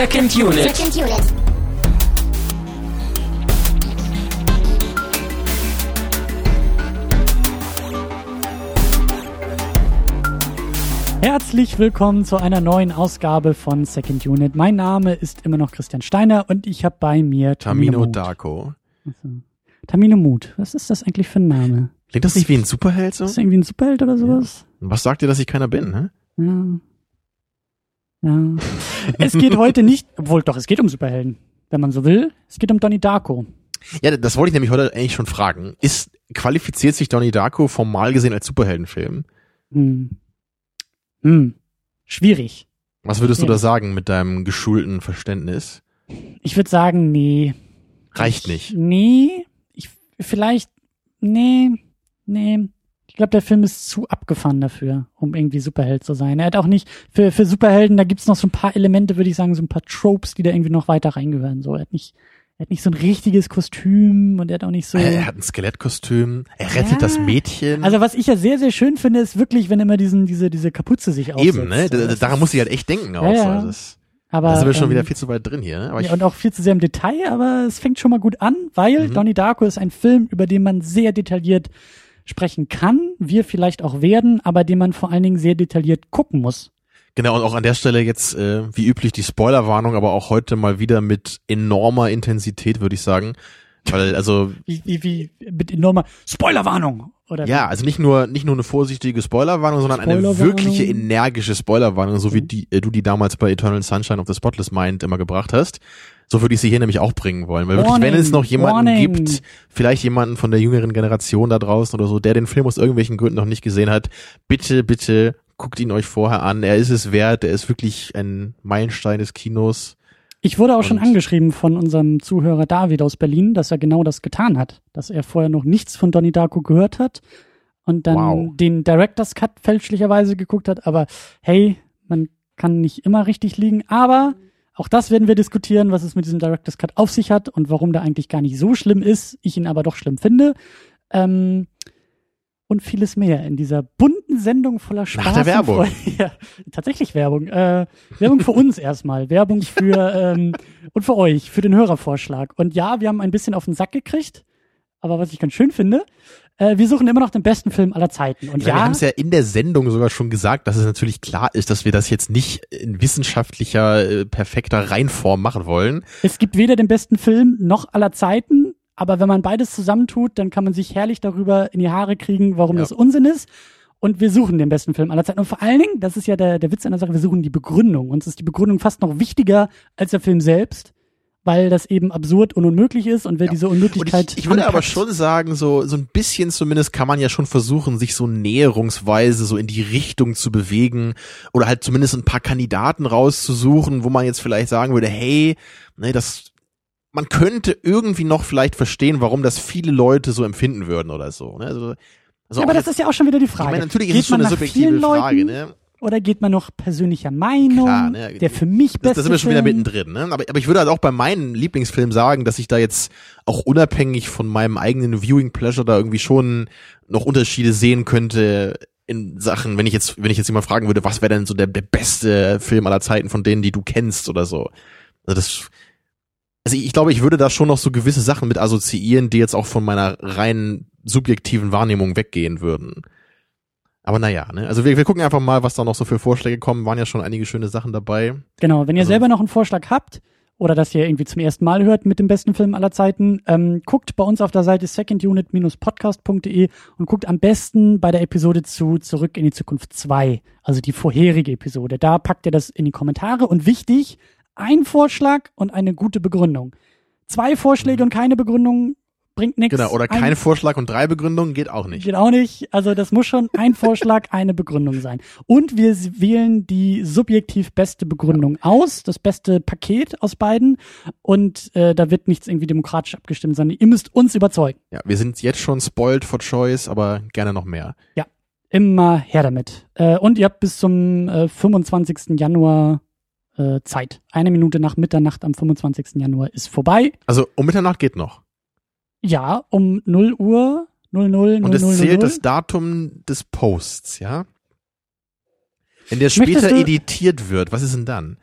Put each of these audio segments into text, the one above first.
Second Unit. Second Unit. Herzlich willkommen zu einer neuen Ausgabe von Second Unit. Mein Name ist immer noch Christian Steiner und ich habe bei mir Tamino Mut. Darko. Tamino Mut. Was ist das eigentlich für ein Name? Klingt das nicht wie ein Superheld so? Ist das irgendwie ein Superheld oder sowas? Was sagt dir, dass ich keiner bin, ne? Ja. Ja. es geht heute nicht, obwohl doch, es geht um Superhelden, wenn man so will. Es geht um Donnie Darko. Ja, das wollte ich nämlich heute eigentlich schon fragen. Ist, qualifiziert sich Donnie Darko formal gesehen als Superheldenfilm? Hm. Hm. Schwierig. Was würdest du Ja. da sagen mit deinem geschulten Verständnis? Ich würde sagen, nee. Reicht nicht. Nee. Ich, vielleicht, nee, nee. Ich glaube, der Film ist zu abgefahren dafür, um irgendwie Superheld zu sein. Er hat auch nicht, für, für Superhelden, da gibt's noch so ein paar Elemente, würde ich sagen, so ein paar Tropes, die da irgendwie noch weiter reingehören. So, er hat nicht, er hat nicht so ein richtiges Kostüm und er hat auch nicht so. Er hat ein Skelettkostüm, er rettet Ja. das Mädchen. Also was ich ja sehr, sehr schön finde, ist wirklich, wenn immer diesen, diese, diese Kapuze sich aufsetzt. Eben, ne? Da- Daran muss ich halt echt denken auch. Ja, so. ja. Also das, aber, da sind wir schon ähm, wieder viel zu weit drin hier. Ne? Aber ich, Ja, und auch viel zu sehr im Detail, aber es fängt schon mal gut an, weil Mhm. Donnie Darko ist ein Film, über den man sehr detailliert sprechen kann, wir vielleicht auch werden, aber den man vor allen Dingen sehr detailliert gucken muss. Genau, und auch an der Stelle jetzt, äh, wie üblich, die Spoilerwarnung, aber auch heute mal wieder mit enormer Intensität, würde ich sagen. Weil, also, Wie, wie, wie mit enormer Spoilerwarnung. Oder ja, also nicht nur, nicht nur eine vorsichtige Spoilerwarnung, sondern eine Spoilerwarnung. wirkliche energische Spoilerwarnung, so wie die, äh, du die damals bei Eternal Sunshine of the Spotless Mind immer gebracht hast. So würde ich sie hier nämlich auch bringen wollen. Weil wirklich, wenn Warning, es noch jemanden warning. gibt, vielleicht jemanden von der jüngeren Generation da draußen oder so, der den Film aus irgendwelchen Gründen noch nicht gesehen hat, bitte, bitte guckt ihn euch vorher an. Er ist es wert. Er ist wirklich ein Meilenstein des Kinos. Ich wurde auch schon Und- angeschrieben von unserem Zuhörer David aus Berlin, dass er genau das getan hat, dass er vorher noch nichts von Donnie Darko gehört hat und dann Wow. den Director's Cut fälschlicherweise geguckt hat. Aber hey, man kann nicht immer richtig liegen. Aber auch das werden wir diskutieren, was es mit diesem Director's Cut auf sich hat und warum der eigentlich gar nicht so schlimm ist, ich ihn aber doch schlimm finde. Ähm, und vieles mehr in dieser bunten Sendung voller Spaß. der und Werbung. Ja, tatsächlich Werbung. Äh, Werbung für uns erstmal. Werbung für ähm, und für euch, für den Hörervorschlag. Und ja, wir haben ein bisschen auf den Sack gekriegt, aber was ich ganz schön finde, äh, wir suchen immer noch den besten Film aller Zeiten. Und Ich meine, Wir ja, haben es ja in der Sendung sogar schon gesagt, dass es natürlich klar ist, dass wir das jetzt nicht in wissenschaftlicher, äh, perfekter Reinform machen wollen. es gibt weder den besten Film noch aller Zeiten, aber wenn man beides zusammentut, dann kann man sich herrlich darüber in die Haare kriegen, warum Ja. das Unsinn ist. Und wir suchen den besten Film aller Zeiten. Und vor allen Dingen, das ist ja der, der Witz an der Sache, wir suchen die Begründung. Uns ist die Begründung fast noch wichtiger als der Film selbst, weil das eben absurd und unmöglich ist und wer diese Und Unmöglichkeit ich, ich würde aber schon sagen, so, so ein bisschen zumindest kann man ja schon versuchen, sich so näherungsweise so in die Richtung zu bewegen oder halt zumindest ein paar Kandidaten rauszusuchen, wo man jetzt vielleicht sagen würde, hey, ne, das, man könnte irgendwie noch vielleicht verstehen, warum das viele Leute so empfinden würden oder so. Ne? Also, also Ja, aber das ist ja auch schon wieder die ich Frage. meine, natürlich Geht ist es schon man eine subjektive vielen Frage, Leuten ne? Oder geht man noch persönlicher Meinung? Klar, ne? Der für mich beste Das, da sind wir schon wieder mittendrin, ne? Aber, aber ich würde halt auch bei meinen Lieblingsfilmen sagen, dass ich da jetzt auch unabhängig von meinem eigenen Viewing Pleasure da irgendwie schon noch Unterschiede sehen könnte in Sachen, wenn ich jetzt, wenn ich jetzt jemand fragen würde, was wäre denn so der, der beste Film aller Zeiten von denen, die du kennst oder so. Also das, also ich glaube, ich würde da schon noch so gewisse Sachen mit assoziieren, die jetzt auch von meiner rein subjektiven Wahrnehmung weggehen würden. Aber naja, ne? Also wir, wir gucken einfach mal, was da noch so für Vorschläge kommen. Waren ja schon einige schöne Sachen dabei. Genau, wenn ihr Also- selber noch einen Vorschlag habt oder das ihr irgendwie zum ersten Mal hört mit dem besten Film aller Zeiten, ähm, guckt bei uns auf der Seite secondunit-podcast.de und guckt am besten bei der Episode zu Zurück in die Zukunft 2, also die vorherige Episode. Da packt ihr das in die Kommentare und wichtig, ein Vorschlag und eine gute Begründung. Zwei Vorschläge und keine Begründung bringt nichts. Genau, oder kein Vorschlag und drei Begründungen geht auch nicht. Geht auch nicht. Also das muss schon ein Vorschlag, eine Begründung sein. Und wir wählen die subjektiv beste Begründung aus, das beste Paket aus beiden. Und äh, da wird nichts irgendwie demokratisch abgestimmt, sondern ihr müsst uns überzeugen. Ja, wir sind jetzt schon spoiled for choice, aber gerne noch mehr. Immer her damit. Äh, und ihr habt bis zum äh, 25. Januar äh, Zeit. Eine Minute nach Mitternacht am 25. Januar ist vorbei. Also um Mitternacht geht noch. Ja, um 0 Uhr 00 00 Und es 00. zählt das Datum des Posts, ja? Wenn der Möchtest später du- editiert wird, was ist denn dann?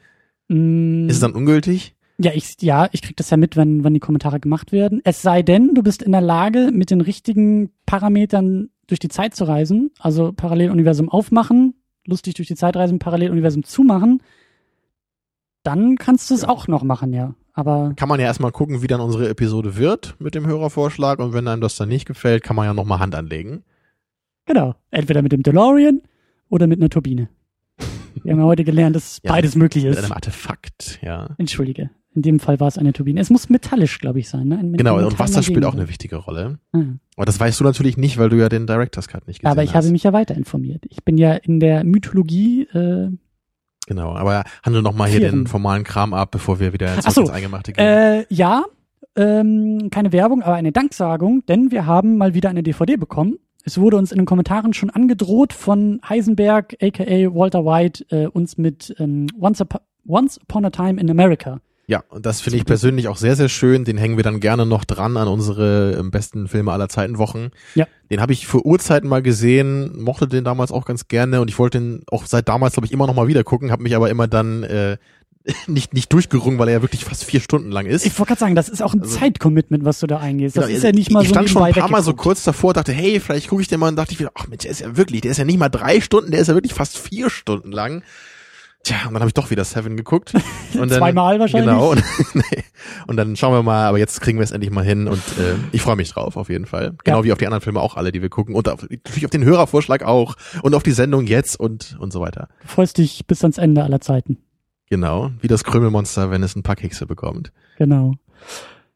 Mm, Ist es dann ungültig? ja, ich, ja, ich krieg das ja mit, wenn, wenn die Kommentare gemacht werden. Es sei denn, du bist in der Lage, mit den richtigen Parametern durch die Zeit zu reisen, also Paralleluniversum aufmachen, lustig durch die Zeit reisen, Paralleluniversum zumachen, dann kannst du es Ja. auch noch machen, ja. Aber Kann man ja erstmal gucken, wie dann unsere Episode wird mit dem Hörervorschlag und wenn einem das dann nicht gefällt, kann man ja nochmal Hand anlegen. genau, entweder mit dem DeLorean oder mit einer Turbine. Wir haben ja heute gelernt, dass Ja, beides möglich Mit ist. einem Artefakt, ja. Entschuldige. In dem Fall war es eine Turbine. Es muss metallisch, glaube ich, sein. Ne? Ein- Genau, und Wasser spielt auch eine wichtige Rolle. Ah. Aber das weißt du natürlich nicht, weil du ja den Director's Cut nicht gesehen Aber ich hast. habe mich ja weiter informiert. Ich bin ja in der Mythologie. Äh, Genau, aber handel noch mal hier Vieren. den formalen Kram ab, bevor wir wieder zurück so, ins Eingemachte gehen. äh, ja, ähm, keine Werbung, aber eine Danksagung, denn wir haben mal wieder eine DVD bekommen. Es wurde uns in den Kommentaren schon angedroht von Heisenberg, aka Walter White, äh, uns mit ähm, Once, Upo- Once Upon a Time in America. Ja, und das finde ich persönlich auch sehr, sehr schön. Den hängen wir dann gerne noch dran an unsere ähm, besten Filme aller Zeiten Wochen. Ja. Den habe ich vor Urzeiten mal gesehen, mochte den damals auch ganz gerne und ich wollte den auch seit damals, glaube ich, immer noch mal wieder gucken, habe mich aber immer dann äh, nicht nicht durchgerungen, weil er ja wirklich fast vier Stunden lang ist. Ich wollte gerade sagen, das ist auch ein Also- Zeitcommitment, was du da eingehst. Das Genau, ist ja nicht mal ich so stand schon ein paar Mal so kurz davor, dachte, hey, vielleicht gucke ich den mal und dachte ich wieder, ach Mensch, der ist ja wirklich, der ist ja nicht mal drei Stunden, der ist ja wirklich fast vier Stunden lang. Tja, und dann habe ich doch wieder Seven geguckt. Und dann, Zweimal wahrscheinlich. Genau. Und, nee. und dann schauen wir mal, aber jetzt kriegen wir es endlich mal hin und äh, ich freue mich drauf, auf jeden Fall. Genau Ja. wie auf die anderen Filme auch alle, die wir gucken. Und auf, natürlich auf den Hörervorschlag auch und auf die Sendung jetzt und, und so weiter. Du freust dich bis ans Ende aller Zeiten. Genau. Wie das Krümelmonster, wenn es ein paar Kekse bekommt. Genau.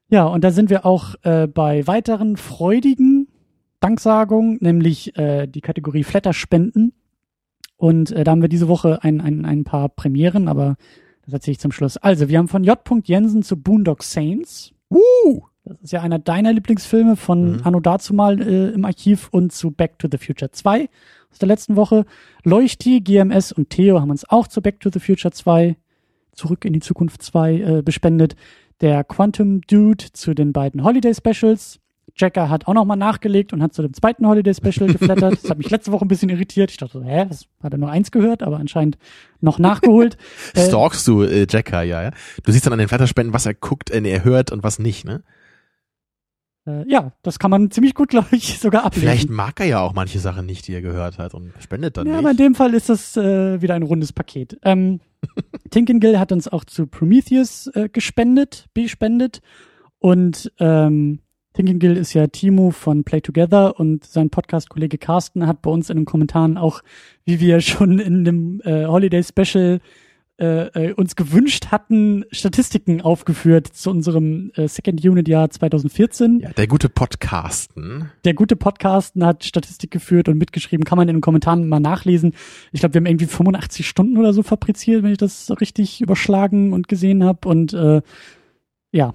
Ja, und da sind wir auch äh, bei weiteren freudigen Danksagungen, nämlich äh, die Kategorie Flatterspenden. Und äh, da haben wir diese Woche ein, ein, ein paar Premieren, aber das erzähle ich zum Schluss. Also, wir haben von J. Jensen zu Boondock Saints. Uh! Das ist ja einer deiner Lieblingsfilme von Mhm. Anno dazumal äh, im Archiv und zu Back to the Future 2 aus der letzten Woche. Leuchti, GMS und Theo haben uns auch zu Back to the Future 2, Zurück in die Zukunft 2 äh, bespendet. Der Quantum Dude zu den beiden Holiday Specials. Jacker hat auch nochmal nachgelegt und hat zu dem zweiten Holiday Special geflattert. Das hat mich letzte Woche ein bisschen irritiert. Ich dachte, so, hä, das hat er nur eins gehört, aber anscheinend noch nachgeholt. Äh, Stalkst du äh, Jacker, ja, ja? Du siehst dann an den Flatterspenden, was er guckt, äh, er hört und was nicht, ne? äh, ja, das kann man ziemlich gut, glaube ich, sogar ablesen. Vielleicht mag er ja auch manche Sachen nicht, die er gehört hat und spendet dann Ja, nicht. aber in dem Fall ist das äh, wieder ein rundes Paket. Ähm, Tinkengill hat uns auch zu Prometheus äh, gespendet, bespendet. Und ähm, Tinkengill ist ja Timo von Play Together und sein Podcast-Kollege Carsten hat bei uns in den Kommentaren auch, wie wir schon in dem äh, Holiday Special äh, äh, uns gewünscht hatten, Statistiken aufgeführt zu unserem äh, Second Unit Jahr 2014 ja, der gute Podcasten. der gute Podcasten hat Statistik geführt und mitgeschrieben, kann man in den Kommentaren mal nachlesen. Ich glaube, wir haben irgendwie 85 Stunden oder so fabriziert, wenn ich das richtig überschlagen und gesehen habe. Und äh, ja.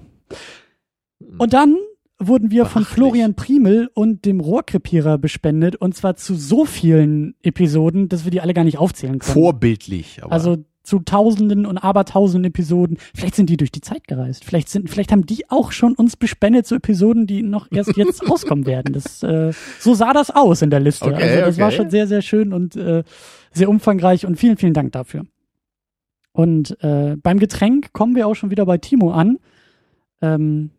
Und dann wurden wir von. Florian Primel und dem Rohrkrepierer bespendet und zwar zu so vielen Episoden, dass wir die alle gar nicht aufzählen können. Vorbildlich. Aber Also zu tausenden und abertausenden Episoden. Vielleicht sind die durch die Zeit gereist. Vielleicht sind, vielleicht haben die auch schon uns bespendet zu Episoden, die noch erst jetzt rauskommen werden. Das, äh, so sah das aus in der Liste. Okay, also das war okay. schon sehr, sehr schön und äh, sehr umfangreich und vielen, vielen Dank dafür. Und äh, beim Getränk kommen wir auch schon wieder bei Timo an. Ähm,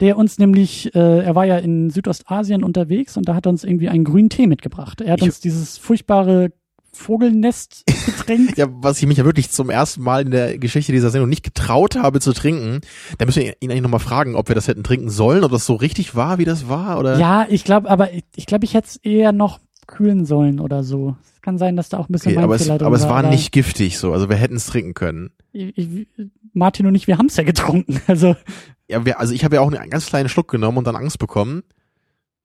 der uns nämlich, äh, er war ja in Südostasien unterwegs und da hat er uns irgendwie einen grünen Tee mitgebracht. Er hat Ich- uns dieses furchtbare Vogelnest-Getränk ja, was ich mich ja wirklich zum ersten Mal in der Geschichte dieser Sendung nicht getraut habe zu trinken, da müssen wir ihn eigentlich nochmal fragen, ob wir das hätten trinken sollen, ob das so richtig war, wie das war, oder? Ja, ich glaube, aber ich, ich glaube, ich hätte es eher noch kühlen sollen oder so. Es kann sein, dass da auch ein bisschen Okay, mein aber es, aber es war nicht giftig so, also wir hätten es trinken können. Ich, ich, Martin und ich, wir haben es ja getrunken. Also Ja, wir, also ich habe ja auch einen ganz kleinen Schluck genommen und dann Angst bekommen.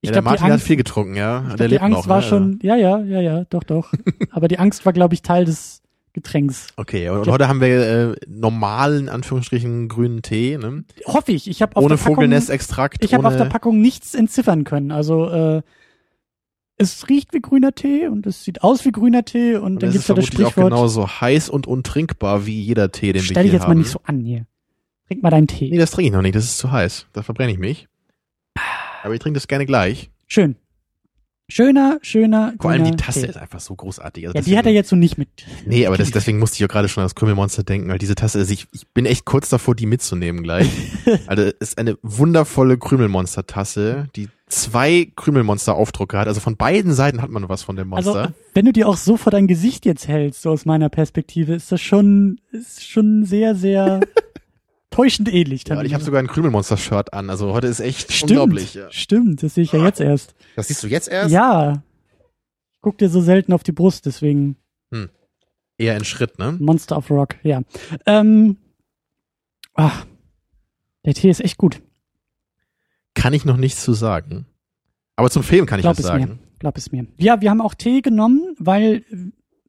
ich ja, der die Martin hat Angst, viel getrunken, ja. ich der glaub, die lebt Angst noch, war ne? schon, ja, ja, ja, ja, doch, doch. aber die Angst war, glaube ich, Teil des Getränks. Okay, und Ja. heute haben wir äh, normalen, Anführungsstrichen, grünen Tee, ne? Hoffe ich. Ich habe auf Ohne Vogelnestextrakt, ich habe auf der Packung nichts entziffern können. Also äh, es riecht wie grüner Tee und es sieht aus wie grüner Tee und, und dann es gibt's ist ja das vermutlich auch Sprichwort. genauso heiß und untrinkbar wie jeder Tee, den wir Stell hier dich jetzt haben. mal nicht so an hier. Trink mal deinen Tee. Nee, das trinke ich noch nicht, das ist zu heiß. Da verbrenne ich mich. Aber ich trinke das gerne gleich. Schön. Schöner, schöner. Vor allem die Tasse Tee. ist einfach so großartig. Also Ja, die deswegen- hat er jetzt so nicht mit. Nee, aber das, deswegen musste ich ja gerade schon an das Krümelmonster denken, weil diese Tasse, also ich, ich bin echt kurz davor, die mitzunehmen gleich. also es ist eine wundervolle Krümelmonster-Tasse, die zwei Krümelmonster-Aufdrucke hat. Also von beiden Seiten hat man was von dem Monster. Also, wenn du dir auch so vor dein Gesicht jetzt hältst, so aus meiner Perspektive, ist das schon, ist schon sehr, sehr täuschend ähnlich. ja, ich habe sogar ein Krümelmonster-Shirt an. Also heute ist echt Stimmt, unglaublich. Ja. stimmt, das sehe ich ja jetzt erst. Das siehst du jetzt erst? Ja. Ich guck dir so selten auf die Brust, deswegen Eher in Schritt, ne? Monster of Rock, ja. Ähm, ach, der Tee ist echt gut. Kann ich noch nichts zu sagen. Aber zum Film kann ich Glaub was sagen. mir. Glaub es mir. Ja, wir haben auch Tee genommen, weil,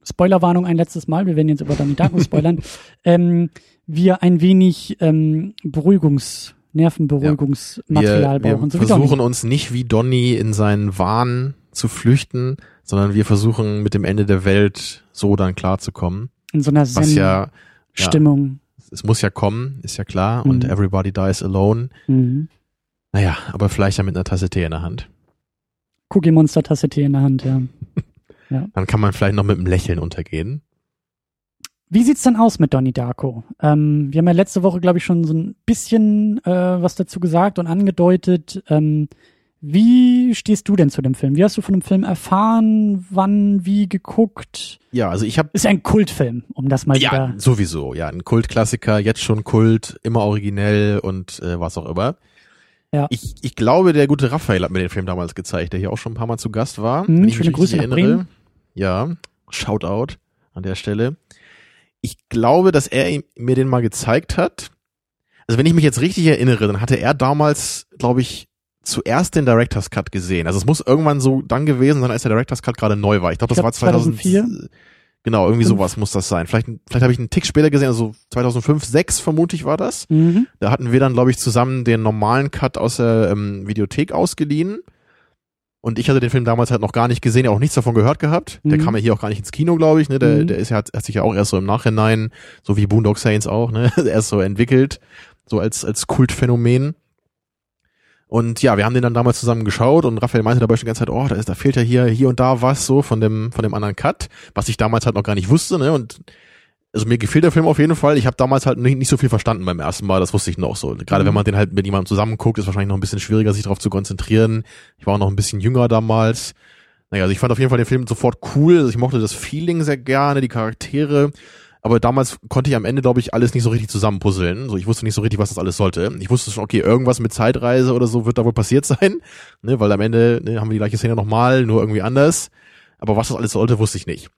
Spoilerwarnung ein letztes Mal, wir werden jetzt über Donnie Darko spoilern, ähm, wir ein wenig ähm, Beruhigungs-, Nervenberuhigungsmaterial wir, brauchen. wir so versuchen uns nicht wie Donny in seinen Wahn zu flüchten, sondern wir versuchen mit dem Ende der Welt so dann klarzukommen. In so einer Was ja, Zen-Stimmung. es muss ja kommen, ist ja klar. Und Mhm. everybody dies alone. Mhm. Naja, aber vielleicht ja mit einer Tasse Tee in der Hand. Cookie Monster Tasse Tee in der Hand, ja. Dann kann man vielleicht noch mit einem Lächeln untergehen. Wie sieht's denn aus mit Donnie Darko? Ähm, wir haben ja letzte Woche, glaube ich, schon so ein bisschen äh, was dazu gesagt und angedeutet. Ähm, wie stehst du denn zu dem Film? Wie hast du von dem Film erfahren? Wann? Wie geguckt? Ja, also ich habe Ist ja ein Kultfilm, um das mal ja wieder. sowieso, ja, ein Kultklassiker, jetzt schon Kult, immer originell und äh, was auch immer. Ja. Ich, ich glaube, der gute Raphael hat mir den Film damals gezeigt, der hier auch schon ein paar Mal zu Gast war. Mhm, wenn ich schöne mich Grüße Bremen. Ja, Shoutout an der Stelle. Ich glaube, dass er mir den mal gezeigt hat. Also wenn ich mich jetzt richtig erinnere, dann hatte er damals, glaube ich, zuerst den Director's Cut gesehen. Also es muss irgendwann so dann gewesen sein, als der Director's Cut gerade neu war. Ich glaube, das Ich glaub, war 2004. 2004. Genau, irgendwie Fünf. sowas muss das sein. Vielleicht, vielleicht habe ich einen Tick später gesehen, also 2005, 6 vermute ich war das. Mhm. Da hatten wir dann, glaube ich, zusammen den normalen Cut aus der ähm, Videothek ausgeliehen. Und ich hatte den Film damals halt noch gar nicht gesehen, auch nichts davon gehört gehabt. Der Mhm. kam ja hier auch gar nicht ins Kino, glaube ich. Ne? Der, Mhm. der ist ja, hat, hat sich ja auch erst so im Nachhinein, so wie Boondock Saints auch, ne? erst so entwickelt, so als, als Kultphänomen. Und ja, wir haben den dann damals zusammen geschaut und Raphael meinte dabei schon die ganze Zeit, oh, da ist, da fehlt ja hier, hier und da was so von dem, von dem anderen Cut, was ich damals halt noch gar nicht wusste, ne? Und also mir gefiel der Film auf jeden Fall. Ich habe damals halt nicht, nicht so viel verstanden beim ersten Mal, das wusste ich noch so. Gerade Mhm. wenn man den halt mit jemandem zusammen guckt, ist wahrscheinlich noch ein bisschen schwieriger, sich darauf zu konzentrieren. Ich war auch noch ein bisschen jünger damals. Naja, also ich fand auf jeden Fall den Film sofort cool. Also ich mochte das Feeling sehr gerne, die Charaktere. Aber damals konnte ich am Ende, glaube ich, alles nicht so richtig zusammenpuzzeln. So, ich wusste nicht so richtig, was das alles sollte. Ich wusste schon, okay, irgendwas mit Zeitreise oder so wird da wohl passiert sein. Ne, weil am Ende ne, haben wir die gleiche Szene nochmal, nur irgendwie anders. Aber was das alles sollte, wusste ich nicht.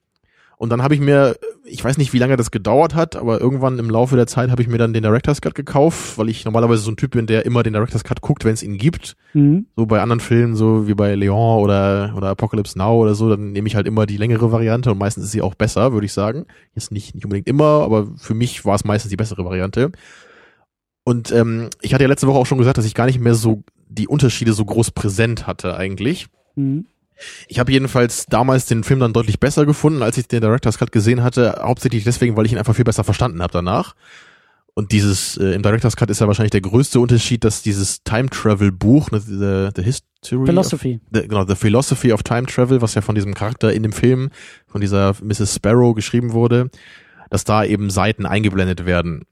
Und dann habe ich mir, ich weiß nicht, wie lange das gedauert hat, aber irgendwann im Laufe der Zeit habe ich mir dann den Director's Cut gekauft, weil ich normalerweise so ein Typ bin, der immer den Director's Cut guckt, wenn es ihn gibt. Mhm. So bei anderen Filmen, so wie bei Leon oder, oder Apocalypse Now oder so, dann nehme ich halt immer die längere Variante und meistens ist sie auch besser, würde ich sagen. Jetzt nicht, nicht unbedingt immer, aber für mich war es meistens die bessere Variante. Und ähm, ich hatte ja letzte Woche auch schon gesagt, dass ich gar nicht mehr so die Unterschiede so groß präsent hatte eigentlich. Mhm. Ich habe jedenfalls damals den Film dann deutlich besser gefunden, als ich den Director's Cut gesehen hatte, hauptsächlich deswegen, weil ich ihn einfach viel besser verstanden habe danach. Und dieses äh, im Director's Cut ist ja wahrscheinlich der größte Unterschied, dass dieses Time Travel Buch, ne, the, the History Philosophy. Of, the, genau, The Philosophy of Time Travel, was ja von diesem Charakter in dem Film, von dieser Mrs. Sparrow geschrieben wurde, dass da eben Seiten eingeblendet werden.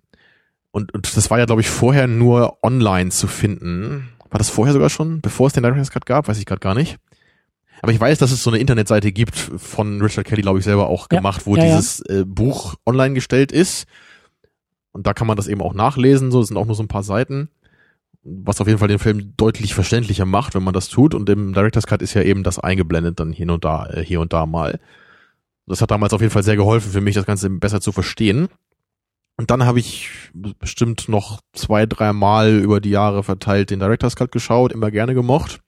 Und, und das war ja, glaube ich, vorher nur online zu finden. War das vorher sogar schon, bevor es den Director's Cut gab? Weiß ich gerade gar nicht. Aber ich weiß, dass es so eine Internetseite gibt, von Richard Kelly, glaube ich, selber auch Ja, gemacht, wo ja, ja. dieses Äh, Buch online gestellt ist. Und da kann man das eben auch nachlesen, so, das sind auch nur so ein paar Seiten. Was auf jeden Fall den Film deutlich verständlicher macht, wenn man das tut. Und im Director's Cut ist ja eben das eingeblendet dann hier und da, äh, hier und da mal. Das hat damals auf jeden Fall sehr geholfen für mich, das Ganze besser zu verstehen. Und dann habe ich bestimmt noch zwei, drei Mal über die Jahre verteilt den Director's Cut geschaut, immer gerne gemocht.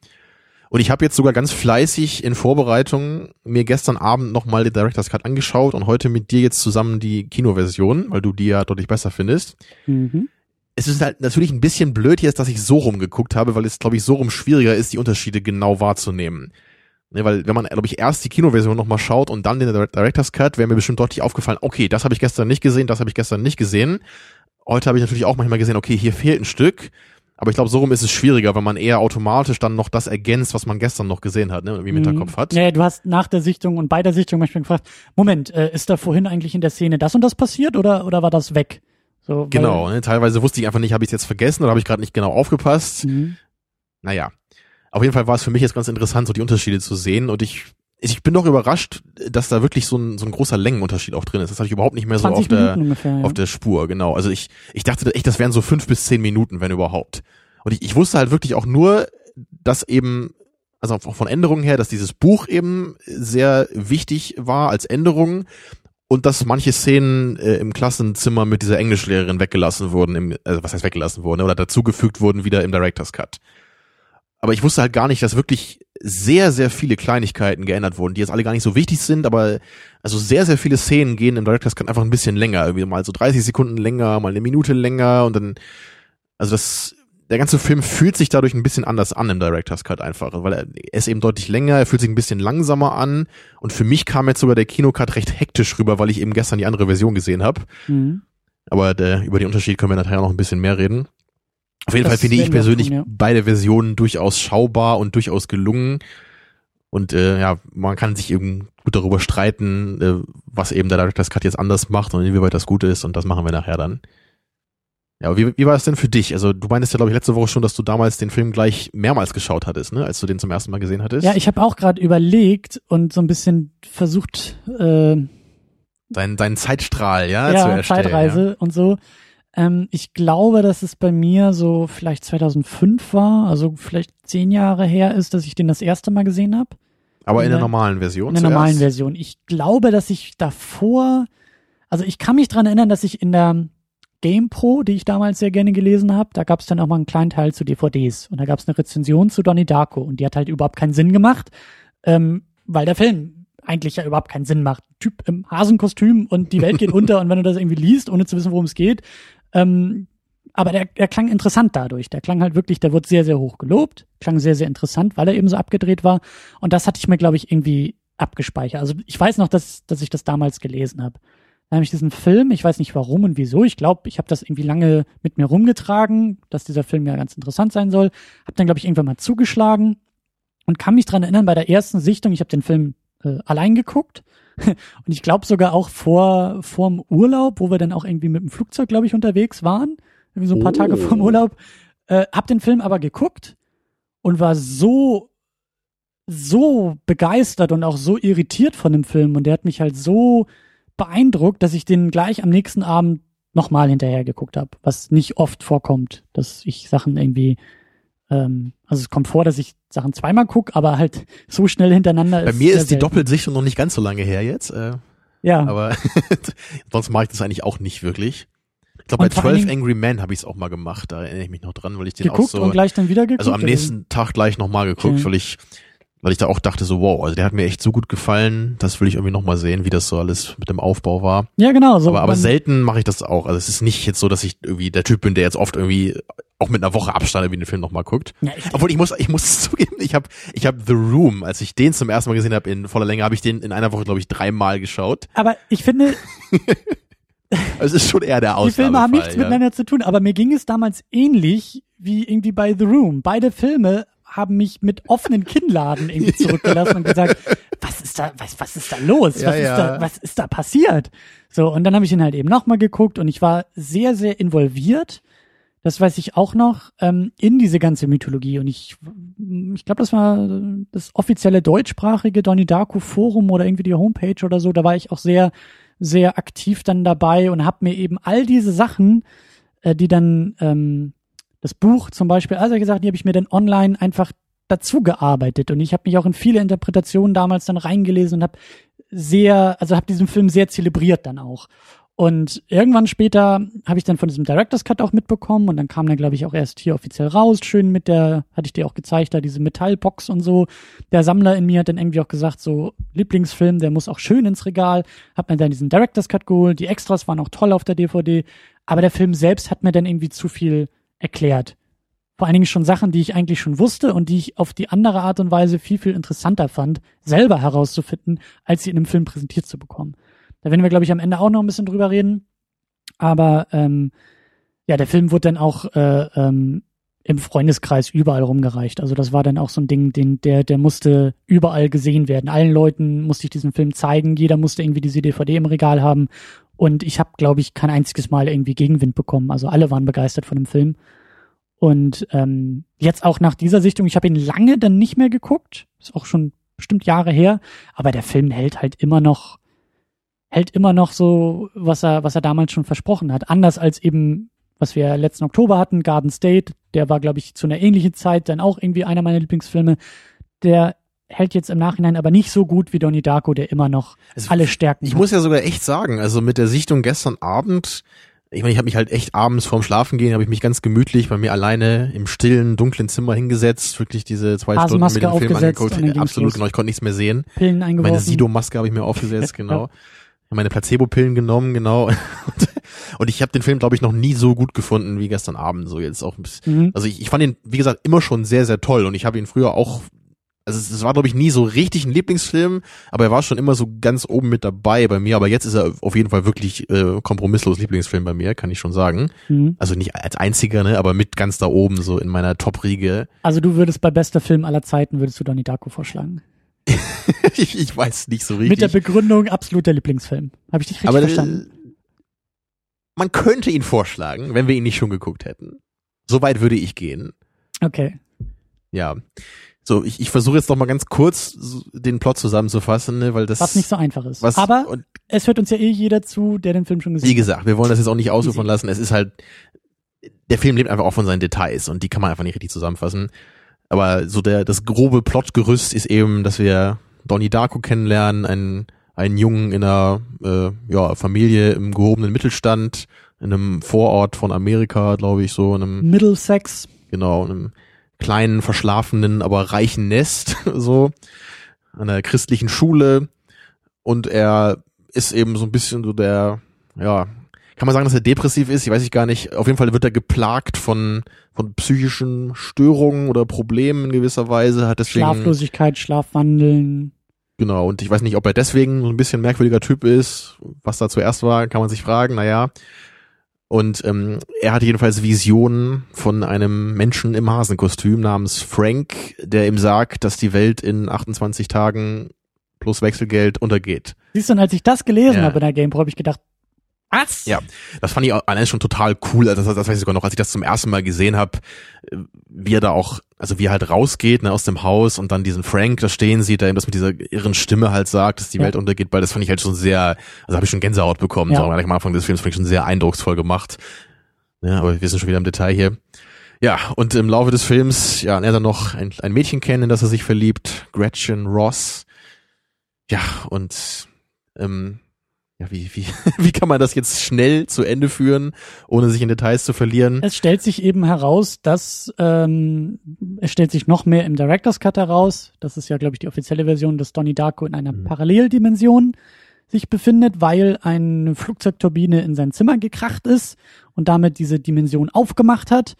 Und ich habe jetzt sogar ganz fleißig in Vorbereitung mir gestern Abend nochmal den Director's Cut angeschaut und heute mit dir jetzt zusammen die Kinoversion, weil du die ja deutlich besser findest. Mhm. Es ist halt natürlich ein bisschen blöd jetzt, dass ich so rumgeguckt habe, weil es, glaube ich, so rum schwieriger ist, die Unterschiede genau wahrzunehmen. Ne, weil wenn man, glaube ich, erst die Kinoversion nochmal schaut und dann den Direct- Director's Cut, wäre mir bestimmt deutlich aufgefallen, okay, das habe ich gestern nicht gesehen, das habe ich gestern nicht gesehen. Heute habe ich natürlich auch manchmal gesehen, okay, hier fehlt ein Stück. Aber ich glaube, so rum ist es schwieriger, weil man eher automatisch dann noch das ergänzt, was man gestern noch gesehen hat, ne, irgendwie im Hinterkopf hat. Ja, du hast nach der Sichtung und bei der Sichtung manchmal gefragt, Moment, äh, ist da vorhin eigentlich in der Szene das und das passiert oder, oder war das weg? So, Genau, ne, teilweise wusste ich einfach nicht, habe ich es jetzt vergessen oder habe ich gerade nicht genau aufgepasst. Mhm. Naja, auf jeden Fall war es für mich jetzt ganz interessant, so die Unterschiede zu sehen und ich ich bin doch überrascht, dass da wirklich so ein, so ein großer Längenunterschied auch drin ist. Das hatte ich überhaupt nicht mehr so 20 auf der, ungefähr. Ja. auf der Spur, genau. Also ich, ich dachte echt, das wären so fünf bis zehn Minuten, wenn überhaupt. Und ich, ich wusste halt wirklich auch nur, dass eben, also auch von Änderungen her, dass dieses Buch eben sehr wichtig war als Änderung und dass manche Szenen äh, im Klassenzimmer mit dieser Englischlehrerin weggelassen wurden, im, also was heißt weggelassen wurden, oder dazugefügt wurden wieder im Director's Cut. Aber ich wusste halt gar nicht, dass wirklich sehr, sehr viele Kleinigkeiten geändert wurden, die jetzt alle gar nicht so wichtig sind, aber also sehr, sehr viele Szenen gehen im Director's Cut einfach ein bisschen länger, irgendwie mal so 30 Sekunden länger, mal eine Minute länger und dann, also das, der ganze Film fühlt sich dadurch ein bisschen anders an im Director's Cut einfach, weil er, ist eben deutlich länger, er fühlt sich ein bisschen langsamer an und für mich kam jetzt sogar der Kinocut recht hektisch rüber, weil ich eben gestern die andere Version gesehen habe. Mhm. Aber der, über den Unterschied können wir nachher noch ein bisschen mehr reden. Auf jeden Das Fall finde ich persönlich tun, ja. beide Versionen durchaus schaubar und durchaus gelungen. Und äh, ja, man kann sich eben gut darüber streiten, äh, was eben der Director's Cut jetzt anders macht und inwieweit das gut ist. Und das machen wir nachher dann. Ja, aber wie, wie war es denn für dich? Also du meintest ja, glaube ich, letzte Woche schon, dass du damals den Film gleich mehrmals geschaut hattest, ne? als du den zum ersten Mal gesehen hattest. Ja, ich habe auch gerade überlegt und so ein bisschen versucht, äh, Dein, dein Zeitstrahl, ja, zu ja, erstellen. Zeitreise und so. Ähm, ich glaube, dass es bei mir so vielleicht 2005 war, also vielleicht zehn Jahre her ist, dass ich den das erste Mal gesehen habe. Aber in der In der- normalen Version In der zuerst? normalen Version. Ich glaube, dass ich davor, also ich kann mich dran erinnern, dass ich in der GamePro, die ich damals sehr gerne gelesen habe, da gab es dann auch mal einen kleinen Teil zu DVDs und da gab es eine Rezension zu Donnie Darko und die hat halt überhaupt keinen Sinn gemacht, ähm, weil der Film eigentlich ja überhaupt keinen Sinn macht. Typ im Hasenkostüm und die Welt geht unter und wenn du das irgendwie liest, ohne zu wissen, worum es geht, ähm, aber der, der klang interessant dadurch. Der klang halt wirklich, der wurde sehr, sehr hoch gelobt, klang sehr, sehr interessant, weil er eben so abgedreht war. Und das hatte ich mir, glaube ich, irgendwie abgespeichert. Also ich weiß noch, dass, dass ich das damals gelesen habe. Dann habe ich diesen Film, ich weiß nicht warum und wieso, ich glaube, ich habe das irgendwie lange mit mir rumgetragen, dass dieser Film ja ganz interessant sein soll. Habe dann, glaube ich, irgendwann mal zugeschlagen und kann mich dran erinnern, bei der ersten Sichtung, ich habe den Film äh, allein geguckt. Und ich glaube sogar auch vor vorm Urlaub, wo wir dann auch irgendwie mit dem Flugzeug, glaube ich, unterwegs waren, irgendwie so ein paar Oh. Tage vorm Urlaub, äh, hab den Film aber geguckt und war so so begeistert und auch so irritiert von dem Film und der hat mich halt so beeindruckt, dass ich den gleich am nächsten Abend nochmal hinterher geguckt habe, was nicht oft vorkommt, dass ich Sachen irgendwie ähm, also es kommt vor, dass ich Sachen zweimal guck, aber halt so schnell hintereinander Bei ist mir ist die. Doppelsichtung noch nicht ganz so lange her jetzt. Äh, ja Aber sonst mache ich das eigentlich auch nicht wirklich. Ich glaube, bei Und vor allen 12 Dingen- Angry Men habe ich es auch mal gemacht. Da erinnere ich mich noch dran, weil ich den geguckt auch so, und gleich dann wieder geguckt. also am nächsten Tag gleich nochmal geguckt, Okay. weil ich, weil ich da auch dachte so, wow, also der hat mir echt so gut gefallen, das will ich irgendwie nochmal sehen, wie das so alles mit dem Aufbau war. Ja, genau. So, aber aber selten mache ich das auch. Also es ist nicht jetzt so, dass ich irgendwie der Typ bin, der jetzt oft irgendwie auch mit einer Woche Abstand irgendwie den Film nochmal guckt. Ja, ich, Obwohl ich muss, ich muss zugeben, ich habe, ich habe The Room, als ich den zum ersten Mal gesehen habe in voller Länge, habe ich den in einer Woche glaube ich dreimal geschaut. aber ich finde, Also es ist schon eher der Ausnahmefall. die Filme haben nichts ja. miteinander zu tun, aber mir ging es damals ähnlich wie irgendwie bei The Room. Beide Filme haben mich mit offenen Kinnladen irgendwie zurückgelassen und gesagt, was ist da, was, was ist da los? Ja, was, ja. ist da, was ist da passiert? So, und dann habe ich ihn halt eben nochmal geguckt und ich war sehr, sehr involviert. Das weiß ich auch noch, ähm, in diese ganze Mythologie. Und ich, ich glaube, das war das offizielle deutschsprachige Donnie Darko Forum oder irgendwie die Homepage oder so. Da war ich auch sehr, sehr aktiv dann dabei und habe mir eben all diese Sachen, äh, die dann ähm, das Buch zum Beispiel, also gesagt, die habe ich mir dann online einfach dazu gearbeitet und ich habe mich auch in viele Interpretationen damals dann reingelesen und habe sehr, also habe diesen Film sehr zelebriert dann auch. Und irgendwann später habe ich dann von diesem Director's Cut auch mitbekommen und dann kam der, glaube ich, auch erst hier offiziell raus, schön mit der, hatte ich dir auch gezeigt, da diese Metallbox und so. Der Sammler in mir hat dann irgendwie auch gesagt, so Lieblingsfilm, der muss auch schön ins Regal. Hab mir dann diesen Director's Cut geholt, die Extras waren auch toll auf der DVD, aber der Film selbst hat mir dann irgendwie zu viel erklärt. Vor allen Dingen schon Sachen, die ich eigentlich schon wusste und die ich auf die andere Art und Weise viel, viel interessanter fand, selber herauszufinden, als sie in einem Film präsentiert zu bekommen. Da werden wir, glaube ich, am Ende auch noch ein bisschen drüber reden. Aber ähm, ja, der Film wurde dann auch äh, ähm, im Freundeskreis überall rumgereicht. Also das war dann auch so ein Ding, den, der, der musste überall gesehen werden. Allen Leuten musste ich diesen Film zeigen. Jeder musste irgendwie diese DVD im Regal haben. Und ich habe, glaube ich, kein einziges Mal irgendwie Gegenwind bekommen. Also alle waren begeistert von dem Film. Und ähm, jetzt auch nach dieser Sichtung, ich habe ihn lange dann nicht mehr geguckt. Ist auch schon bestimmt Jahre her. Aber der Film hält halt immer noch, hält immer noch so, was er, was er damals schon versprochen hat. Anders als eben was wir letzten Oktober hatten, Garden State, der war, glaube ich, zu einer ähnlichen Zeit dann auch irgendwie einer meiner Lieblingsfilme. Der hält jetzt im Nachhinein aber nicht so gut wie Donnie Darko, der immer noch also, alle Stärken Ich hat. muss ja sogar echt sagen, also mit der Sichtung gestern Abend, ich meine, ich habe mich halt echt abends vorm Schlafen gehen, habe ich mich ganz gemütlich bei mir alleine im stillen, dunklen Zimmer hingesetzt, wirklich diese zwei Stunden mit dem Film angeguckt. Absolut, genau, ich konnte nichts mehr sehen. Pillen eingeworfen. Meine Sido-Maske habe ich mir aufgesetzt, genau. meine Placebo-Pillen genommen, genau. Und ich habe den Film, glaube ich, noch nie so gut gefunden wie gestern Abend. So jetzt auch. Mhm. Also ich, ich fand ihn, wie gesagt, immer schon sehr, sehr toll. Und ich habe ihn früher auch. Also es, war, glaube ich, nie so richtig ein Lieblingsfilm, aber er war schon immer so ganz oben mit dabei bei mir. Aber jetzt ist er auf jeden Fall wirklich äh, kompromisslos Lieblingsfilm bei mir, kann ich schon sagen. Mhm. Also nicht als einziger, ne, aber mit ganz da oben so in meiner Top-Riege. Also du würdest bei bester Film aller Zeiten, würdest du Donnie Darko vorschlagen? ich, ich weiß nicht so richtig. Mit der Begründung absoluter Lieblingsfilm. Habe ich dich richtig aber, verstanden? man könnte ihn vorschlagen, wenn wir ihn nicht schon geguckt hätten. Soweit würde ich gehen. Okay. Ja. So, ich, ich versuche jetzt noch mal ganz kurz den Plot zusammenzufassen, ne, weil das was nicht so einfach ist. Was, Aber und, es hört uns ja eh jeder zu, der den Film schon gesehen hat. Wie gesagt, wir wollen das jetzt auch nicht ausufern lassen. Es ist halt der Film lebt einfach auch von seinen Details und die kann man einfach nicht richtig zusammenfassen. Aber so der das grobe Plotgerüst ist eben, dass wir Donnie Darko kennenlernen, einen einen Jungen in einer äh, ja, Familie im gehobenen Mittelstand, in einem Vorort von Amerika, glaube ich, so in einem Middlesex. Genau, in einem kleinen, verschlafenen, aber reichen Nest, so, an einer christlichen Schule. Und er ist eben so ein bisschen so der, ja, kann man sagen, dass er depressiv ist? Ich weiß ich gar nicht. Auf jeden Fall wird er geplagt von, von psychischen Störungen oder Problemen in gewisser Weise. Hat deswegen Schlaflosigkeit, Schlafwandeln. Genau, und ich weiß nicht, ob er deswegen so ein bisschen merkwürdiger Typ ist. Was da zuerst war, kann man sich fragen, naja. Und ähm, er hat jedenfalls Visionen von einem Menschen im Hasenkostüm namens Frank, der ihm sagt, dass die Welt in 28 Tagen plus Wechselgeld untergeht. Siehst du, und als ich das gelesen ja. habe in der GamePro, habe ich gedacht, was? Ja, das fand ich allein schon total cool. Also das, das weiß ich sogar noch, als ich das zum ersten Mal gesehen habe, äh, wie er da auch, also wie er halt rausgeht ne, aus dem Haus und dann diesen Frank da stehen sieht, der ihm das mit dieser irren Stimme halt sagt, dass die ja. Welt untergeht, weil das fand ich halt schon sehr, also habe ich schon Gänsehaut bekommen. Ja. So, am Anfang des Films fand ich schon sehr eindrucksvoll gemacht. Ja, aber wir sind schon wieder im Detail hier. Ja, und im Laufe des Films, ja, lernt er noch ein, ein Mädchen kennen, in das er sich verliebt, Gretchen Ross. Ja, und ähm, ja, wie, wie, wie kann man das jetzt schnell zu Ende führen, ohne sich in Details zu verlieren? Es stellt sich eben heraus, dass ähm, es stellt sich noch mehr im Director's Cut heraus. Das ist ja, glaube ich, die offizielle Version, dass Donnie Darko in einer mhm. Paralleldimension sich befindet, weil eine Flugzeugturbine in sein Zimmer gekracht ist und damit diese Dimension aufgemacht hat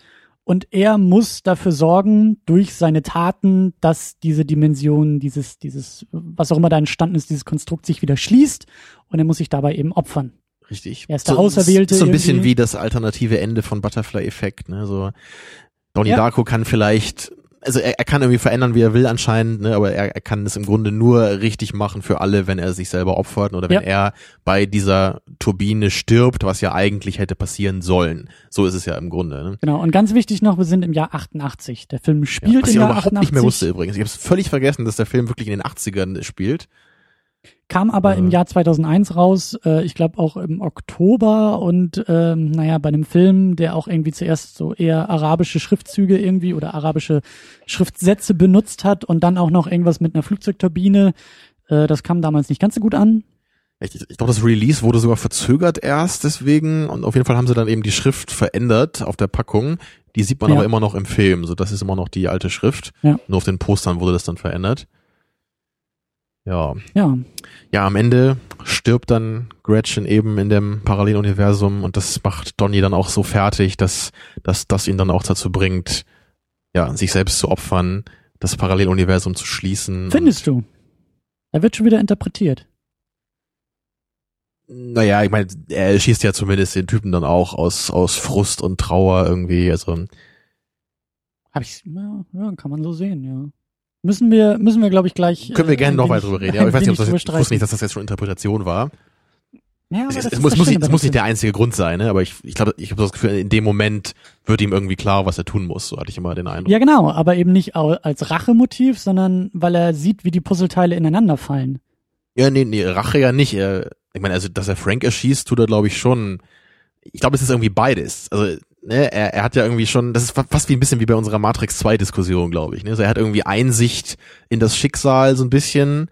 und er muss dafür sorgen, durch seine Taten, dass diese Dimension, dieses, dieses, was auch immer da entstanden ist, dieses Konstrukt sich wieder schließt und er muss sich dabei eben opfern. Richtig. Er ist der so, Auserwählte. So ein bisschen irgendwie. wie das alternative Ende von Butterfly Effekt, ne? So Donnie ja. Darko kann vielleicht also er, er kann irgendwie verändern, wie er will anscheinend, ne, aber er, er kann es im Grunde nur richtig machen für alle, wenn er sich selber opfert oder wenn ja. er bei dieser Turbine stirbt, was ja eigentlich hätte passieren sollen. So ist es ja im Grunde. Ne? Genau, und ganz wichtig noch, wir sind im Jahr 88. Der Film spielt ja, was im Jahr überhaupt 88. nicht mehr wusste übrigens. Ich habe völlig vergessen, dass der Film wirklich in den 80ern spielt. Kam aber im Jahr 2001 raus, äh, ich glaube auch im Oktober und ähm, naja, bei einem Film, der auch irgendwie zuerst so eher arabische Schriftzüge irgendwie oder arabische Schriftsätze benutzt hat und dann auch noch irgendwas mit einer Flugzeugturbine. Äh, das kam damals nicht ganz so gut an. Ich, ich glaube, das Release wurde sogar verzögert erst deswegen und auf jeden Fall haben sie dann eben die Schrift verändert auf der Packung. Die sieht man ja. aber immer noch im Film, so das ist immer noch die alte Schrift. Ja. Nur auf den Postern wurde das dann verändert. Ja. Ja. Ja, am Ende stirbt dann Gretchen eben in dem Paralleluniversum und das macht Donny dann auch so fertig, dass, dass das ihn dann auch dazu bringt, ja, sich selbst zu opfern, das Paralleluniversum zu schließen. Findest du? Er wird schon wieder interpretiert. Naja, ich meine, er schießt ja zumindest den Typen dann auch aus, aus Frust und Trauer irgendwie, also Hab ich, ja, ja, kann man so sehen, ja. Müssen wir, müssen wir, glaube ich, gleich. Können wir äh, gerne noch weiter drüber reden. Ja, aber ich weiß nicht, ob das, ich drüber wusste nicht, dass das jetzt schon Interpretation war. Ja, Es, muss, muss, Schöne es muss nicht der einzige Grund sein, ne? aber ich, ich glaube, ich habe das Gefühl, in dem Moment wird ihm irgendwie klar, was er tun muss. So hatte ich immer den Eindruck. Ja, genau, aber eben nicht als Rachemotiv, sondern weil er sieht, wie die Puzzleteile ineinander fallen. Ja, nee, nee, Rache ja nicht. Ich meine, also, dass er Frank erschießt, tut er, glaube ich, schon. Ich glaube, es ist irgendwie beides. Also, ne, er, er hat ja irgendwie schon, das ist fa- fast wie ein bisschen wie bei unserer Matrix 2 Diskussion, glaube ich. Ne? Also, er hat irgendwie Einsicht in das Schicksal so ein bisschen.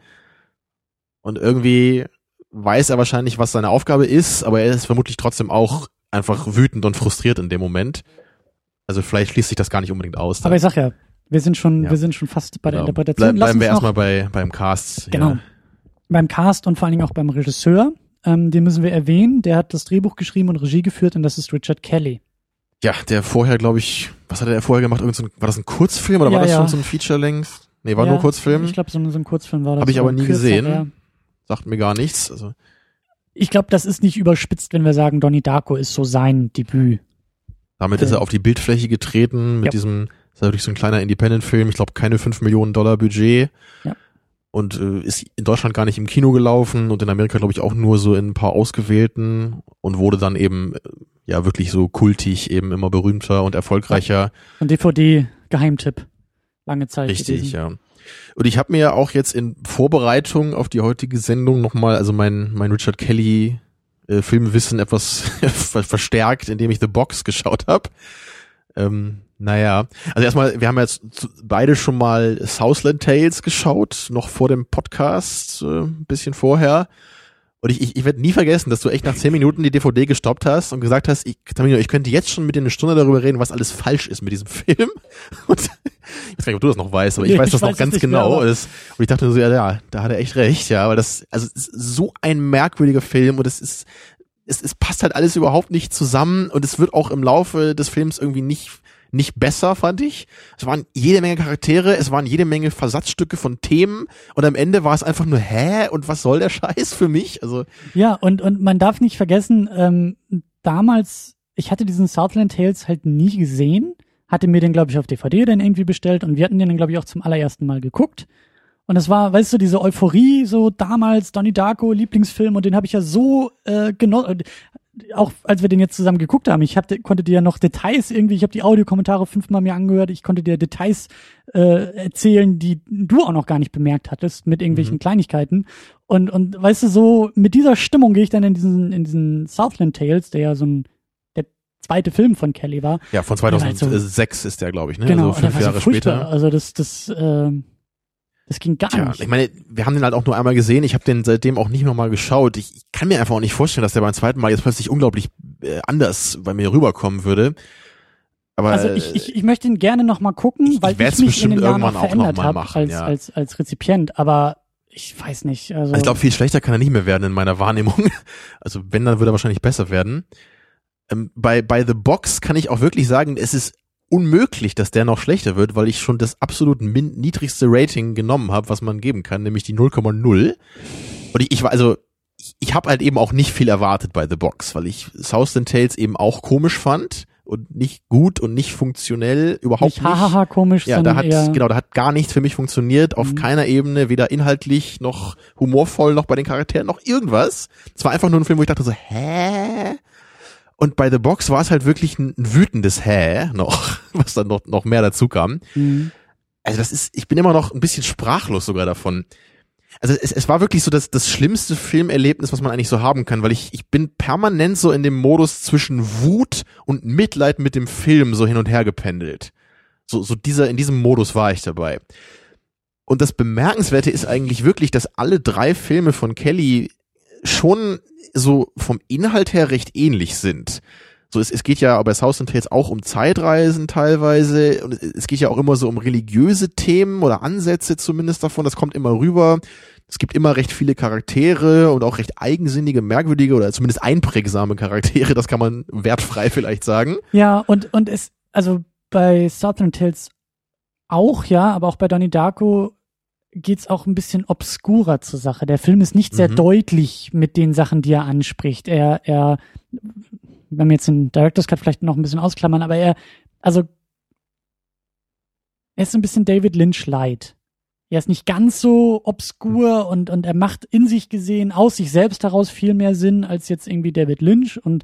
Und irgendwie weiß er wahrscheinlich, was seine Aufgabe ist, aber er ist vermutlich trotzdem auch einfach wütend und frustriert in dem Moment. Also, vielleicht schließt sich das gar nicht unbedingt aus. Aber ich sag ja, wir sind schon, Ja. wir sind schon fast bei der Genau. Interpretation. Lass bleiben wir erstmal bei, beim Cast. Genau. Ja. Beim Cast und vor allen Dingen auch beim Regisseur. Ähm, den müssen wir erwähnen. Der hat das Drehbuch geschrieben und Regie geführt und das ist Richard Kelly. Ja, der vorher, glaube ich, was hat er vorher gemacht? Irgend so ein, war das ein Kurzfilm oder Ja, war das ja. schon so ein Feature-Length? Nee, war Ja, nur Kurzfilm. Ich glaube, so, ein- Kurzfilm war das. Hab ich so aber nie kürzer, gesehen. Sagt mir gar nichts. Also, Ich glaube, das ist nicht überspitzt, wenn wir sagen, Donnie Darko ist so sein Debüt. damit Film. ist er auf die Bildfläche getreten mit diesem, ist natürlich so ein kleiner Independent-Film, ich glaube keine 5 Millionen Dollar Budget. Ja. Und äh, ist in Deutschland gar nicht im Kino gelaufen und in Amerika, glaube ich, auch nur so in ein paar ausgewählten und wurde dann eben äh, ja wirklich so kultig, eben immer berühmter und erfolgreicher. Und DVD-Geheimtipp. Lange Zeit. Richtig, gewesen. ja. Und ich habe mir auch jetzt in Vorbereitung auf die heutige Sendung nochmal, also mein, mein Richard Kelly äh, Filmwissen etwas ver- verstärkt, indem ich The Box geschaut habe. Ähm, naja, also erstmal, wir haben jetzt beide schon mal Southland Tales geschaut, noch vor dem Podcast, äh, ein bisschen vorher. Und ich, ich, ich werde nie vergessen, dass du echt nach zehn Minuten die DVD gestoppt hast und gesagt hast, ich, Tamino, ich könnte jetzt schon mit dir eine Stunde darüber reden, was alles falsch ist mit diesem Film. Und ich weiß gar nicht, ob du das noch weißt, aber ich Nee, weiß ich das noch weiß es ganz mehr, genau. aber- und, das, ich dachte nur so, ja, ja, da hat er echt recht, ja, aber das, also es ist so ein merkwürdiger Film und es ist, es, es passt halt alles überhaupt nicht zusammen und es wird auch im Laufe des Films irgendwie nicht nicht besser, fand ich. Es waren jede Menge Charaktere, es waren jede Menge Versatzstücke von Themen und am Ende war es einfach nur, hä? Und was soll der Scheiß für mich? Also, Ja, und, und man darf nicht vergessen, ähm, damals, ich hatte diesen Southland Tales halt nie gesehen, hatte mir den, glaube ich, auf DVD dann irgendwie bestellt und wir hatten den dann, glaube ich, auch zum allerersten Mal geguckt. Und es war, weißt du, diese Euphorie, so damals Donnie Darko, Lieblingsfilm, und den habe ich ja so äh, genossen. Auch als wir den jetzt zusammen geguckt haben, ich hab, konnte dir ja noch Details irgendwie, ich habe die Audiokommentare fünfmal mir angehört, ich konnte dir Details äh, erzählen, die du auch noch gar nicht bemerkt hattest, mit irgendwelchen Mhm. Kleinigkeiten. Und, und weißt du, so mit dieser Stimmung gehe ich dann in diesen, in diesen Southland Tales, der ja so ein der zweite Film von Kelly war. ja, von Ja, also- 2006 ist der, glaube ich, ne? genau, also fünf so Jahre furchtbar. später. Also das, das, ähm, das ging gar Tja, nicht. ich meine, wir haben den halt auch nur einmal gesehen. Ich habe den seitdem auch nicht nochmal geschaut. Ich, ich kann mir einfach auch nicht vorstellen, dass der beim zweiten Mal jetzt plötzlich unglaublich äh, anders bei mir rüberkommen würde. Aber Also ich, ich, ich möchte ihn gerne noch mal gucken, Ich- ich weil ich, werd's mich in bestimmt irgendwann auch verändert noch mal habe machen, als, ja. als, als Rezipient. Aber ich weiß nicht. Also, Also ich glaube, viel schlechter kann er nicht mehr werden in meiner Wahrnehmung. Also wenn, dann würde er wahrscheinlich besser werden. Ähm, bei, bei The Box kann ich auch wirklich sagen, es ist unmöglich, dass der noch schlechter wird, weil ich schon das absolut niedrigste Rating genommen habe, was man geben kann, nämlich die 0,0. Und ich, ich war also, ich, ich habe halt eben auch nicht viel erwartet bei The Box, weil ich Southland Tales eben auch komisch fand und nicht gut und nicht funktionell, überhaupt nicht hahaha komisch, ja, da hat, genau, da hat gar nichts für mich funktioniert, auf Mhm. keiner Ebene, weder inhaltlich, noch humorvoll, noch bei den Charakteren, noch irgendwas. Es war einfach nur ein Film, wo ich dachte so, hä? Und bei The Box war es halt wirklich ein, ein wütendes Hä noch, was dann noch, noch mehr dazu kam. Mhm. Also das ist, ich bin immer noch ein bisschen sprachlos sogar davon. Also es, es war wirklich so das, das schlimmste Filmerlebnis, was man eigentlich so haben kann, weil ich, ich bin permanent so in dem Modus zwischen Wut und Mitleid mit dem Film so hin und her gependelt. So, so dieser, in diesem Modus war ich dabei. Und das Bemerkenswerte ist eigentlich wirklich, dass alle drei Filme von Kelly schon so vom Inhalt her recht ähnlich sind. So, es, es geht ja bei South and Tales auch um Zeitreisen teilweise und es, geht ja auch immer so um religiöse Themen oder Ansätze zumindest davon. Das kommt immer rüber. Es gibt immer recht viele Charaktere und auch recht eigensinnige, merkwürdige oder zumindest einprägsame Charaktere. Das kann man wertfrei vielleicht sagen. Ja, und, und es, also bei Southern Tales auch, ja, aber auch bei Donnie Darko geht's auch ein bisschen obskurer zur Sache. Der Film ist nicht sehr Mhm. deutlich mit den Sachen, die er anspricht. Er, er, wenn wir jetzt den Director's Cut vielleicht noch ein bisschen ausklammern, aber er, also er ist ein bisschen David Lynch light. Er ist nicht ganz so obskur und, und er macht in sich gesehen aus sich selbst heraus viel mehr Sinn als jetzt irgendwie David Lynch und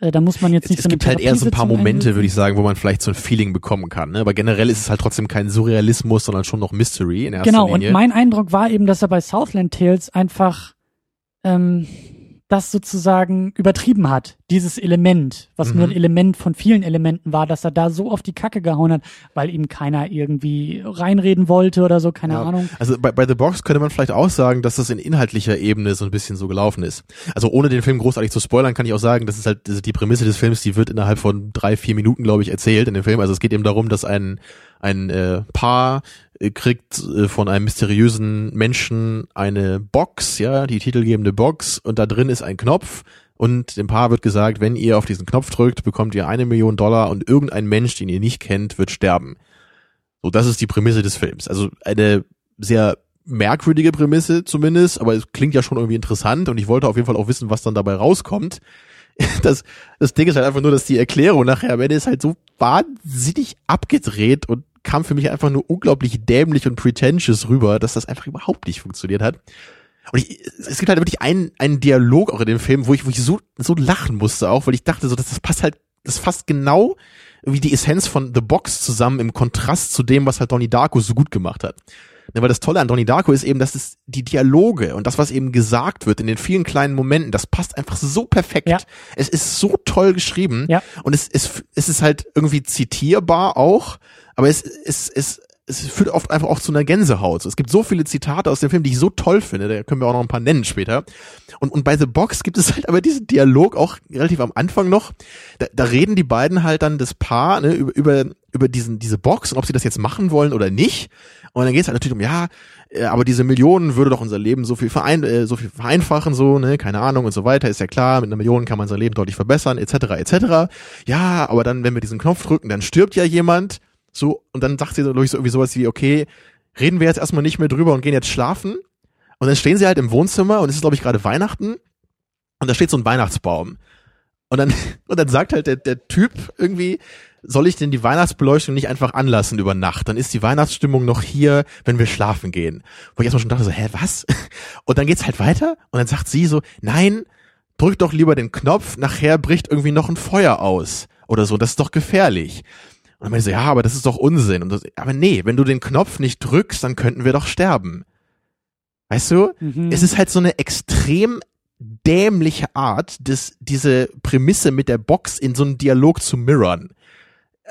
da muss man jetzt nicht es, so es gibt halt eher so ein paar Momente, würde ich sagen, wo man vielleicht so ein Feeling bekommen kann. Ne? Aber generell ist es halt trotzdem kein Surrealismus, sondern schon noch Mystery in erster genau, Linie. und mein Eindruck war eben, dass er bei Southland Tales einfach ähm, das sozusagen übertrieben hat, dieses Element, was Mhm. nur ein Element von vielen Elementen war, dass er da so auf die Kacke gehauen hat, weil ihm keiner irgendwie reinreden wollte oder so, keine Ja. Ahnung. Also bei, bei The Box könnte man vielleicht auch sagen, dass das in inhaltlicher Ebene so ein bisschen so gelaufen ist. Also ohne den Film großartig zu spoilern, kann ich auch sagen, das ist halt die Prämisse des Films, die wird innerhalb von drei, vier Minuten, glaube ich, erzählt in dem Film. Also es geht eben darum, dass ein, ein äh, Paar äh, kriegt äh, von einem mysteriösen Menschen eine Box, ja, die titelgebende Box, und da drin ist ein Knopf. Und dem Paar wird gesagt, wenn ihr auf diesen Knopf drückt, bekommt ihr eine Million Dollar und irgendein Mensch, den ihr nicht kennt, wird sterben. So, das ist die Prämisse des Films. Also eine sehr merkwürdige Prämisse zumindest, aber es klingt ja schon irgendwie interessant und ich wollte auf jeden Fall auch wissen, was dann dabei rauskommt. Das, das Ding ist halt einfach nur, dass die Erklärung nachher am Ende ist halt so wahnsinnig abgedreht und kam für mich einfach nur unglaublich dämlich und pretentious rüber, dass das einfach überhaupt nicht funktioniert hat. Und ich, es gibt halt wirklich einen, einen Dialog auch in dem Film, wo ich, wo ich so, so lachen musste auch, weil ich dachte so, dass das passt halt, das fasst genau wie die Essenz von The Box zusammen im Kontrast zu dem, was halt Donnie Darko so gut gemacht hat. Ja, weil das Tolle an Donnie Darko ist eben, dass es die Dialoge und das, was eben gesagt wird in den vielen kleinen Momenten, das passt einfach so perfekt. Ja. Es ist so toll geschrieben Ja. und es, es, es ist halt irgendwie zitierbar auch, aber es, es, es, es führt oft einfach auch zu einer Gänsehaut. Es gibt so viele Zitate aus dem Film, die ich so toll finde, da können wir auch noch ein paar nennen später. Und, und bei The Box gibt es halt aber diesen Dialog auch relativ am Anfang noch. Da, da reden die beiden halt dann das Paar ne, über, über, über diesen, diese Box und ob sie das jetzt machen wollen oder nicht. Und dann geht es halt natürlich um, ja, äh, aber diese Millionen würde doch unser Leben so viel, verein, äh, so viel vereinfachen, so, ne, keine Ahnung und so weiter, ist ja klar, mit einer Million kann man sein Leben deutlich verbessern, etc., etc. Ja, aber dann, wenn wir diesen Knopf drücken, dann stirbt ja jemand, so, und dann sagt sie, glaube ich, so irgendwie sowas wie, okay, reden wir jetzt erstmal nicht mehr drüber und gehen jetzt schlafen. Und dann stehen sie halt im Wohnzimmer und es ist, glaube ich, gerade Weihnachten und da steht so ein Weihnachtsbaum. Und dann, und dann sagt halt der, der Typ irgendwie, soll ich denn die Weihnachtsbeleuchtung nicht einfach anlassen über Nacht? Dann ist die Weihnachtsstimmung noch hier, wenn wir schlafen gehen. Wo ich erstmal schon dachte so, hä, was? Und dann geht's halt weiter und dann sagt sie so, nein, drück doch lieber den Knopf, nachher bricht irgendwie noch ein Feuer aus. Oder so, das ist doch gefährlich. Und ich so, ja, aber das ist doch Unsinn. Und das, aber nee, wenn du den Knopf nicht drückst, dann könnten wir doch sterben. Weißt du? Mhm. Es ist halt so eine extrem dämliche Art, das, diese Prämisse mit der Box in so einen Dialog zu mirrorn.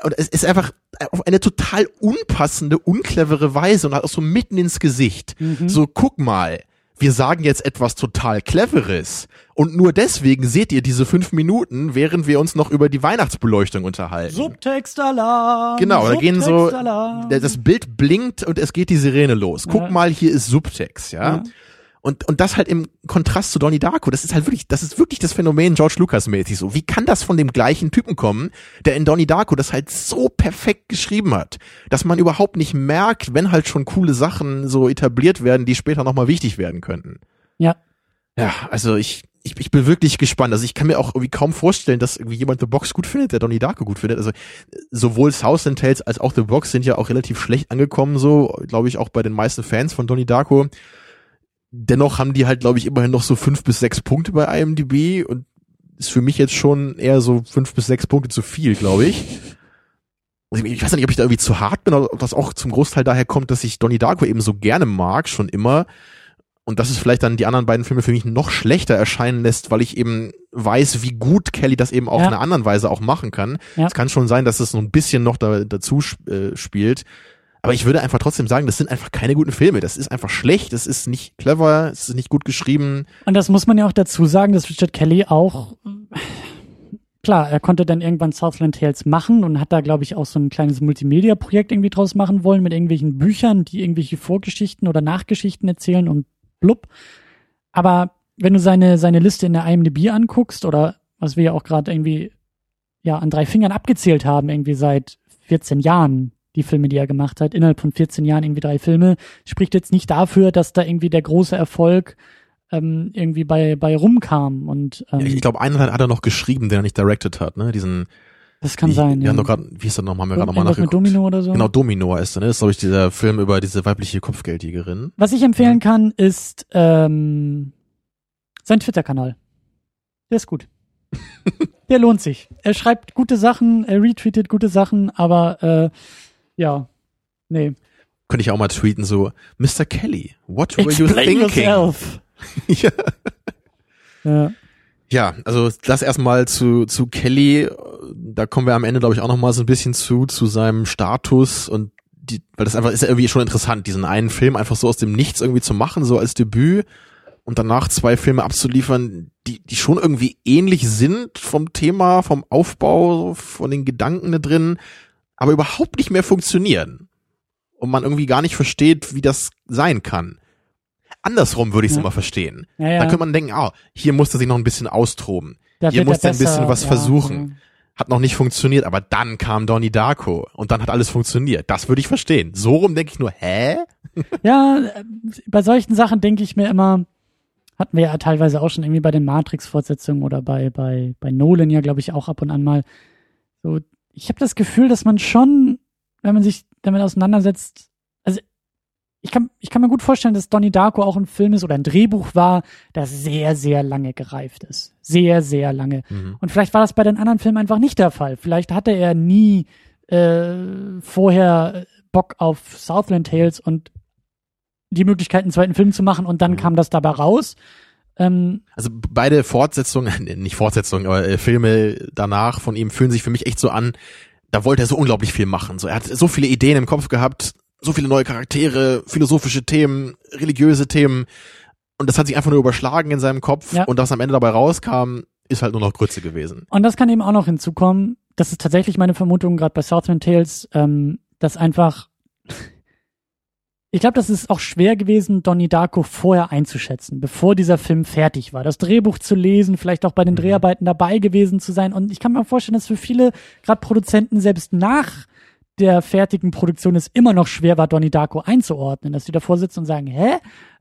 Und es ist einfach auf eine total unpassende, unclevere Weise und halt auch so mitten ins Gesicht. Mhm. So, guck mal, wir sagen jetzt etwas total Cleveres. Und nur deswegen seht ihr diese fünf Minuten, während wir uns noch über die Weihnachtsbeleuchtung unterhalten. Subtextalarm. Genau, da gehen so, das Bild blinkt und es geht die Sirene los. Guck Ja. mal, hier ist Subtext, ja. Ja. Und, und das halt im Kontrast zu Donnie Darko, das ist halt wirklich, das ist wirklich das Phänomen George Lucas mäßig so. Wie kann das von dem gleichen Typen kommen, der in Donnie Darko das halt so perfekt geschrieben hat, dass man überhaupt nicht merkt, wenn halt schon coole Sachen so etabliert werden, die später nochmal wichtig werden könnten. Ja. Ja, also ich, ich, ich bin wirklich gespannt. Also ich kann mir auch irgendwie kaum vorstellen, dass irgendwie jemand The Box gut findet, der Donnie Darko gut findet. Also sowohl Southland Tales als auch The Box sind ja auch relativ schlecht angekommen, so glaube ich auch bei den meisten Fans von Donnie Darko. Dennoch haben die halt, glaube ich, immerhin noch so fünf bis sechs Punkte bei IMDb und ist für mich jetzt schon eher so fünf bis sechs Punkte zu viel, glaube ich. Also ich weiß nicht, ob ich da irgendwie zu hart bin oder ob das auch zum Großteil daher kommt, dass ich Donnie Darko eben so gerne mag, schon immer. Und dass es vielleicht dann die anderen beiden Filme für mich noch schlechter erscheinen lässt, weil ich eben weiß, wie gut Kelly das eben auf Ja. eine anderen Weise auch machen kann. Ja. Es kann schon sein, dass es so ein bisschen noch da, dazu äh, spielt. Aber ich würde einfach trotzdem sagen, das sind einfach keine guten Filme. Das ist einfach schlecht, das ist nicht clever, es ist nicht gut geschrieben. Und das muss man ja auch dazu sagen, dass Richard Kelly auch, klar, er konnte dann irgendwann Southland Tales machen und hat da, glaube ich, auch so ein kleines Multimedia-Projekt irgendwie draus machen wollen mit irgendwelchen Büchern, die irgendwelche Vorgeschichten oder Nachgeschichten erzählen und blub. Aber wenn du seine, seine Liste in der IMDb anguckst oder was wir ja auch gerade irgendwie ja an drei Fingern abgezählt haben, irgendwie seit 14 Jahren, die Filme, die er gemacht hat, innerhalb von 14 Jahren irgendwie drei Filme, spricht jetzt nicht dafür, dass da irgendwie der große Erfolg ähm, irgendwie bei, bei rumkam. Und ähm, Ich glaube, einen hat, er noch geschrieben, den er nicht directed hat, ne? Diesen Das kann die, sein, Wir ja. haben doch gerade, wie ist das nochmal, haben wir gerade nochmal Irgendwas mit nachgeguckt. Domino oder so? Genau, Domino ist, ne? Das ist, glaube ich, dieser Film über diese weibliche Kopfgeldjägerin. Was ich empfehlen kann, ist ähm, sein Twitter-Kanal. Der ist gut. Der lohnt sich. Er schreibt gute Sachen, er retweetet gute Sachen, aber äh, ja, nee. Könnte ich auch mal tweeten, so, Mr. Kelly, what were you Explain thinking? yourself. ja. Ja. Ja, also das erstmal zu, zu Kelly, da kommen wir am Ende, glaube ich, auch noch mal so ein bisschen zu, zu seinem Status und die, weil das einfach ist ja irgendwie schon interessant, diesen einen Film einfach so aus dem Nichts irgendwie zu machen, so als Debüt und danach zwei Filme abzuliefern, die, die schon irgendwie ähnlich sind vom Thema, vom Aufbau, von den Gedanken da drin, aber überhaupt nicht mehr funktionieren. Und man irgendwie gar nicht versteht, wie das sein kann. Andersrum würde ich es Ja. immer verstehen. Ja, ja. Da könnte man denken, ah, hier musste sich noch ein bisschen austoben. Da hier musste er ein bisschen was versuchen. Hat noch nicht funktioniert, aber dann kam Donnie Darko und dann hat alles funktioniert. Das würde ich verstehen. So rum denke ich nur, hä? Ja, äh, bei solchen Sachen denke ich mir immer, hatten wir ja teilweise auch schon irgendwie bei den Matrix-Fortsetzungen oder bei, bei, bei Nolan ja, glaube ich, auch ab und an mal. So, ich habe das Gefühl, dass man schon, wenn man sich damit auseinandersetzt, also ich kann, ich kann mir gut vorstellen, dass Donnie Darko auch ein Film ist oder ein Drehbuch war, das sehr, sehr lange gereift ist. Sehr, sehr lange. Mhm. Und vielleicht war das bei den anderen Filmen einfach nicht der Fall. Vielleicht hatte er nie äh, vorher Bock auf Southland Tales und die Möglichkeit, einen zweiten Film zu machen und dann Mhm. kam das dabei raus. Ähm, Also beide Fortsetzungen, nicht Fortsetzungen, aber äh, Filme danach von ihm fühlen sich für mich echt so an, da wollte er so unglaublich viel machen. So, er hat so viele Ideen im Kopf gehabt, so viele neue Charaktere, philosophische Themen, religiöse Themen. Und das hat sich einfach nur überschlagen in seinem Kopf. Ja. Und das am Ende dabei rauskam, ist halt nur noch Grütze gewesen. und das kann eben auch noch hinzukommen. Das ist tatsächlich meine Vermutung, gerade bei Southland Tales, ähm, dass einfach ich glaube, das ist auch schwer gewesen, Donnie Darko vorher einzuschätzen, bevor dieser Film fertig war. Das Drehbuch zu lesen, vielleicht auch bei den Mhm. Dreharbeiten dabei gewesen zu sein. Und ich kann mir vorstellen, dass für viele, gerade Produzenten, selbst nach der fertigen Produktion es immer noch schwer war, Donnie Darko einzuordnen, dass die davor sitzen und sagen, hä?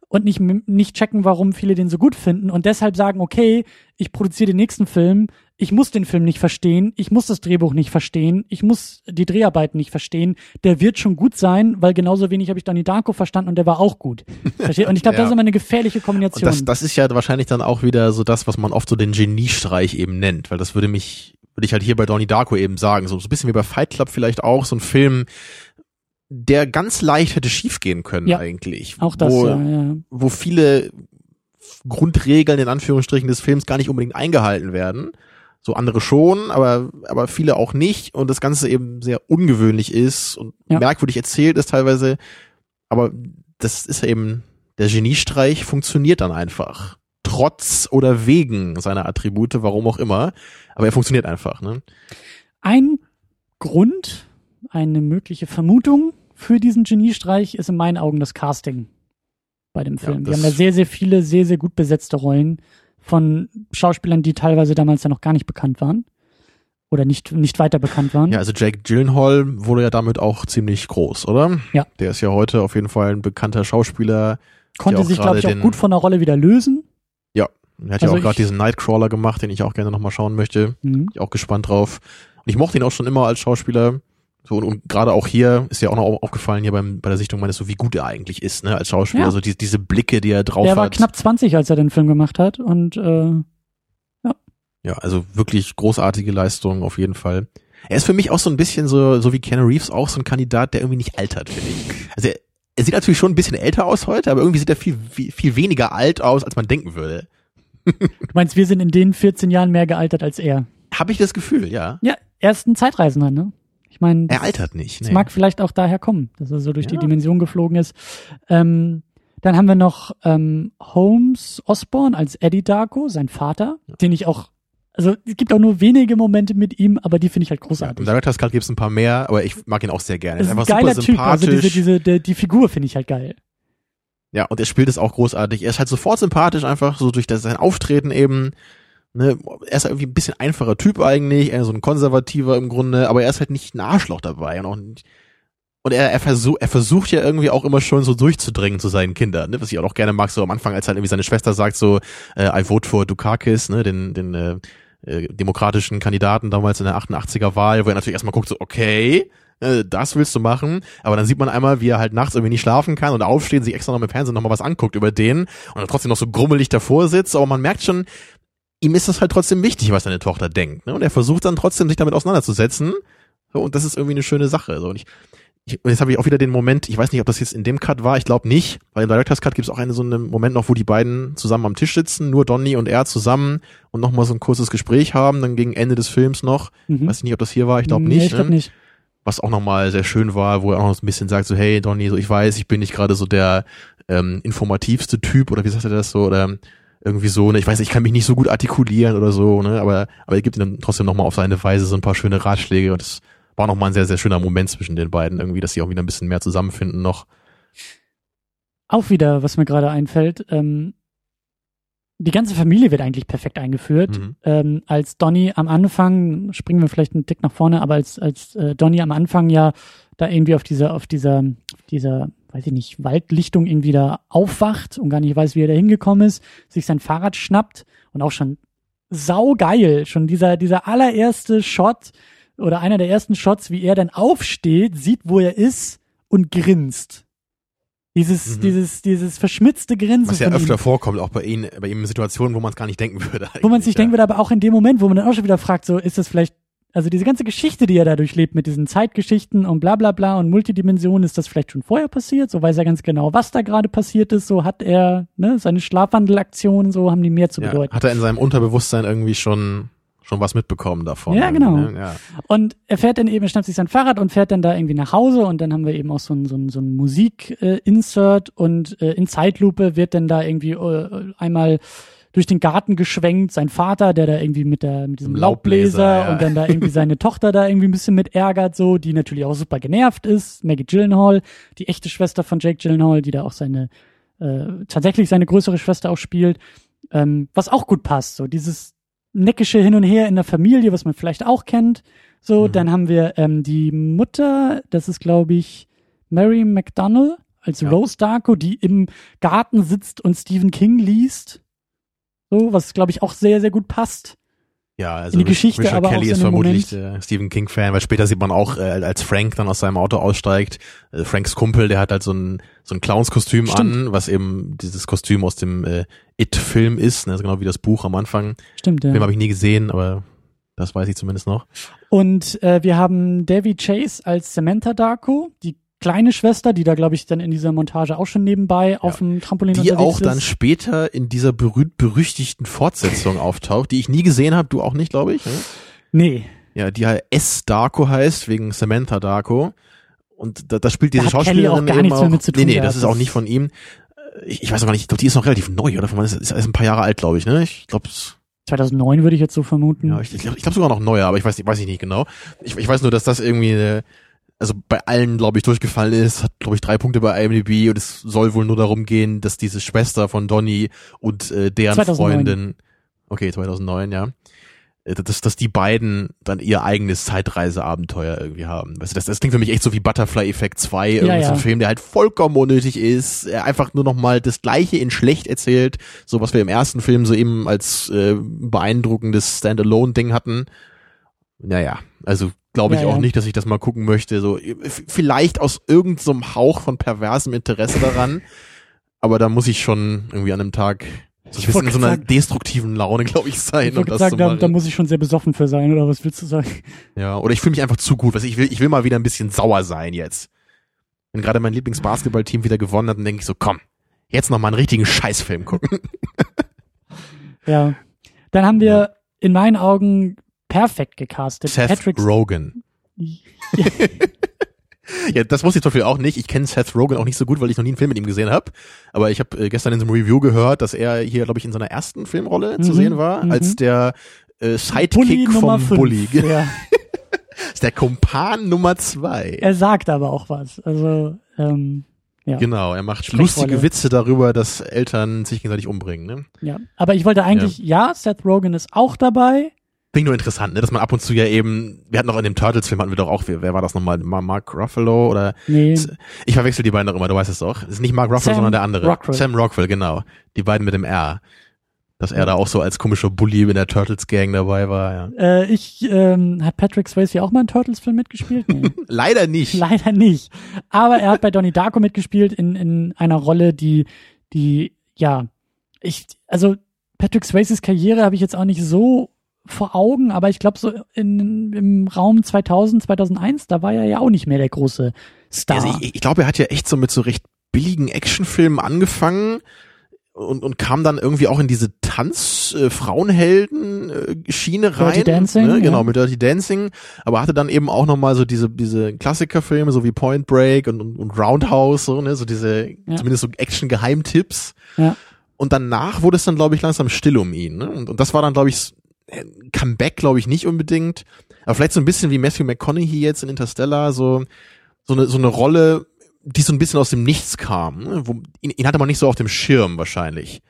Und nicht, nicht checken, warum viele den so gut finden und deshalb sagen, okay, ich produziere den nächsten Film, ich muss den Film nicht verstehen, ich muss das Drehbuch nicht verstehen, ich muss die Dreharbeiten nicht verstehen, der wird schon gut sein, weil genauso wenig habe ich Donnie Darko verstanden und der war auch gut. Versteht? Und ich glaube, Ja. das ist immer eine gefährliche Und Kombination. das, das ist ja wahrscheinlich dann auch wieder so das, was man oft so den Geniestreich eben nennt, weil das würde mich, würde ich halt hier bei Donnie Darko eben sagen, so, so ein bisschen wie bei Fight Club vielleicht auch, so ein Film, der ganz leicht hätte schiefgehen können Ja, eigentlich. auch das, wo, ja, ja. wo viele Grundregeln in Anführungsstrichen des Films gar nicht unbedingt eingehalten werden. So andere schon, aber, aber viele auch nicht und das Ganze eben sehr ungewöhnlich ist und Ja. merkwürdig erzählt ist teilweise. Aber das ist eben, der Geniestreich funktioniert dann einfach. Trotz oder wegen seiner Attribute, warum auch immer. Aber er funktioniert einfach, ne? Ein Grund, eine mögliche Vermutung für diesen Geniestreich ist in meinen Augen das Casting bei dem Ja, Film. Wir das- haben ja sehr, sehr viele, sehr, sehr gut besetzte Rollen von Schauspielern, die teilweise damals ja noch gar nicht bekannt waren. Oder nicht, nicht weiter bekannt waren. Ja, also Jake Gyllenhaal wurde ja damit auch ziemlich groß, oder? Ja. Der ist ja heute auf jeden Fall ein bekannter Schauspieler. Konnte sich, glaube ich, auch gut von der Rolle wieder lösen. Er hat Also ja auch gerade diesen Nightcrawler gemacht, den ich auch gerne nochmal schauen möchte. Mhm. Bin ich auch gespannt drauf. Und ich mochte ihn auch schon immer als Schauspieler. So, und, und gerade auch hier ist ja auch noch au- aufgefallen, hier beim, bei der Sichtung meines, so wie gut er eigentlich ist, ne, als Schauspieler. Ja. So die, diese Blicke, die er drauf Der war hat. knapp 20, als er den Film gemacht hat. Und äh, Ja, also wirklich großartige Leistung auf jeden Fall. Er ist für mich auch so ein bisschen so, so wie Keanu Reeves auch so ein Kandidat, der irgendwie nicht altert, finde ich. Also er, er sieht natürlich schon ein bisschen älter aus heute, aber irgendwie sieht er viel, viel, viel weniger alt aus, als man denken würde. du meinst, wir sind in den 14 Jahren mehr gealtert als er. Habe ich das Gefühl, ja. Ja, er ist ein Zeitreisender, ne? Ich meine, Er altert nicht. Das Nee. mag vielleicht auch daher kommen, dass er so durch die Ja. Dimension geflogen ist. Ähm, dann haben wir noch ähm, Holmes Osborne als Eddie Darko, sein Vater, den ich auch, also es gibt auch nur wenige Momente mit ihm, aber die finde ich halt Ja, Im großartig. Director's Cut gibt's ein paar mehr, aber ich mag ihn auch sehr gerne. Er ist ist ein einfach geiler super Typ, also sympathisch. diese, diese, der, die Figur finde ich halt geil. Ja, und er spielt es auch großartig. Er ist halt sofort sympathisch, einfach so durch das, sein Auftreten eben. Ne, er ist irgendwie ein bisschen einfacher Typ eigentlich, eher so ein konservativer im Grunde, aber er ist halt nicht ein Arschloch dabei und auch nicht, und er, er, versuch, er versucht ja irgendwie auch immer schon so durchzudringen zu seinen Kindern, ne? was ich auch noch gerne mag, so am Anfang, als halt irgendwie seine Schwester sagt so, äh, I vote for Dukakis, ne, den, den, äh, äh, demokratischen Kandidaten damals in der 88er Wahl, wo er natürlich erstmal guckt, so, okay, äh, das willst du machen, aber dann sieht man einmal, wie er halt nachts irgendwie nicht schlafen kann und aufstehen, sich extra noch mit Fernsehen nochmal was anguckt über den und dann trotzdem noch so grummelig davor sitzt, aber man merkt schon, ihm ist das halt trotzdem wichtig, was seine Tochter denkt, ne? Und er versucht dann trotzdem, sich damit auseinanderzusetzen, so, und das ist irgendwie eine schöne Sache, so, und ich, ich, und jetzt habe ich auch wieder den Moment, ich weiß nicht, ob das jetzt in dem Cut war, ich glaube nicht, weil im Director's Cut gibt es auch einen so einen Moment noch, wo die beiden zusammen am Tisch sitzen, nur Donny und er zusammen und nochmal so ein kurzes Gespräch haben, dann gegen Ende des Films noch. Mhm. Weiß ich nicht, ob das hier war, ich glaube Nee, nicht. ich glaube ne? nicht. Was auch nochmal sehr schön war, wo er auch noch so ein bisschen sagt, so, hey Donny, so ich weiß, ich bin nicht gerade so der ähm, informativste Typ oder wie sagt er das so, oder irgendwie so, ne, ich weiß, ich kann mich nicht so gut artikulieren oder so, ne, aber, aber er gibt ihm dann trotzdem nochmal auf seine Weise so ein paar schöne Ratschläge und das war nochmal ein sehr, sehr schöner Moment zwischen den beiden, irgendwie, dass sie auch wieder ein bisschen mehr zusammenfinden noch. Auch wieder, was mir gerade einfällt, ähm, die ganze Familie wird eigentlich perfekt eingeführt. Mhm. Ähm, als Donny am Anfang, springen wir vielleicht einen Tick nach vorne, aber als, als äh, Donny am Anfang ja da irgendwie auf dieser, auf dieser, auf dieser, weiß ich nicht, Waldlichtung irgendwie da aufwacht und gar nicht weiß, wie er da hingekommen ist, sich sein Fahrrad schnappt und auch schon saugeil, schon dieser, dieser allererste Shot oder einer der ersten Shots, wie er dann aufsteht, sieht, wo er ist und grinst. Dieses, Mhm. dieses, dieses verschmitzte Grinsen. Was ja von ihm. öfter vorkommt, auch bei ihnen, bei ihm in Situationen, wo man es gar nicht denken würde. Wo man sich eigentlich, denken würde, aber auch in dem Moment, wo man dann auch schon wieder fragt, so ist das vielleicht, also diese ganze Geschichte, die er da durchlebt mit diesen Zeitgeschichten und bla bla bla und Multidimensionen, ist das vielleicht schon vorher passiert? So weiß er ganz genau, was da gerade passiert ist, so hat er, ne, seine Schlafwandelaktionen, so haben die mehr zu ja. bedeuten. Hat er in seinem Unterbewusstsein irgendwie schon, schon was mitbekommen davon. Ja, genau. Ne? Ja. Und er fährt dann eben, er schnappt sich sein Fahrrad und fährt dann da irgendwie nach Hause und dann haben wir eben auch so ein, so ein, so ein Musik-Insert und äh, in Zeitlupe wird dann da irgendwie äh, einmal durch den Garten geschwenkt, sein Vater, der da irgendwie mit der mit diesem Laubbläser, Laubbläser, ja. und dann da irgendwie seine Tochter da irgendwie ein bisschen mit ärgert, so, die natürlich auch super genervt ist, Maggie Gyllenhaal, die echte Schwester von Jake Gyllenhaal, die da auch seine äh, tatsächlich seine größere Schwester auch spielt, ähm, was auch gut passt, so dieses neckische Hin und Her in der Familie, was man vielleicht auch kennt. So, Mhm. dann haben wir ähm, die Mutter, das ist glaube ich Mary McDonnell als Ja. Rose Darko, die im Garten sitzt und Stephen King liest. So, was glaube ich auch sehr, sehr gut passt. Ja, also In die Geschichte, Richard aber Kelly ist vermutlich Stephen King-Fan, weil später sieht man auch, äh, als Frank dann aus seinem Auto aussteigt, äh, Franks Kumpel, der hat halt so ein, so ein Clownskostüm an, was eben dieses Kostüm aus dem äh, It-Film ist, ne, also genau wie das Buch am Anfang. Stimmt, ja. Film habe ich nie gesehen, aber das weiß ich zumindest noch. Und äh, wir haben Davy Chase als Samantha Darko, die kleine Schwester, die da, glaube ich, dann in dieser Montage auch schon nebenbei auf dem Trampolin Die auch ist. dann später in dieser berühmt-berüchtigten Fortsetzung auftaucht, die ich nie gesehen habe, du auch nicht, glaube ich. Ne? Nee, Ja, die halt S. Darko heißt, wegen Samantha Darko. Und da, da spielt diese Da Schauspielerin auch gar eben nichts mehr mit zu tun Nee, nee, das ist auch nicht von ihm. Ich, ich weiß auch gar nicht, ich glaube, die ist noch relativ neu, oder? Von ist, ist ein paar Jahre alt, glaube ich, ne? Ich glaube, 2009 würde ich jetzt so vermuten. ja, ich, ich glaube glaub sogar noch neuer, aber ich weiß, nicht- weiß ich nicht genau. Ich, ich weiß nur, dass das irgendwie, eine, also bei allen, glaube ich, durchgefallen ist, hat, glaube ich, drei Punkte bei IMDb und es soll wohl nur darum gehen, dass diese Schwester von Donny und äh, deren 2009. Freundin, okay, 2009, ja, äh, dass, dass die beiden dann ihr eigenes Zeitreiseabenteuer irgendwie haben. Weißt du, das, das klingt für mich echt so wie Butterfly Effect 2, irgendwie Ja, so ein ja. Film, der halt vollkommen unnötig ist, er einfach nur noch mal das Gleiche in schlecht erzählt, so was wir im ersten Film so eben als äh, beeindruckendes Standalone-Ding hatten. Naja, also glaube ich Ja, auch ja. nicht, dass ich das mal gucken möchte. So f- vielleicht aus irgendeinem so Hauch von perversem Interesse daran, aber da muss ich schon irgendwie an einem Tag so ein Ich bisschen in so einer sagen- destruktiven Laune, glaube ich, sein, ich um das sagen, zu da, da muss ich schon sehr besoffen für sein, oder was willst du sagen? Ja, oder ich fühle mich einfach zu gut. Was ich will, ich will mal wieder ein bisschen sauer sein jetzt. Wenn gerade mein Lieblingsbasketballteam wieder gewonnen hat, dann denke ich so, komm, jetzt noch mal einen richtigen Scheißfilm gucken. Ja. Dann haben wir in meinen Augen perfekt gecastet. Seth Patrick Rogen. Ja, das wusste ich zum Beispiel auch nicht. Ich kenne Seth Rogen auch nicht so gut, weil ich noch nie einen Film mit ihm gesehen habe. Aber ich habe äh, gestern in so einem Review gehört, dass er hier, glaube ich, in seiner ersten Filmrolle zu Mhm, sehen war, mhm. als der äh, Sidekick Bully vom 5. Bully. Ja. ist der Kumpan Nummer zwei. Er sagt aber auch was. Also, ähm, ja. Genau, er macht lustige Witze darüber, dass Eltern sich gegenseitig umbringen. Ne? ja. Aber ich wollte eigentlich, ja. Seth Rogen ist auch dabei. Finde ich nur interessant, ne? dass man ab und zu ja eben, wir hatten noch in dem Turtles-Film hatten wir doch auch, wer, wer war das nochmal? Ma- Mark Ruffalo oder Nee. ich verwechsel die beiden doch immer, du weißt es doch. Es ist nicht Mark Ruffalo, Sam sondern der andere. Rockwell. Sam Rockwell, genau. Die beiden mit dem R. dass er da auch so als komischer Bully in der Turtles Gang dabei war. Ja. Äh, ich ähm, hat Patrick Swayze auch mal einen Turtles-Film mitgespielt? Nee. Leider nicht. Leider nicht. Aber er hat bei Donnie Darko mitgespielt in, in einer Rolle, die, die, ja, ich, also Patrick Swayzes Karriere habe ich jetzt auch nicht so vor Augen, aber ich glaube so in, im Raum 2000, 2001, da war er ja auch nicht mehr der große Star. Also ich, ich glaube, er hat ja echt so mit so recht billigen Actionfilmen angefangen und, und kam dann irgendwie auch in diese Tanz-Frauenhelden-Schiene äh, rein. Dirty Dancing, ne? Genau, ja. mit Dirty Dancing. Aber hatte dann eben auch nochmal so diese, diese Klassikerfilme, so wie Point Break und, und, und Roundhouse, so, ne? so diese, Ja. zumindest so Action-Geheimtipps. Ja. Und danach wurde es dann, glaube ich, langsam still um ihn. Ne? Und, und das war dann, glaube ich, Comeback, glaube ich, nicht unbedingt. Aber vielleicht so ein bisschen wie Matthew McConaughey jetzt in Interstellar, so, so eine, so eine Rolle, die so ein bisschen aus dem Nichts kam. Ne? Wo, ihn, ihn hatte man nicht so auf dem Schirm wahrscheinlich.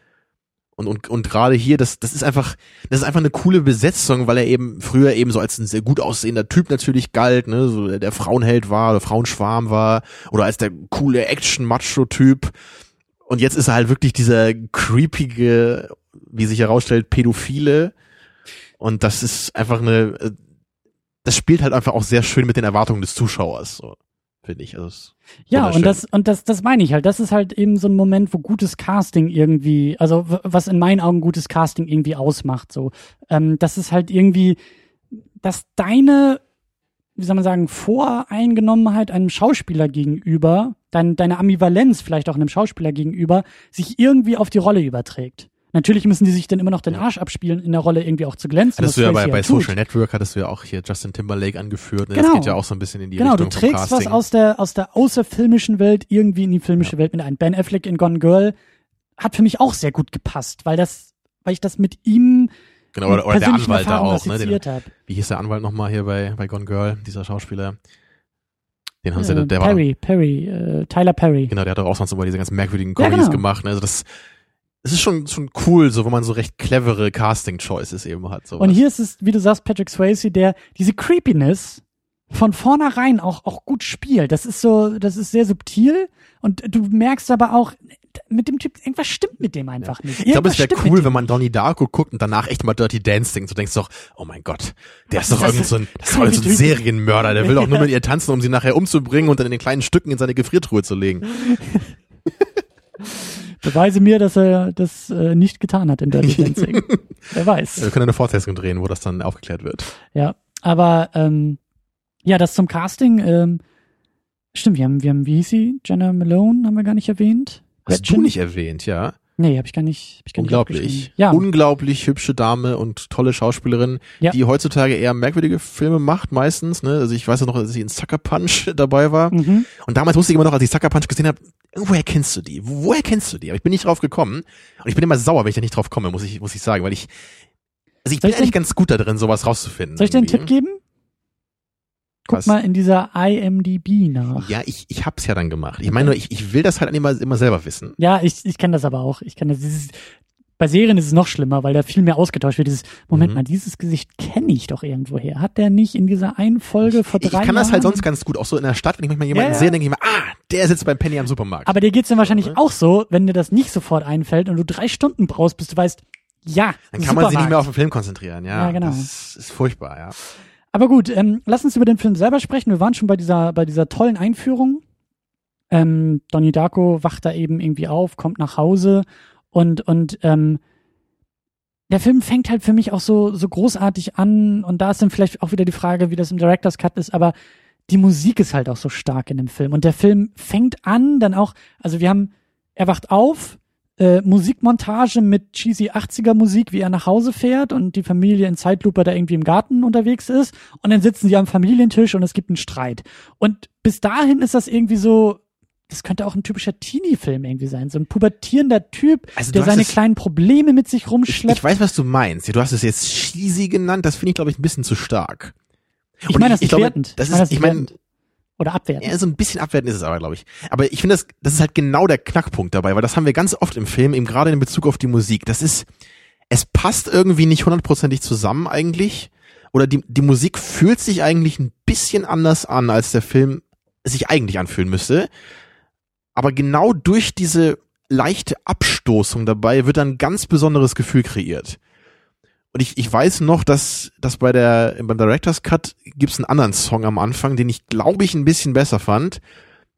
Und, und, und gerade hier, das, das ist einfach, das ist einfach eine coole Besetzung, weil er eben früher eben so als ein sehr gut aussehender Typ natürlich galt, ne, so der, der Frauenheld war oder Frauenschwarm war oder als der coole Action-Macho-Typ. Und jetzt ist er halt wirklich dieser creepige, wie sich herausstellt, Pädophile. Und das ist einfach eine, äh, das spielt halt einfach auch sehr schön mit den Erwartungen des Zuschauers, so, finde ich. Also Ja, und das, und das, das meine ich halt. Das ist halt eben so ein Moment, wo gutes Casting irgendwie, also was in meinen Augen gutes Casting irgendwie ausmacht, so. Ähm, das ist halt irgendwie, dass deine, wie soll man sagen, Voreingenommenheit einem Schauspieler gegenüber, dein, deine Ambivalenz vielleicht auch einem Schauspieler gegenüber, sich irgendwie auf die Rolle überträgt. Natürlich müssen die sich dann immer noch den Arsch abspielen, in der Rolle irgendwie auch zu glänzen. Hattest du ja bei, bei. Social Network, hattest du ja auch hier Justin Timberlake angeführt. Ne? Genau. Das geht ja auch so ein bisschen in die Genau, du Richtung vom trägst was aus der, aus der außerfilmischen Welt irgendwie in die filmische Welt mit ein. Ben Affleck in Gone Girl hat für mich auch sehr gut gepasst, weil das, weil ich das mit ihm genau, oder, oder der Anwalt da Erfahrungen auch. Ne? Den, hab. wie hieß der Anwalt nochmal hier bei, bei Gone Girl, dieser Schauspieler? Den haben sie, Äh, der war, Perry, Perry, äh, Tyler Perry. genau, der hat doch auch sonst immer diese ganz merkwürdigen Ja, Comedies genau. gemacht. Ne? Also das, es ist schon, schon cool, so, wenn man so recht clevere Casting-Choices eben hat. So Und hier ist es, wie du sagst, Patrick Swayze, der diese Creepiness von vornherein auch, auch gut spielt. Das ist so, das ist sehr subtil und du merkst aber auch, mit dem Typ, irgendwas stimmt mit dem einfach nicht. Ich glaube, es Irgendwas wäre cool, wenn man Donnie Darko guckt und danach echt mal Dirty Dancing. So denkst du doch, oh mein Gott, der ist Was doch ist irgend das so ein, das ist doch so ein Serienmörder. Der will doch nur mit ihr tanzen, um sie nachher umzubringen und dann in den kleinen Stücken in seine Gefriertruhe zu legen. Beweise mir, dass er das äh, nicht getan hat in Dirty Dancing. Wer weiß. Wir können eine Fortsetzung drehen, wo das dann aufgeklärt wird. Ja, aber ähm, ja, das zum Casting. Ähm, stimmt, wir haben, wir haben, wie hieß sie? Jenna Malone haben wir gar nicht erwähnt. Hast Gretchen? du nicht erwähnt, ja? Nee, habe ich gar nicht. Hab ich gar Nicht Unglaublich. aufgeschrieben. ja, Unglaublich hübsche Dame und tolle Schauspielerin, Ja. die heutzutage eher merkwürdige Filme macht, meistens. Ne? Also ich weiß ja noch, dass sie in Sucker Punch dabei war. mhm. Und damals wusste ich immer noch, als ich Sucker Punch gesehen habe, woher kennst du die? Wo- Woher kennst du die? Aber ich bin nicht drauf gekommen. Und ich bin immer sauer, wenn ich da nicht drauf komme, muss ich, muss ich sagen, weil ich, also ich Soll bin ich eigentlich denn- ganz gut da drin, sowas rauszufinden. Soll ich dir einen. Tipp geben? Guck Was? mal in dieser IMDb nach. Ja, ich, ich hab's ja dann gemacht. Ich meine nur, ich, ich will das halt immer, immer selber wissen. Ja, ich, ich kenne das aber auch. Ich kenne das. Dieses, bei Serien ist es noch schlimmer, weil da viel mehr ausgetauscht wird. Dieses, Moment Mhm. mal, dieses Gesicht kenne ich doch irgendwoher. Hat der nicht in dieser einen Folge vor Ich drei kann das halt Jahren- sonst ganz gut, auch so in der Stadt, wenn ich manchmal jemanden Ja, ja. sehe, denke ich mir, ah, der sitzt beim Penny am Supermarkt. Aber dir geht's dann wahrscheinlich Ja. auch so, wenn dir das nicht sofort einfällt und du drei Stunden brauchst, bis du weißt, ja, dann kann man sich nicht Supermarkt. mehr auf den Film konzentrieren, ja. Ja, genau. Das ist furchtbar, ja. Aber gut, ähm, lass uns über den Film selber sprechen. Wir waren schon bei dieser, bei dieser tollen Einführung. Ähm, Donnie Darko wacht da eben irgendwie auf, kommt nach Hause und, und ähm, der Film fängt halt für mich auch so, so großartig an und da ist dann vielleicht auch wieder die Frage, wie das im Director's Cut ist, aber die Musik ist halt auch so stark in dem Film und der Film fängt an, dann auch, also wir haben, er wacht auf, äh, Musikmontage mit cheesy 80er Musik, wie er nach Hause fährt und die Familie in Zeitlupe da irgendwie im Garten unterwegs ist und dann sitzen sie am Familientisch und es gibt einen Streit. Und bis dahin ist das irgendwie so, das könnte auch ein typischer Teenie-Film irgendwie sein, so ein pubertierender Typ, Also der seine es- kleinen Probleme mit sich Ich, rumschleppt. ich weiß, was du meinst. Du hast es jetzt cheesy genannt, das finde ich, glaube ich, ein bisschen zu stark. Ich meine das. Das Ich meine das ist, ich meine. Oder abwertend. Ja, so ein bisschen abwertend ist es aber, glaube ich. Aber ich finde, das, das ist halt genau der Knackpunkt dabei, weil das haben wir ganz oft im Film, eben gerade in Bezug auf die Musik. Das ist, es passt irgendwie nicht hundertprozentig zusammen eigentlich. Oder die, die Musik fühlt sich eigentlich ein bisschen anders an, als der Film sich eigentlich anfühlen müsste. Aber genau durch diese leichte Abstoßung dabei wird ein ganz besonderes Gefühl kreiert. Und ich, ich weiß noch, dass, dass bei der, beim Director's Cut gibt's einen anderen Song am Anfang, den ich glaube ich ein bisschen besser fand.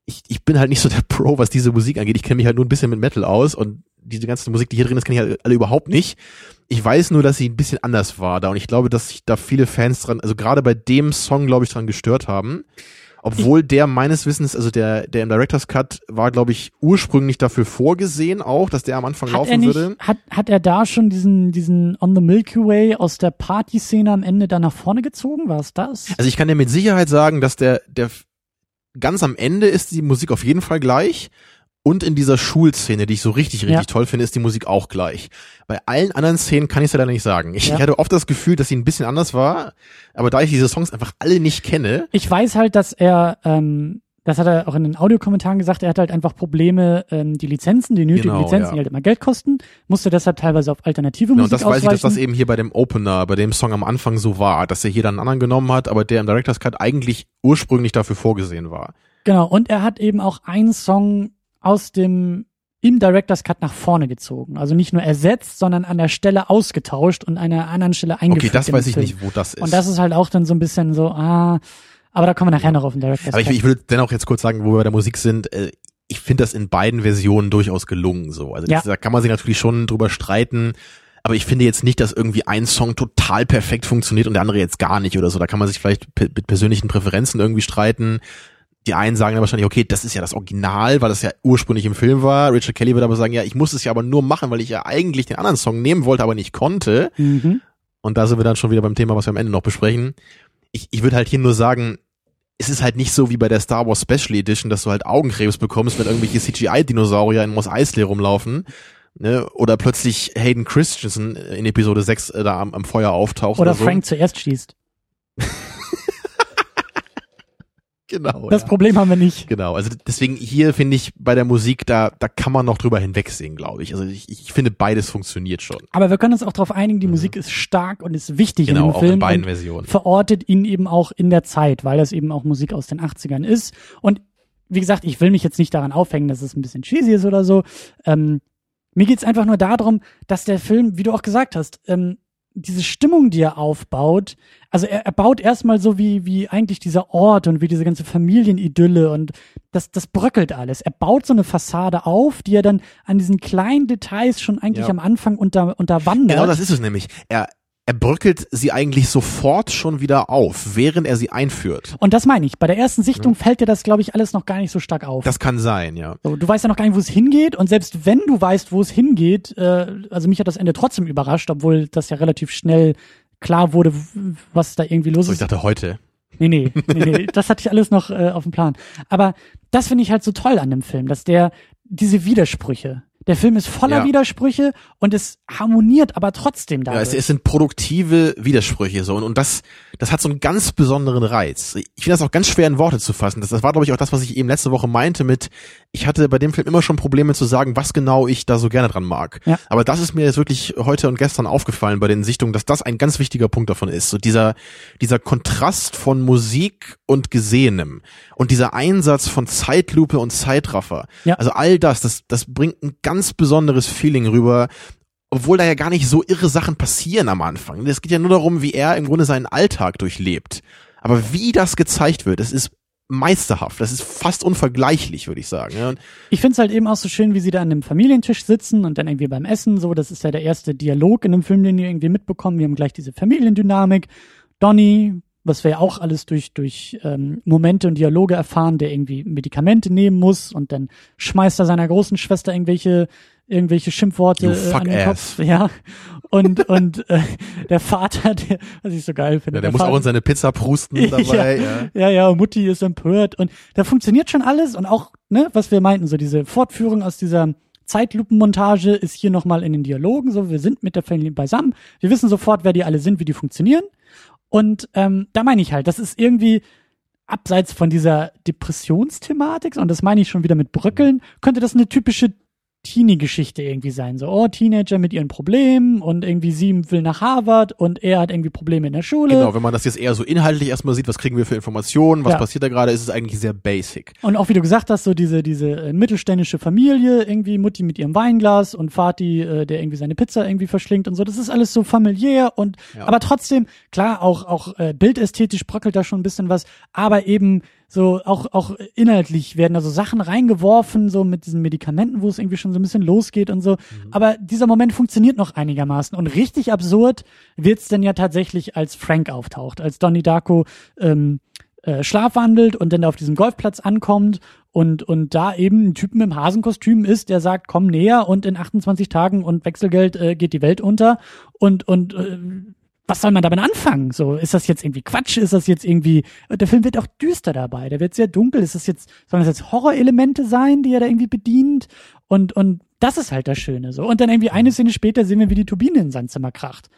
Ich, ich bin halt nicht so der Pro, was diese Musik angeht. Ich kenne mich halt nur ein bisschen mit Metal aus und diese ganze Musik, die hier drin ist, kenne ich halt alle überhaupt nicht. Ich weiß nur, dass sie ein bisschen anders war da und ich glaube, dass sich da viele Fans dran, also gerade bei dem Song, glaube ich, dran gestört haben. Obwohl der meines Wissens, also der, der im Director's Cut war, glaube ich, ursprünglich dafür vorgesehen auch, dass der am Anfang Hat laufen nicht, würde. hat, hat er da schon diesen, diesen On the Milky Way aus der Partyszene am Ende da nach vorne gezogen? War es das? Also ich kann dir mit Sicherheit sagen, dass der, der ganz am Ende ist die Musik auf jeden Fall gleich. Und in dieser Schulszene, die ich so richtig, richtig Ja. toll finde, ist die Musik auch gleich. Bei allen anderen Szenen kann ich es leider nicht sagen. Ich, Ja. hatte oft das Gefühl, dass sie ein bisschen anders war, aber da ich diese Songs einfach alle nicht kenne, Ich weiß halt, dass er, ähm, das hat er auch in den Audiokommentaren gesagt, er hat halt einfach Probleme, ähm, die Lizenzen, die nötigen Genau, Lizenzen, ja. die halt immer Geld kosten, musste deshalb teilweise auf alternative Genau, Musik und das weiß ich, dass das eben hier bei dem Opener, bei dem Song am Anfang so war, dass er hier dann einen anderen genommen hat, aber der im Director's Cut eigentlich ursprünglich dafür vorgesehen war. Genau, und er hat eben auch einen Song aus dem im Director's Cut nach vorne gezogen. Also nicht nur ersetzt, sondern an der Stelle ausgetauscht und an einer anderen Stelle eingefügt. Okay, das weiß den ich Film. nicht, wo das ist. Und das ist halt auch dann so ein bisschen so, ah, aber da kommen wir nachher noch auf den Director's aber ich, Cut. ich will dennoch jetzt kurz sagen, wo wir bei der Musik sind, äh, ich finde das in beiden Versionen durchaus gelungen so. Also Ja. das, da kann man sich natürlich schon drüber streiten. Aber ich finde jetzt nicht, dass irgendwie ein Song total perfekt funktioniert und der andere jetzt gar nicht oder so. Da kann man sich vielleicht mit persönlichen Präferenzen irgendwie streiten. Die einen sagen dann wahrscheinlich, okay, das ist ja das Original, weil das ja ursprünglich im Film war. Richard Kelly wird aber sagen, ja, ich muss es ja aber nur machen, weil ich ja eigentlich den anderen Song nehmen wollte, aber nicht konnte. mhm. Und da sind wir dann schon wieder beim Thema, was wir am Ende noch besprechen. Ich, ich würde halt hier nur sagen, es ist halt nicht so wie bei der Star Wars Special Edition, dass du halt Augenkrebs bekommst, wenn irgendwelche CGI-Dinosaurier in Mos Eisley rumlaufen. Ne? Oder plötzlich Hayden Christensen in Episode 6 äh, da am, am Feuer auftaucht. Oder Oder, so. Frank zuerst schießt. Genau. Das ja. Problem haben wir nicht. Genau, also deswegen hier finde ich bei der Musik, da, da kann man noch drüber hinwegsehen, glaube ich. Also ich, ich finde beides funktioniert schon. Aber wir können uns auch darauf einigen, die Musik ist stark und ist wichtig Mhm. Genau, in dem auch Film. in beiden Versionen. verortet ihn eben auch in der Zeit, weil das eben auch Musik aus den 80ern ist. Und wie gesagt, ich will mich jetzt nicht daran aufhängen, dass es ein bisschen cheesy ist oder so. Ähm, mir geht's einfach nur darum, dass der Film, wie du auch gesagt hast, ähm, diese Stimmung, die er aufbaut, also er, er baut erstmal so wie, wie eigentlich dieser Ort und wie diese ganze Familienidylle und das, das bröckelt alles. Er baut so eine Fassade auf, die er dann an diesen kleinen Details schon eigentlich Ja. am Anfang unter, unterwandert. Genau das ist es nämlich. Er, er bröckelt sie eigentlich sofort schon wieder auf, während er sie einführt. Und das meine ich. Bei der ersten Sichtung fällt dir das, glaube ich, alles noch gar nicht so stark auf. Das kann sein, ja. so, du weißt ja noch gar nicht, wo es hingeht. Und selbst wenn du weißt, wo es hingeht, äh, also mich hat das Ende trotzdem überrascht, obwohl das ja relativ schnell klar wurde, was da irgendwie los So, ich ist. dachte heute. Nee, nee, nee, nee, das hatte ich alles noch äh, auf dem Plan. Aber das finde ich halt so toll an dem Film, dass der diese Widersprüche, der Film ist voller Ja. Widersprüche und es harmoniert aber trotzdem Ja, dadurch. es, es sind produktive Widersprüche so und, und das das hat so einen ganz besonderen Reiz. Ich finde das auch ganz schwer in Worte zu fassen. Das, das war glaube ich auch das, was ich eben letzte Woche meinte mit ich hatte bei dem Film immer schon Probleme zu sagen, was genau ich da so gerne dran mag. Ja. Aber das ist mir jetzt wirklich heute und gestern aufgefallen bei den Sichtungen, dass das ein ganz wichtiger Punkt davon ist. So dieser dieser Kontrast von Musik und Gesehenem und dieser Einsatz von Zeitlupe und Zeitraffer. Ja. Also all das, das das bringt ein ganz besonderes Feeling rüber obwohl da ja gar nicht so irre Sachen passieren am Anfang. Es geht ja nur darum, wie er im Grunde seinen Alltag durchlebt. Aber wie das gezeigt wird, das ist meisterhaft. Das ist fast unvergleichlich, würde ich sagen. Ja, Ich find's halt eben auch so schön, wie sie da an einem Familientisch sitzen und dann irgendwie beim Essen so. Das ist ja der erste Dialog in dem Film, den wir irgendwie mitbekommen. Wir haben gleich diese Familiendynamik. Donny, was wir ja auch alles durch, durch ähm, Momente und Dialoge erfahren, der irgendwie Medikamente nehmen muss und dann schmeißt er seiner großen Schwester irgendwelche irgendwelche Schimpfworte äh, an den ass. Kopf. Ja. Und, und äh, der Vater, der, was ich so geil finde. ja, der der muss Vater, auch in seine Pizza prusten dabei. ja. ja, ja, Mutti ist empört und da funktioniert schon alles und auch, ne, was wir meinten, so diese Fortführung aus dieser Zeitlupenmontage ist hier nochmal in den Dialogen, so wir sind mit der Familie beisammen, wir wissen sofort, wer die alle sind, wie die funktionieren und ähm, da meine ich halt, das ist irgendwie abseits von dieser Depressionsthematik und das meine ich schon wieder mit Bröckeln, könnte das eine typische Teenie-Geschichte irgendwie sein. So, oh, Teenager mit ihren Problemen und irgendwie sie will nach Harvard und er hat irgendwie Probleme in der Schule. Genau, wenn man das jetzt eher so inhaltlich erstmal sieht, was kriegen wir für Informationen, was ja. passiert da gerade, ist es eigentlich sehr basic. Und auch wie du gesagt hast, so diese, diese äh, mittelständische Familie, irgendwie Mutti mit ihrem Weinglas und Vati, äh, der irgendwie seine Pizza irgendwie verschlingt und so, das ist alles so familiär und ja. aber trotzdem, klar, auch, auch äh, bildästhetisch bröckelt da schon ein bisschen was, aber eben so auch auch inhaltlich werden da so Sachen reingeworfen, so mit diesen Medikamenten, wo es irgendwie schon so ein bisschen losgeht und so. Mhm. Aber dieser Moment funktioniert noch einigermaßen. Und richtig absurd wird's denn ja tatsächlich, als Frank auftaucht, als Donnie Darko ähm, äh, schlafwandelt und dann auf diesem Golfplatz ankommt und, und da eben ein Typen im Hasenkostüm ist, der sagt, komm näher und in 28 Tagen und Wechselgeld äh, geht die Welt unter und, und äh, was soll man damit anfangen? So, ist das jetzt irgendwie Quatsch? Ist das jetzt irgendwie, der Film wird auch düster dabei, der wird sehr dunkel. Ist das jetzt, sollen das jetzt Horrorelemente sein, die er da irgendwie bedient? Und, und das ist halt das Schöne, so. Und dann irgendwie eine Szene später sehen wir, wie die Turbine in sein Zimmer kracht.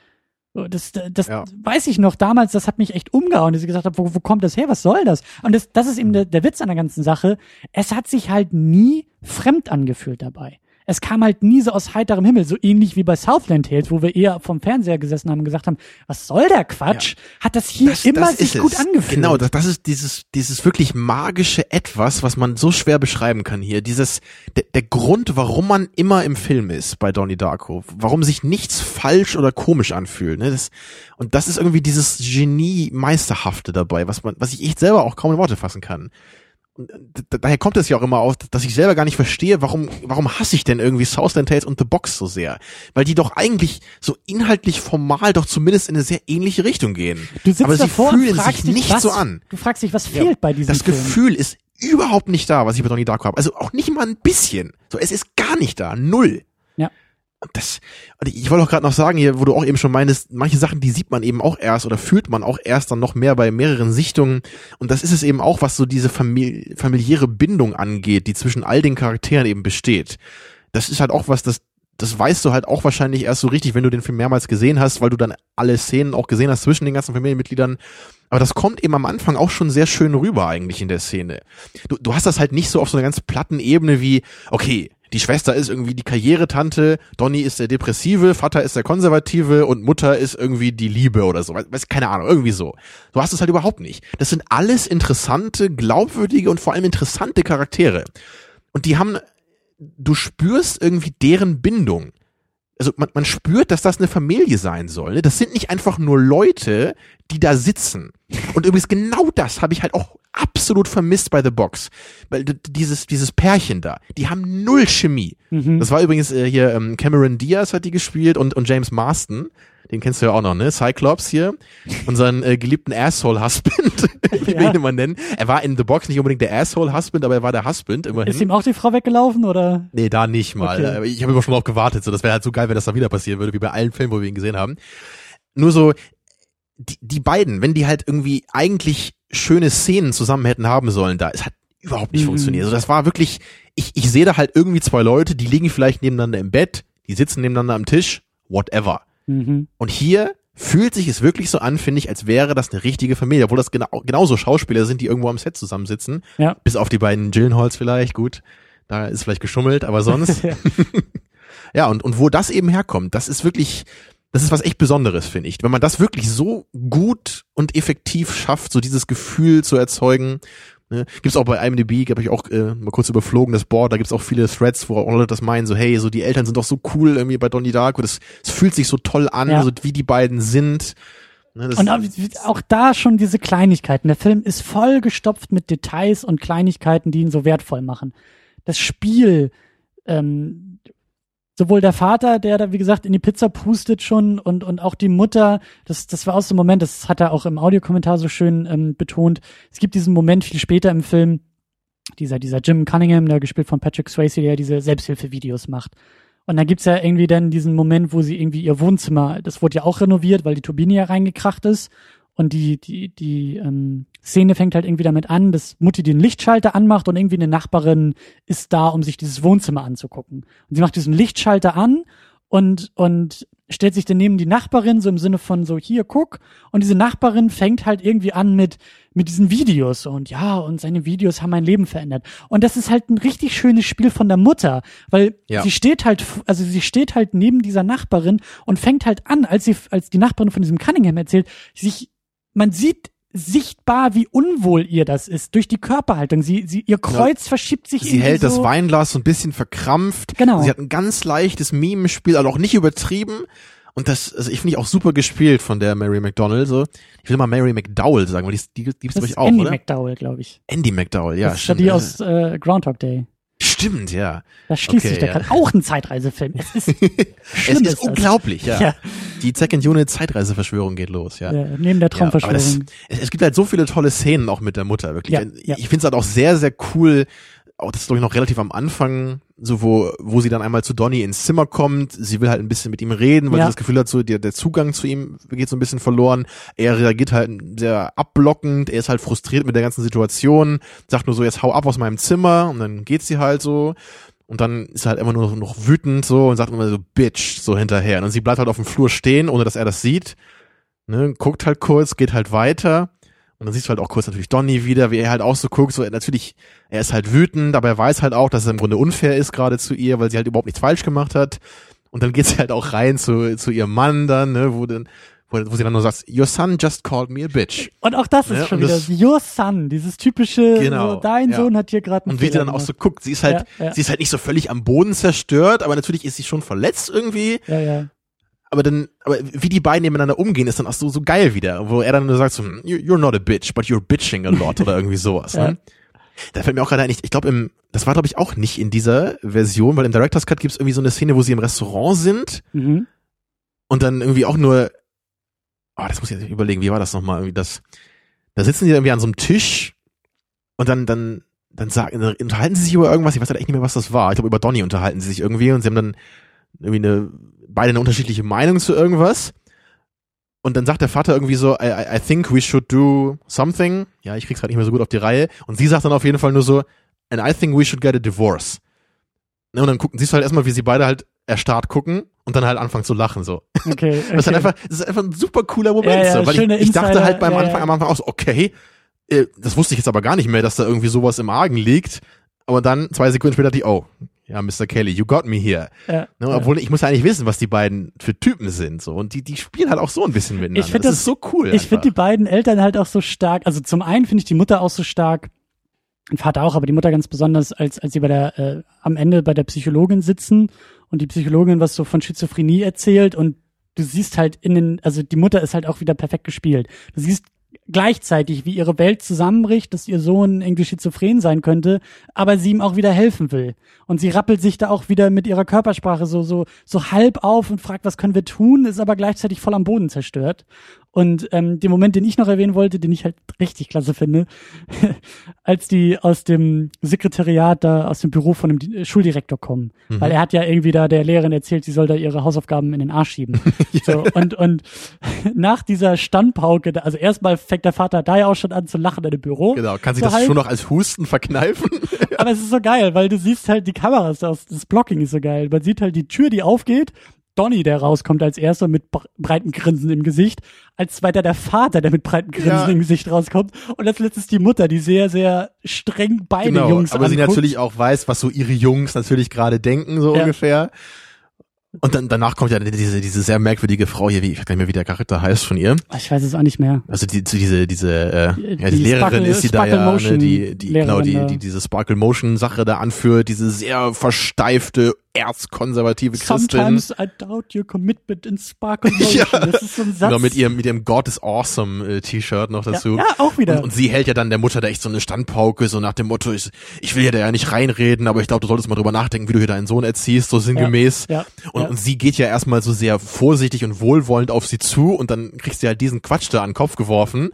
Das, das ja. weiß ich noch damals, das hat mich echt umgehauen, dass ich gesagt habe, wo, wo kommt das her? Was soll das? Und das, das ist eben der, der Witz an der ganzen Sache. Es hat sich halt nie fremd angefühlt dabei es kam halt nie so aus heiterem Himmel, so ähnlich wie bei Southland Tales, wo wir eher vom Fernseher gesessen haben und gesagt haben, was soll der Quatsch? Ja. Hat das hier das, immer das sich gut angefühlt. Genau, das, das ist dieses, dieses wirklich magische Etwas, was man so schwer beschreiben kann hier. Dieses, der, der Grund, warum man immer im Film ist bei Donnie Darko, warum sich nichts falsch oder komisch anfühlt. Ne? Das, und das ist irgendwie dieses Genie-Meisterhafte dabei, was man, was ich echt selber auch kaum in Worte fassen kann daher kommt es ja auch immer auf, dass ich selber gar nicht verstehe, warum, warum hasse ich denn irgendwie Southland Tales und The Box so sehr? Weil die doch eigentlich so inhaltlich formal doch zumindest in eine sehr ähnliche Richtung gehen. Du sitzt Aber sie fühlen sich dich, nicht was, so an. Du fragst dich, was fehlt ja, bei diesem Das Film? Gefühl ist überhaupt nicht da, was ich bei Donnie Darko habe. Also auch nicht mal ein bisschen. So, es ist gar nicht da. Null. Ja das, ich wollte auch gerade noch sagen, hier, wo du auch eben schon meinst, manche Sachen, die sieht man eben auch erst oder fühlt man auch erst dann noch mehr bei mehreren Sichtungen. Und das ist es eben auch, was so diese famili familiäre Bindung angeht, die zwischen all den Charakteren eben besteht. Das ist halt auch was, das, das weißt du halt auch wahrscheinlich erst so richtig, wenn du den Film mehrmals gesehen hast, weil du dann alle Szenen auch gesehen hast zwischen den ganzen Familienmitgliedern. Aber das kommt eben am Anfang auch schon sehr schön rüber eigentlich in der Szene. Du, du hast das halt nicht so auf so einer ganz platten Ebene wie, okay, die Schwester ist irgendwie die Karrieretante, Donny ist der Depressive, Vater ist der Konservative und Mutter ist irgendwie die Liebe oder so. Weiß, keine Ahnung, irgendwie so. Du hast es halt überhaupt nicht. Das sind alles interessante, glaubwürdige und vor allem interessante Charaktere. Und die haben, du spürst irgendwie deren Bindung also man, man spürt, dass das eine Familie sein soll. Ne? Das sind nicht einfach nur Leute, die da sitzen. Und übrigens genau das habe ich halt auch absolut vermisst bei The Box. Weil dieses, dieses Pärchen da, die haben null Chemie. Mhm. Das war übrigens äh, hier ähm, Cameron Diaz hat die gespielt und, und James Marston den kennst du ja auch noch, ne? Cyclops hier, unseren äh, geliebten Asshole-Husband, wie ja. wir ihn immer nennen. Er war in The Box nicht unbedingt der Asshole-Husband, aber er war der Husband immerhin. Ist ihm auch die Frau weggelaufen, oder? Nee, da nicht mal. Okay. Ich habe immer schon drauf gewartet, so das wäre halt so geil, wenn das da wieder passieren würde, wie bei allen Filmen, wo wir ihn gesehen haben. Nur so, die, die beiden, wenn die halt irgendwie eigentlich schöne Szenen zusammen hätten haben sollen, da, es hat überhaupt nicht mhm. funktioniert. Also das war wirklich, ich, ich sehe da halt irgendwie zwei Leute, die liegen vielleicht nebeneinander im Bett, die sitzen nebeneinander am Tisch, whatever. Mhm. Und hier fühlt sich es wirklich so an, finde ich, als wäre das eine richtige Familie, obwohl das genau, genauso Schauspieler sind, die irgendwo am Set zusammensitzen. Ja. Bis auf die beiden Gyllenhaals vielleicht, gut. Da ist vielleicht geschummelt, aber sonst. ja, ja und, und wo das eben herkommt, das ist wirklich, das ist was echt Besonderes, finde ich. Wenn man das wirklich so gut und effektiv schafft, so dieses Gefühl zu erzeugen Ne? Gibt's auch bei IMDb, habe ich auch äh, mal kurz überflogen, das Board, da gibt's auch viele Threads, wo Leute das meinen, so hey, so die Eltern sind doch so cool irgendwie bei Donnie Darko, das, das fühlt sich so toll an, ja. so wie die beiden sind. Ne, und auch da schon diese Kleinigkeiten. Der Film ist voll gestopft mit Details und Kleinigkeiten, die ihn so wertvoll machen. Das Spiel, ähm, sowohl der Vater, der da, wie gesagt, in die Pizza pustet schon und, und auch die Mutter, das, das war so ein Moment, das hat er auch im Audiokommentar so schön ähm, betont. Es gibt diesen Moment viel später im Film, dieser, dieser Jim Cunningham, der gespielt von Patrick Swayze, der diese Selbsthilfevideos macht. Und dann gibt's ja irgendwie dann diesen Moment, wo sie irgendwie ihr Wohnzimmer, das wurde ja auch renoviert, weil die Turbine ja reingekracht ist. Und die, die, die ähm, Szene fängt halt irgendwie damit an, dass Mutti den Lichtschalter anmacht und irgendwie eine Nachbarin ist da, um sich dieses Wohnzimmer anzugucken. Und sie macht diesen Lichtschalter an und, und stellt sich dann neben die Nachbarin, so im Sinne von so, hier, guck. Und diese Nachbarin fängt halt irgendwie an mit, mit diesen Videos und ja, und seine Videos haben mein Leben verändert. Und das ist halt ein richtig schönes Spiel von der Mutter, weil Ja. sie steht halt, also sie steht halt neben dieser Nachbarin und fängt halt an, als sie, als die Nachbarin von diesem Cunningham erzählt, sich, man sieht sichtbar, wie unwohl ihr das ist, durch die Körperhaltung. Sie, sie, ihr Kreuz verschiebt sich Sie hält das so. Weinglas so ein bisschen verkrampft. Genau. Sie hat ein ganz leichtes Mimenspiel, also auch nicht übertrieben. Und das, also ich finde ich auch super gespielt von der Mary McDonald. So, ich will mal Mary McDowell sagen, weil die, die, die gibt's Das ist auch, Andy oder? McDowell, glaube ich. Andy McDowell, ja, das ist ja die aus äh, Groundhog Day. Stimmt, ja. Da schließt Okay, sich der ja. Kreis. Auch ein Zeitreisefilm. Es ist, Es ist das. unglaublich, ja. Ja. Die Second Unit Zeitreiseverschwörung geht los, ja. Ja, neben der Ja, aber das, Traumverschwörung. es, es gibt halt so viele tolle Szenen auch mit der Mutter, wirklich. Ja, ja. Ich finde es halt auch sehr, sehr cool, auch das ist glaube ich noch relativ am Anfang, so wo, wo sie dann einmal zu Donny ins Zimmer kommt. Sie will halt ein bisschen mit ihm reden, weil Ja. sie das Gefühl hat, so der, der Zugang zu ihm geht so ein bisschen verloren. Er reagiert halt sehr abblockend, er ist halt frustriert mit der ganzen Situation, sagt nur so, jetzt hau ab aus meinem Zimmer und dann geht sie halt so. Und dann ist er halt immer nur noch, noch wütend so und sagt immer so Bitch so hinterher. Und sie bleibt halt auf dem Flur stehen, ohne dass er das sieht. Ne, guckt halt kurz, geht halt weiter. Und dann siehst du halt auch kurz natürlich Donny wieder, wie er halt auch so guckt, so natürlich, er ist halt wütend, aber er weiß halt auch, dass es im Grunde unfair ist gerade zu ihr, weil sie halt überhaupt nichts falsch gemacht hat. Und dann geht sie halt auch rein zu, zu ihrem Mann dann, ne, wo dann, wo, wo sie dann nur sagt, your son just called me a bitch. Und auch das ist Ja, schon wieder das- Your Son, dieses typische, Genau, so, dein ja. Sohn hat hier gerade Und wie sie dann auch so guckt, sie ist halt, Ja, sie ist halt nicht so völlig am Boden zerstört, aber natürlich ist sie schon verletzt irgendwie. Ja, ja. aber dann, aber wie die beiden nebeneinander umgehen, ist dann auch so, so geil wieder, wo er dann nur sagt so, "You- you're not a bitch, but you're bitching a lot oder irgendwie sowas, ne? Da fällt mir auch gerade ein, ich, ich glaube im, das war glaube ich auch nicht in dieser Version, weil im Director's Cut gibt es irgendwie so eine Szene, wo sie im Restaurant sind Mhm. und dann irgendwie auch nur, oh, das muss ich jetzt überlegen, wie war das nochmal, irgendwie das, da sitzen die irgendwie an so einem Tisch und dann, dann, dann sagen, dann unterhalten sie sich über irgendwas, ich weiß halt echt nicht mehr, was das war. Ich glaube, über Donny unterhalten sie sich irgendwie und sie haben dann irgendwie eine, beide eine unterschiedliche Meinung zu irgendwas. Und dann sagt der Vater irgendwie so, I, I think we should do something. Ja, ich krieg's halt nicht mehr so gut auf die Reihe. Und sie sagt dann auf jeden Fall nur so, and I think we should get a divorce. Ne, und dann gucken, siehst du halt erstmal, wie sie beide halt erstarrt gucken und dann halt anfangen zu lachen so. Okay. okay. Das ist halt einfach, das ist einfach ein super cooler Moment, Ja, ja, so, weil ich, ich dachte halt beim ja, Anfang ja. am Anfang auch so, okay, äh, das wusste ich jetzt aber gar nicht mehr, dass da irgendwie sowas im Argen liegt. Aber dann, zwei Sekunden später, dachte ich, oh, ja, Mr. Kelly, you got me here. ja, Ne, ja. obwohl ich muss ja eigentlich wissen, was die beiden für Typen sind, so. Und die, die spielen halt auch so ein bisschen miteinander. Ich das, das- ist so cool. Ich finde die beiden Eltern halt auch so stark. Also zum einen finde ich die Mutter auch so stark, den Vater auch, aber die Mutter ganz besonders, als, als sie bei der, äh, am Ende bei der Psychologin sitzen und die Psychologin was so von Schizophrenie erzählt und du siehst halt in den, also die Mutter ist halt auch wieder perfekt gespielt. Du siehst gleichzeitig, wie ihre Welt zusammenbricht, dass ihr Sohn irgendwie schizophren sein könnte, aber sie ihm auch wieder helfen will. Und sie rappelt sich da auch wieder mit ihrer Körpersprache so, so, so halb auf und fragt, was können wir tun, ist aber gleichzeitig voll am Boden zerstört. Und ähm, den Moment, den ich noch erwähnen wollte, den ich halt richtig klasse finde, als die aus dem Sekretariat da, aus dem Büro von dem Di- Schuldirektor kommen. Mhm. Weil er hat ja irgendwie da der Lehrerin erzählt, sie soll da ihre Hausaufgaben in den Arsch schieben. so, und, und nach dieser Standpauke, also erstmal fängt der Vater da ja auch schon an zu lachen in dem Büro. Genau, kann sich So das halb. schon noch als Husten verkneifen? Aber es ist so geil, weil du siehst halt die Kameras, das, das Blocking ist so geil. Man sieht halt die Tür, die aufgeht. Donny, der rauskommt als erster mit bre- breiten Grinsen im Gesicht. Als zweiter der Vater, der mit breiten Grinsen Ja. im Gesicht rauskommt. Und als letztes die Mutter, die sehr, sehr streng beide genau, Jungs aber sie anguckt. natürlich auch weiß, was so ihre Jungs natürlich gerade denken, so Ja. ungefähr. Und dann danach kommt ja diese, diese sehr merkwürdige Frau hier, wie, ich weiß gar nicht mehr, wie der Charakter heißt von ihr. Ich weiß es auch nicht mehr. Also die, die- diese, diese, äh, ja, die, Die Lehrerin Sparkle- ist sie da Sparkle ja, ne, die, die, genau, Lehrerin die, da. die diese Sparkle Motion Sache da anführt, diese sehr versteifte, erzkonservative Christin. Sometimes I doubt your commitment in Sparkle Motion. Ja. Das ist so ein Satz. Genau, mit ihrem, mit ihrem God is Awesome äh, T-Shirt noch dazu. Ja, ja, auch wieder. Und, und sie hält ja dann der Mutter da echt so eine Standpauke, so nach dem Motto, ich, ich will ja da ja nicht reinreden, aber ich glaube, du solltest mal drüber nachdenken, wie du hier deinen Sohn erziehst, so sinngemäß. ja, und, ja. und sie geht ja erstmal so sehr vorsichtig und wohlwollend auf sie zu und dann kriegst du halt diesen Quatsch da an den Kopf geworfen.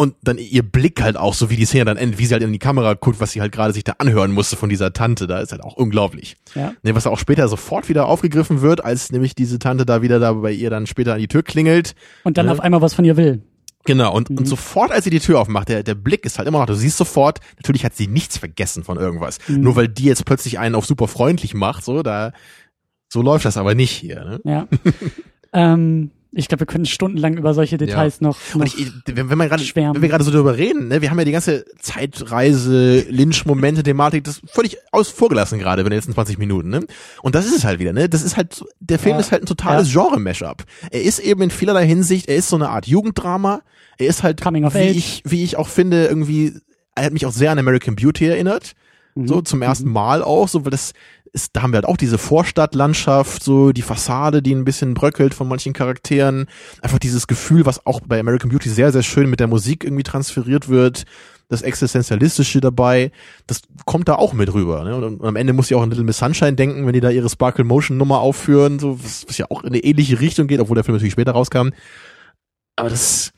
Und dann ihr Blick halt auch, so wie die Szene dann endet, wie sie halt in die Kamera guckt, was sie halt gerade sich da anhören musste von dieser Tante, da ist halt auch unglaublich. ja. Ne, was auch später sofort wieder aufgegriffen wird, als nämlich diese Tante da wieder da bei ihr dann später an die Tür klingelt. Und dann Ja. auf einmal was von ihr will. Genau, und, Mhm. und sofort, als sie die Tür aufmacht, der, der Blick ist halt immer noch, du siehst sofort, natürlich hat sie nichts vergessen von irgendwas. Mhm. Nur weil die jetzt plötzlich einen auf super freundlich macht, so, da, so läuft das aber nicht hier, ne? Ja. ähm, Ich glaube, wir können stundenlang über solche Details ja. noch, noch Und ich, wenn, wenn, man grade, wenn wir gerade so darüber reden, ne, wir haben ja die ganze Zeitreise, Lynch-Momente, Thematik, das völlig aus vorgelassen gerade in den letzten 20 Minuten. Ne? Und das ist es halt wieder. Ne? Das ist halt, der Film ja. ist halt ein totales ja. Genre-Mashup. Er ist eben in vielerlei Hinsicht, er ist so eine Art Jugenddrama. Er ist halt, Coming of wie Age. ich, wie ich auch finde, irgendwie, er hat mich auch sehr an American Beauty erinnert. So mhm. zum ersten mhm. Mal auch, so weil das ist, da haben wir halt auch diese Vorstadtlandschaft, so die Fassade, die ein bisschen bröckelt von manchen Charakteren. Einfach dieses Gefühl, was auch bei American Beauty sehr, sehr schön mit der Musik irgendwie transferiert wird. Das Existenzialistische dabei, das kommt da auch mit rüber. Ne? Und, am Ende muss ich auch an Little Miss Sunshine denken, wenn die da ihre Sparkle Motion Nummer aufführen, so, was, was ja auch in eine ähnliche Richtung geht, obwohl der Film natürlich später rauskam. Aber das,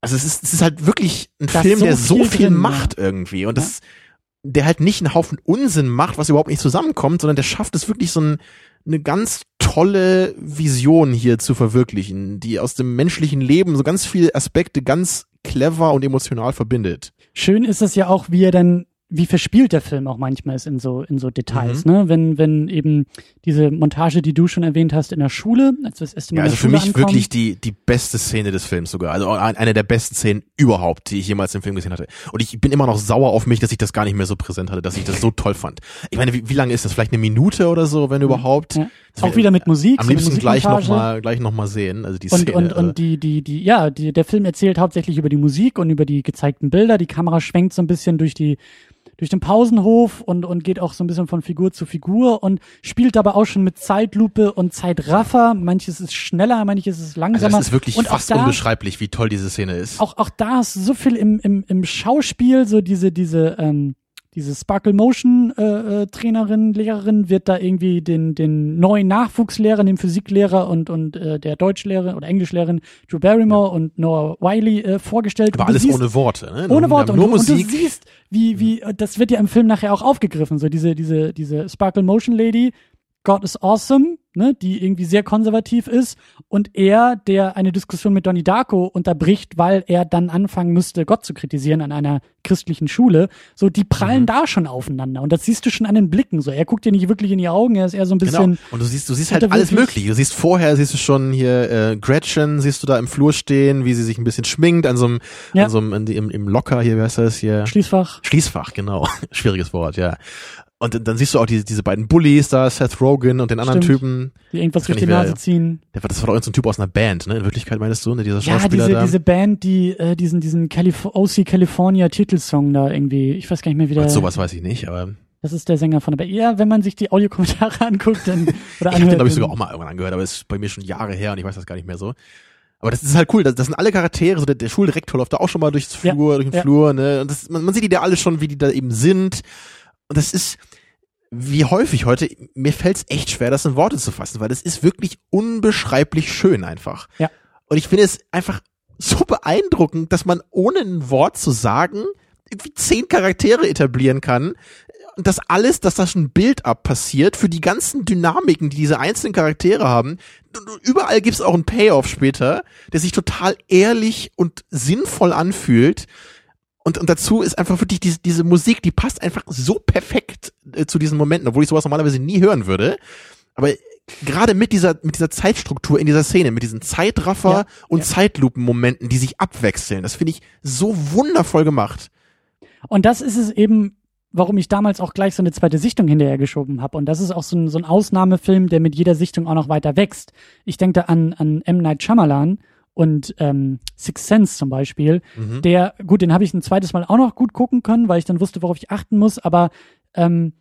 also es ist, es ist halt wirklich ein das Film, so der so viel macht irgendwie. Und ja. Der halt nicht einen Haufen Unsinn macht, was überhaupt nicht zusammenkommt, sondern der schafft es wirklich so ein, eine ganz tolle Vision hier zu verwirklichen, die aus dem menschlichen Leben so ganz viele Aspekte ganz clever und emotional verbindet. Schön ist es ja auch, wie er dann wie verspielt der Film auch manchmal ist in so in so Details, mhm. ne? Wenn wenn eben diese Montage, die du schon erwähnt hast in der Schule, als wir das erste Mal ja, also für mich ankommen. wirklich die die beste Szene des Films sogar, also eine der besten Szenen überhaupt, die ich jemals im Film gesehen hatte. Und ich bin immer noch sauer auf mich, dass ich das gar nicht mehr so präsent hatte, dass ich das so toll fand. Ich meine, wie, wie lange ist das? Vielleicht eine Minute oder so, wenn überhaupt. Ja. Auch wieder mit Musik. Am liebsten gleich noch mal gleich noch mal sehen, also die und, Szene. Und und die die die ja, die, der Film erzählt hauptsächlich über die Musik und über die gezeigten Bilder. Die Kamera schwenkt so ein bisschen durch die durch den Pausenhof und, und geht auch so ein bisschen von Figur zu Figur und spielt aber auch schon mit Zeitlupe und Zeitraffer. Manches ist schneller, manches ist langsamer. Also das ist wirklich und fast da, unbeschreiblich, wie toll diese Szene ist. Auch, auch da ist so viel im, im, im Schauspiel, so diese, diese, ähm, diese Sparkle Motion äh, äh, Trainerin, Lehrerin wird da irgendwie den den neuen Nachwuchslehrer, den Physiklehrer und und äh, der Deutschlehrerin oder Englischlehrerin Drew Barrymore ja. und Noah Wiley äh, vorgestellt. Aber alles siehst, ohne Worte, ne? Ohne Worte nur, und, Musik. und du siehst, wie wie das wird ja im Film nachher auch aufgegriffen, so diese diese diese Sparkle Motion Lady God is Awesome, ne, die irgendwie sehr konservativ ist und er, der eine Diskussion mit Donnie Darko unterbricht, weil er dann anfangen müsste, Gott zu kritisieren an einer christlichen Schule, so die prallen mhm. da schon aufeinander und das siehst du schon an den Blicken, so er guckt dir nicht wirklich in die Augen, er ist eher so ein genau. bisschen genau. und du siehst, du siehst halt alles mögliche, du siehst vorher, siehst du schon hier äh, Gretchen, siehst du da im Flur stehen, wie sie sich ein bisschen schminkt an so einem, ja. an so einem im, im Locker hier, wie heißt das hier? Schließfach. Schließfach, genau, schwieriges Wort, ja. Und dann siehst du auch diese, diese beiden Bullies da, Seth Rogen und den anderen Stimmt. Typen. Die irgendwas durch die Nase ziehen. Der, das war doch irgendein Typ aus einer Band, ne? In Wirklichkeit meinst du, ne? Dieser Schauspieler ja, diese, da. diese Band, die äh, diesen, diesen Calif OC California Titelsong da irgendwie, ich weiß gar nicht mehr, wie der... sowas weiß ich nicht, aber... Das ist der Sänger von der Band. Ja, wenn man sich die Audiokommentare anguckt, dann... Oder ich hab den, glaube ich, sogar auch mal irgendwann angehört, aber es ist bei mir schon Jahre her und ich weiß das gar nicht mehr so. Aber das ist halt cool, das, das sind alle Charaktere, so der, der Schuldirektor läuft da auch schon mal durchs Flur, ja, durch den ja. Flur, ne? Und das, man, man sieht die da alle schon, wie die da eben sind. Und das ist, wie häufig heute, mir fällt es echt schwer, das in Worte zu fassen, weil das ist wirklich unbeschreiblich schön einfach. Ja. Und ich finde es einfach so beeindruckend, dass man ohne ein Wort zu sagen irgendwie zehn Charaktere etablieren kann. Und das alles, dass das ein Bild ab passiert für die ganzen Dynamiken, die diese einzelnen Charaktere haben. Überall gibt's auch einen Payoff später, der sich total ehrlich und sinnvoll anfühlt und, und dazu ist einfach wirklich diese, diese Musik, die passt einfach so perfekt äh, zu diesen Momenten, obwohl ich sowas normalerweise nie hören würde. Aber gerade mit dieser, mit dieser Zeitstruktur in dieser Szene, mit diesen Zeitraffer ja, und ja. Zeitlupen-Momenten, die sich abwechseln, das finde ich so wundervoll gemacht. Und das ist es eben, warum ich damals auch gleich so eine zweite Sichtung hinterher geschoben habe. Und das ist auch so ein, so ein Ausnahmefilm, der mit jeder Sichtung auch noch weiter wächst. Ich denke da an, an M. Night Shyamalan und ähm, Six Sense zum Beispiel, mhm. der, gut, den habe ich ein zweites Mal auch noch gut gucken können, weil ich dann wusste, worauf ich achten muss, aber ähm,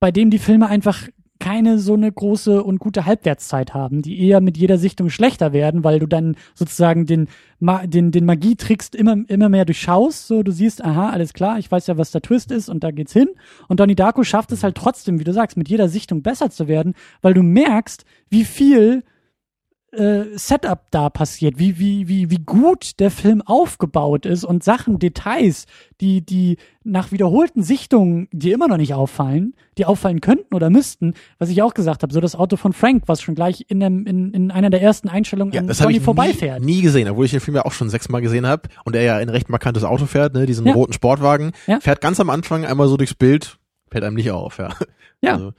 bei dem die Filme einfach keine so eine große und gute Halbwertszeit haben, die eher mit jeder Sichtung schlechter werden, weil du dann sozusagen den, den, den Magietrickst immer, immer mehr durchschaust, so du siehst, aha, alles klar, ich weiß ja, was der Twist ist und da geht's hin. Und Donnie Darko schafft es halt trotzdem, wie du sagst, mit jeder Sichtung besser zu werden, weil du merkst, wie viel äh, Setup da passiert, wie, wie, wie, wie gut der Film aufgebaut ist und Sachen, Details, die, die nach wiederholten Sichtungen dir immer noch nicht auffallen, die auffallen könnten oder müssten, was ich auch gesagt habe, so das Auto von Frank, was schon gleich in, dem, in, in einer der ersten Einstellungen ja, an das Tony vorbeifährt. Nie, nie gesehen, obwohl ich den Film ja auch schon sechsmal gesehen habe und er ja ein recht markantes Auto fährt, ne, diesen ja. roten Sportwagen, ja. fährt ganz am Anfang einmal so durchs Bild, fällt einem nicht auf, ja. Ja. Also,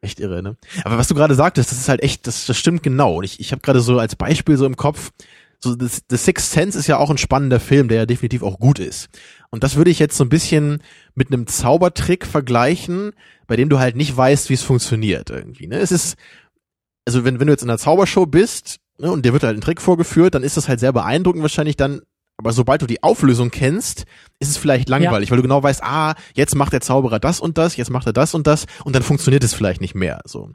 Echt irre, ne? Aber was du gerade sagtest, das ist halt echt, das, das stimmt genau. Und ich, ich habe gerade so als Beispiel so im Kopf, so The, The Sixth Sense ist ja auch ein spannender Film, der ja definitiv auch gut ist. Und das würde ich jetzt so ein bisschen mit einem Zaubertrick vergleichen, bei dem du halt nicht weißt, wie es funktioniert irgendwie. Ne? Es ist, also wenn, wenn du jetzt in einer Zaubershow bist ne, und dir wird halt ein Trick vorgeführt, dann ist das halt sehr beeindruckend wahrscheinlich dann aber sobald du die Auflösung kennst, ist es vielleicht langweilig, ja. weil du genau weißt, ah, jetzt macht der Zauberer das und das, jetzt macht er das und das und dann funktioniert es vielleicht nicht mehr. So.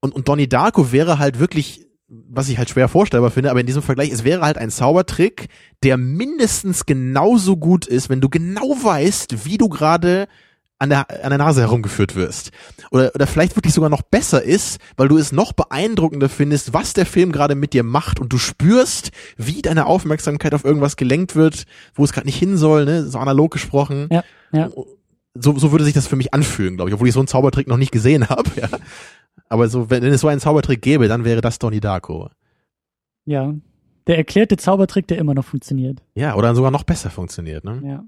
Und, und Donnie Darko wäre halt wirklich was ich halt schwer vorstellbar finde, aber in diesem Vergleich, es wäre halt ein Zaubertrick, der mindestens genauso gut ist, wenn du genau weißt, wie du gerade an der, an der Nase herumgeführt wirst. Oder, oder vielleicht wirklich sogar noch besser ist, weil du es noch beeindruckender findest, was der Film gerade mit dir macht und du spürst, wie deine Aufmerksamkeit auf irgendwas gelenkt wird, wo es gerade nicht hin soll, ne? so analog gesprochen. Ja, ja. So, so würde sich das für mich anfühlen, glaube ich, obwohl ich so einen Zaubertrick noch nicht gesehen habe. Ja. Aber so, wenn, wenn es so einen Zaubertrick gäbe, dann wäre das Donnie Darko. Ja. Der erklärte Zaubertrick, der immer noch funktioniert. Ja, oder sogar noch besser funktioniert, ne? Ja.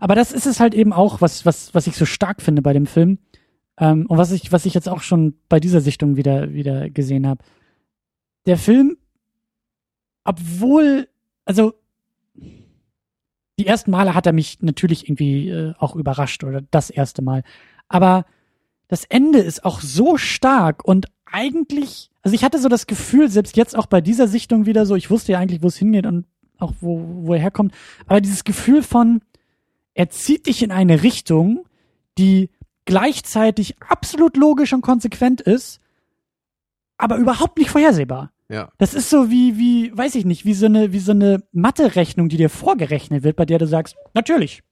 Aber das ist es halt eben auch, was, was, was ich so stark finde bei dem Film. Ähm, und was ich, was ich jetzt auch schon bei dieser Sichtung wieder, wieder gesehen habe. Der Film, obwohl, also die ersten Male hat er mich natürlich irgendwie äh, auch überrascht oder das erste Mal. Aber das Ende ist auch so stark und eigentlich, also ich hatte so das Gefühl, selbst jetzt auch bei dieser Sichtung wieder so, ich wusste ja eigentlich, wo es hingeht und auch wo, wo er herkommt, aber dieses Gefühl von, er zieht dich in eine Richtung, die gleichzeitig absolut logisch und konsequent ist, aber überhaupt nicht vorhersehbar. Ja. Das ist so wie, wie, weiß ich nicht, wie so eine, wie so eine Mathe-Rechnung, die dir vorgerechnet wird, bei der du sagst, natürlich,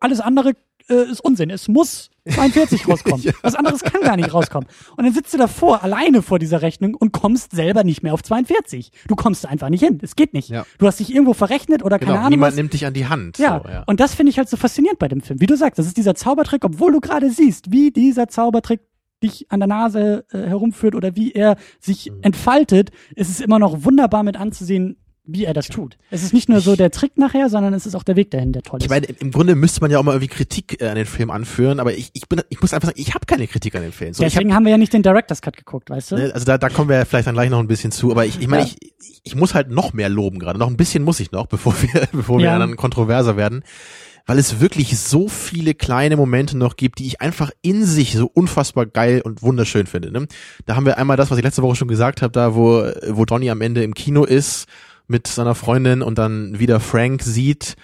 alles andere äh, ist Unsinn. Es muss 42 rauskommen. ja. Was anderes kann gar nicht rauskommen. Und dann sitzt du davor, alleine vor dieser Rechnung und kommst selber nicht mehr auf 42. Du kommst einfach nicht hin. Es geht nicht. Ja. Du hast dich irgendwo verrechnet oder genau, keine Ahnung. Niemand was. nimmt dich an die Hand. Ja. So, ja. Und das finde ich halt so faszinierend bei dem Film. Wie du sagst, das ist dieser Zaubertrick, obwohl du gerade siehst, wie dieser Zaubertrick dich an der Nase äh, herumführt oder wie er sich mhm. entfaltet, ist es immer noch wunderbar mit anzusehen, wie er das tut. Es ist nicht nur so der Trick nachher, sondern es ist auch der Weg dahin, der toll ist. Ich meine, im Grunde müsste man ja auch mal irgendwie Kritik äh, an den Film anführen, aber ich, ich bin, ich muss einfach sagen, ich habe keine Kritik an den Film. So, Deswegen hab, haben wir ja nicht den Director's Cut geguckt, weißt du? Ne, also da, da kommen wir ja vielleicht dann gleich noch ein bisschen zu, aber ich, ich meine, ja. ich, ich muss halt noch mehr loben gerade. Noch ein bisschen muss ich noch, bevor wir, bevor ja. wir dann kontroverser werden weil es wirklich so viele kleine Momente noch gibt, die ich einfach in sich so unfassbar geil und wunderschön finde. Ne? Da haben wir einmal das, was ich letzte Woche schon gesagt habe, da wo, wo Donny am Ende im Kino ist mit seiner Freundin und dann wieder Frank sieht,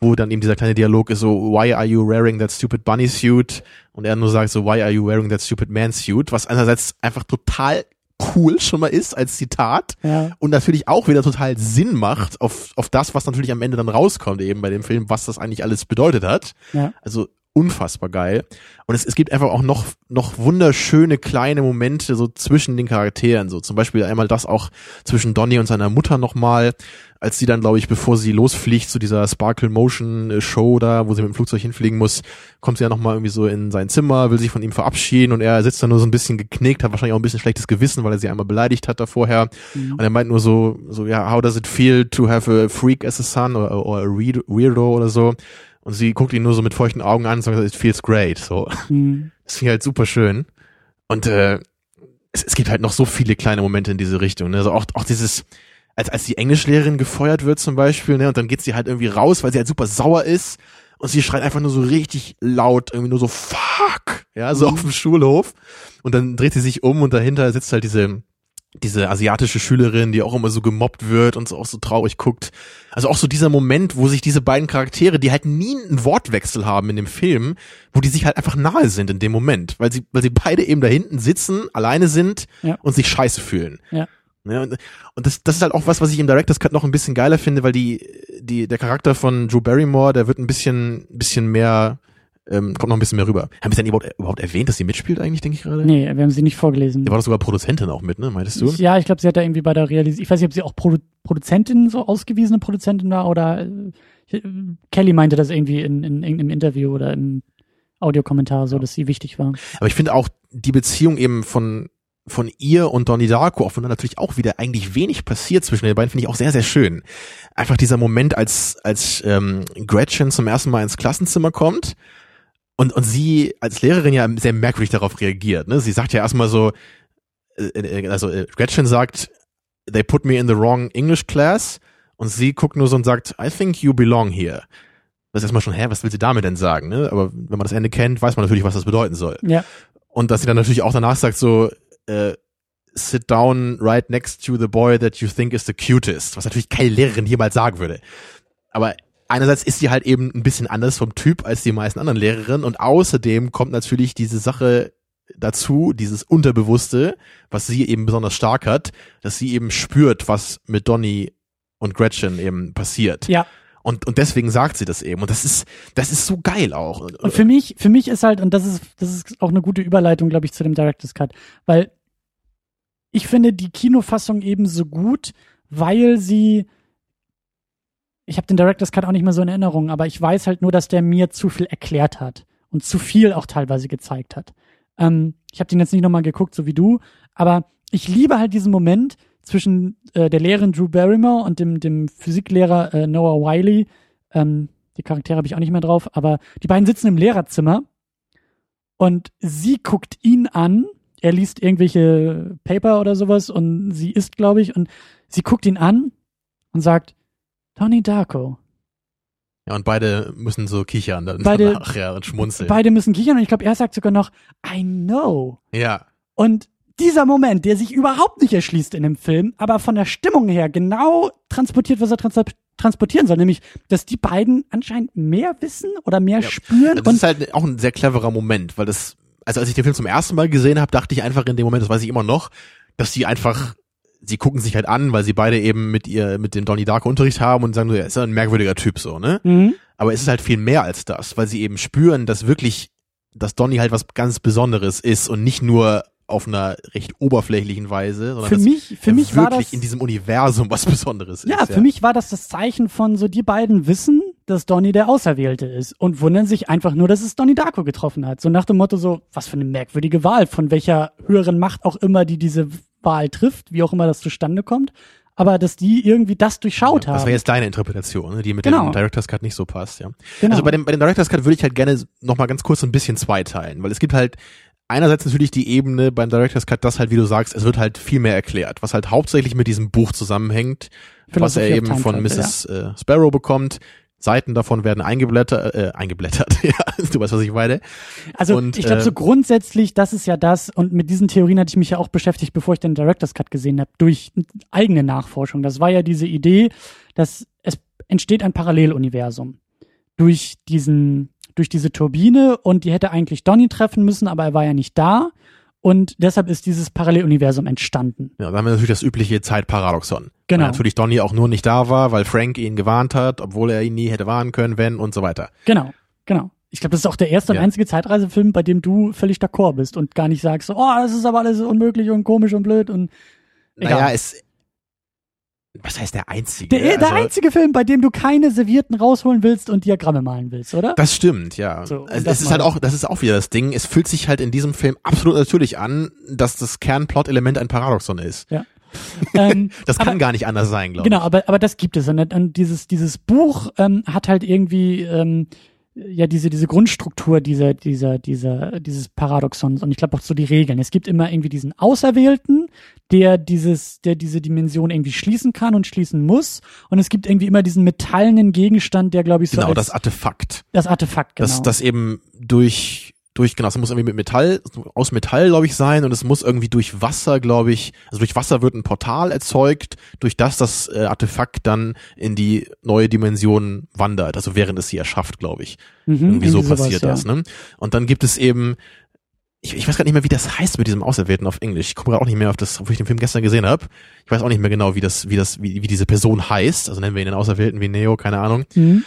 wo dann eben dieser kleine Dialog ist so, why are you wearing that stupid bunny suit? Und er nur sagt so, why are you wearing that stupid man suit? Was einerseits einfach total cool schon mal ist als Zitat ja. und natürlich auch wieder total Sinn macht auf, auf das, was natürlich am Ende dann rauskommt eben bei dem Film, was das eigentlich alles bedeutet hat. Ja. Also unfassbar geil. Und es, es gibt einfach auch noch, noch wunderschöne kleine Momente so zwischen den Charakteren. So zum Beispiel einmal das auch zwischen Donny und seiner Mutter nochmal, als sie dann, glaube ich, bevor sie losfliegt zu dieser Sparkle Motion Show da, wo sie mit dem Flugzeug hinfliegen muss, kommt sie ja nochmal irgendwie so in sein Zimmer, will sich von ihm verabschieden und er sitzt da nur so ein bisschen geknickt, hat wahrscheinlich auch ein bisschen schlechtes Gewissen, weil er sie einmal beleidigt hat da vorher. Mhm. Und er meint nur so, so, ja, how does it feel to have a freak as a son or, or a weirdo oder so. Und sie guckt ihn nur so mit feuchten Augen an und sagt, it feels great. So. Mhm. Das finde ich halt super schön. Und äh, es, es gibt halt noch so viele kleine Momente in diese Richtung. Ne? Also auch, auch dieses, als, als die Englischlehrerin gefeuert wird zum Beispiel, ne, und dann geht sie halt irgendwie raus, weil sie halt super sauer ist. Und sie schreit einfach nur so richtig laut, irgendwie nur so fuck, ja, so mhm. auf dem Schulhof. Und dann dreht sie sich um und dahinter sitzt halt diese, diese asiatische Schülerin, die auch immer so gemobbt wird und so auch so traurig guckt. Also auch so dieser Moment, wo sich diese beiden Charaktere, die halt nie einen Wortwechsel haben in dem Film, wo die sich halt einfach nahe sind in dem Moment, weil sie, weil sie beide eben da hinten sitzen, alleine sind ja. und sich scheiße fühlen. Ja. Ja, und, und das, das ist halt auch was, was ich im Director's Cut noch ein bisschen geiler finde, weil die, die, der Charakter von Drew Barrymore, der wird ein bisschen, bisschen mehr, ähm, kommt noch ein bisschen mehr rüber. Haben wir denn überhaupt, überhaupt erwähnt, dass sie mitspielt eigentlich, denke ich gerade? Nee, wir haben sie nicht vorgelesen. Da war doch sogar Produzentin auch mit, ne, meintest du? Ja, ich glaube, sie hat da irgendwie bei der Realisierung, ich weiß nicht, ob sie auch Produ Produzentin, so ausgewiesene Produzentin war oder äh, Kelly meinte das irgendwie in, in irgendeinem Interview oder im Audiokommentar so, dass sie wichtig war. Aber ich finde auch die Beziehung eben von von ihr und Donnie Darko, auch wenn da natürlich auch wieder eigentlich wenig passiert zwischen den beiden, finde ich auch sehr, sehr schön. Einfach dieser Moment, als, als ähm, Gretchen zum ersten Mal ins Klassenzimmer kommt Und, und sie als Lehrerin ja sehr merkwürdig darauf reagiert. Ne? Sie sagt ja erstmal so, äh, äh, also äh, Gretchen sagt, they put me in the wrong English class. Und sie guckt nur so und sagt, I think you belong here. Das ist erstmal schon, hä, was will sie damit denn sagen? Ne? Aber wenn man das Ende kennt, weiß man natürlich, was das bedeuten soll. Ja. Und dass sie dann natürlich auch danach sagt so, äh, sit down right next to the boy that you think is the cutest. Was natürlich keine Lehrerin jemals sagen würde. Aber einerseits ist sie halt eben ein bisschen anders vom Typ als die meisten anderen Lehrerinnen und außerdem kommt natürlich diese Sache dazu, dieses Unterbewusste, was sie eben besonders stark hat, dass sie eben spürt, was mit Donny und Gretchen eben passiert. Ja. Und, und deswegen sagt sie das eben. Und das ist, das ist so geil auch. Und für mich, für mich ist halt, und das ist, das ist auch eine gute Überleitung, glaube ich, zu dem Director's Cut, weil ich finde die Kinofassung eben so gut, weil sie, ich habe den Director's Cut auch nicht mehr so in Erinnerung, aber ich weiß halt nur, dass der mir zu viel erklärt hat und zu viel auch teilweise gezeigt hat. Ähm, ich habe den jetzt nicht nochmal geguckt, so wie du, aber ich liebe halt diesen Moment zwischen äh, der Lehrerin Drew Barrymore und dem, dem Physiklehrer äh, Noah Wiley. Ähm, die Charaktere habe ich auch nicht mehr drauf, aber die beiden sitzen im Lehrerzimmer und sie guckt ihn an. Er liest irgendwelche Paper oder sowas und sie isst, glaube ich, und sie guckt ihn an und sagt, Tony Darko. Ja, und beide müssen so kichern dann Beide- danach, ja, und schmunzeln. Beide müssen kichern und ich glaube, er sagt sogar noch, I know. ja. Und dieser Moment, der sich überhaupt nicht erschließt in dem Film, aber von der Stimmung her genau transportiert, was er trans transportieren soll, nämlich, dass die beiden anscheinend mehr wissen oder mehr spüren Das ist halt auch ein sehr cleverer Moment, weil das, also als ich den Film zum ersten Mal gesehen habe, dachte ich einfach in dem Moment, das weiß ich immer noch, dass die einfach, sie gucken sich halt an, weil sie beide eben mit ihr, mit dem Donnie Darko Unterricht haben und sagen so, ja, ist ja ein merkwürdiger Typ so, ne? mhm. Aber es ist halt viel mehr als das, weil sie eben spüren, dass wirklich, dass Donnie halt was ganz Besonderes ist und nicht nur auf einer recht oberflächlichen Weise, sondern für dass mich, für er mich wirklich war das, in diesem Universum was Besonderes ja, ist. für mich war das das Zeichen von so, die beiden wissen, dass Donnie der Auserwählte ist und wundern sich einfach nur, dass es Donnie Darko getroffen hat. So nach dem Motto so, was für eine merkwürdige Wahl, von welcher höheren Macht auch immer, die diese Wahl trifft, wie auch immer das zustande kommt, aber dass die irgendwie das durchschaut Das haben. wäre jetzt deine Interpretation, ne, die mit Genau. dem Director's Cut nicht so passt, ja. Genau. Also bei dem, bei dem Director's Cut würde ich halt gerne noch mal ganz kurz so ein bisschen zweiteilen, weil es gibt halt einerseits natürlich die Ebene beim Director's Cut, dass halt, wie du sagst, es wird halt viel mehr erklärt, was halt hauptsächlich mit diesem Buch zusammenhängt, was er eben von Mrs. Äh, Sparrow bekommt. Seiten davon werden eingeblättert, äh, eingeblättert, ja, du weißt, was ich meine. Also Und, ich glaube äh, so grundsätzlich, das ist ja das, und mit diesen Theorien hatte ich mich ja auch beschäftigt, bevor ich den Director's Cut gesehen habe, durch eigene Nachforschung. Das war ja diese Idee, dass es entsteht ein Paralleluniversum durch diesen, durch diese Turbine und die hätte eigentlich Donny treffen müssen, aber er war ja nicht da. Und deshalb ist dieses Paralleluniversum entstanden. Ja, da haben wir natürlich das übliche Zeitparadoxon. Genau. Weil natürlich Donnie auch nur nicht da war, weil Frank ihn gewarnt hat, obwohl er ihn nie hätte warnen können, wenn und so weiter. Genau, genau. Ich glaube, das ist auch der erste Ja. und einzige Zeitreisefilm, bei dem du völlig d'accord bist und gar nicht sagst, oh, das ist aber alles unmöglich und komisch und blöd und Egal. Naja, es, was heißt der einzige? Der, der Also- einzige Film, bei dem du keine Servierten rausholen willst und Diagramme malen willst, oder? Das stimmt, ja. So, es, das ist halt auch, das ist auch wieder das Ding. Es fühlt sich halt in diesem Film absolut natürlich an, dass das Kernplot-Element ein Paradoxon ist. ähm, Das kann aber, gar nicht anders sein, glaube Genau, ich. aber, aber das gibt es. Und, und dieses, dieses Buch ähm, hat halt irgendwie ähm, ja diese, diese Grundstruktur dieser, dieser, dieser, dieses Paradoxons und ich glaube auch so die Regeln. Es gibt immer irgendwie diesen Auserwählten, der dieses, der diese Dimension irgendwie schließen kann und schließen muss. Und es gibt irgendwie immer diesen metallenen Gegenstand, der, glaube ich, so Genau, als, das Artefakt. das Artefakt, genau. Das, das eben durch, durch, genau, es muss irgendwie mit Metall, aus Metall, glaube ich, sein und es muss irgendwie durch Wasser, glaube ich, also durch Wasser wird ein Portal erzeugt, durch das das äh, Artefakt dann in die neue Dimension wandert, also während es sie erschafft, glaube ich. Mhm, Irgendwie so sowas, passiert ja. das, ne? Und dann gibt es eben, ich, ich weiß gar nicht mehr, wie das heißt mit diesem Auserwählten auf Englisch. Ich komme gerade auch nicht mehr auf das, wo ich den Film gestern gesehen habe. Ich weiß auch nicht mehr genau, wie das, wie das, wie, wie diese Person heißt. Also nennen wir ihn den Auserwählten wie Neo, keine Ahnung. Mhm.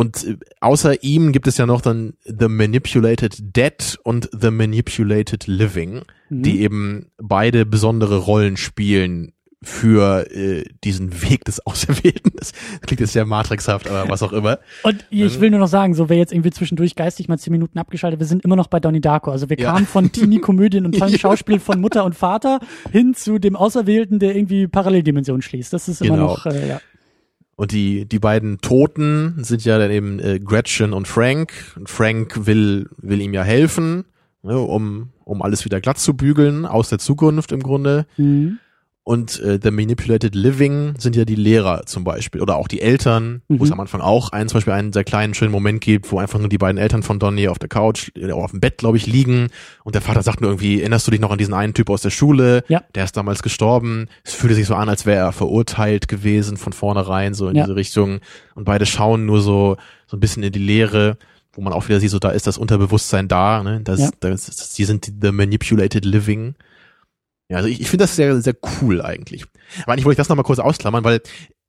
Und äh, außer ihm gibt es ja noch dann The Manipulated Dead und The Manipulated Living, Mhm. die eben beide besondere Rollen spielen für äh, diesen Weg des Auserwählten. Das klingt jetzt sehr matrixhaft, aber was auch immer. Und ich will nur noch sagen, so wer jetzt irgendwie zwischendurch geistig mal zehn Minuten abgeschaltet, wir sind immer noch bei Donnie Darko. Also wir Ja. kamen von Teenie-Komödien und tollen Schauspiel von Mutter und Vater hin zu dem Auserwählten, der irgendwie Paralleldimensionen schließt. Das ist immer Genau. noch, äh, ja. Und die, die beiden Toten sind ja dann eben äh, Gretchen und Frank. Und Frank will, will ihm ja helfen, ne, um, um alles wieder glatt zu bügeln, aus der Zukunft im Grunde. Mhm. Und äh, The Manipulated Living sind ja die Lehrer zum Beispiel oder auch die Eltern, wo es Mhm. am Anfang auch einen zum Beispiel einen sehr kleinen schönen Moment gibt, wo einfach nur die beiden Eltern von Donny auf der Couch äh, auf dem Bett, glaube ich, liegen und der Vater sagt nur irgendwie, erinnerst du dich noch an diesen einen Typ aus der Schule? Ja. Der ist damals gestorben. Es fühlte sich so an, als wäre er verurteilt gewesen von vornherein, so in Ja. diese Richtung. Und beide schauen nur so, so ein bisschen in die Leere, wo man auch wieder sieht, so da ist das Unterbewusstsein da, ne? Das, Ja. das, das, die sind the manipulated living. Ja, also ich, ich finde das sehr, sehr cool eigentlich. Aber eigentlich wollte ich das nochmal kurz ausklammern, weil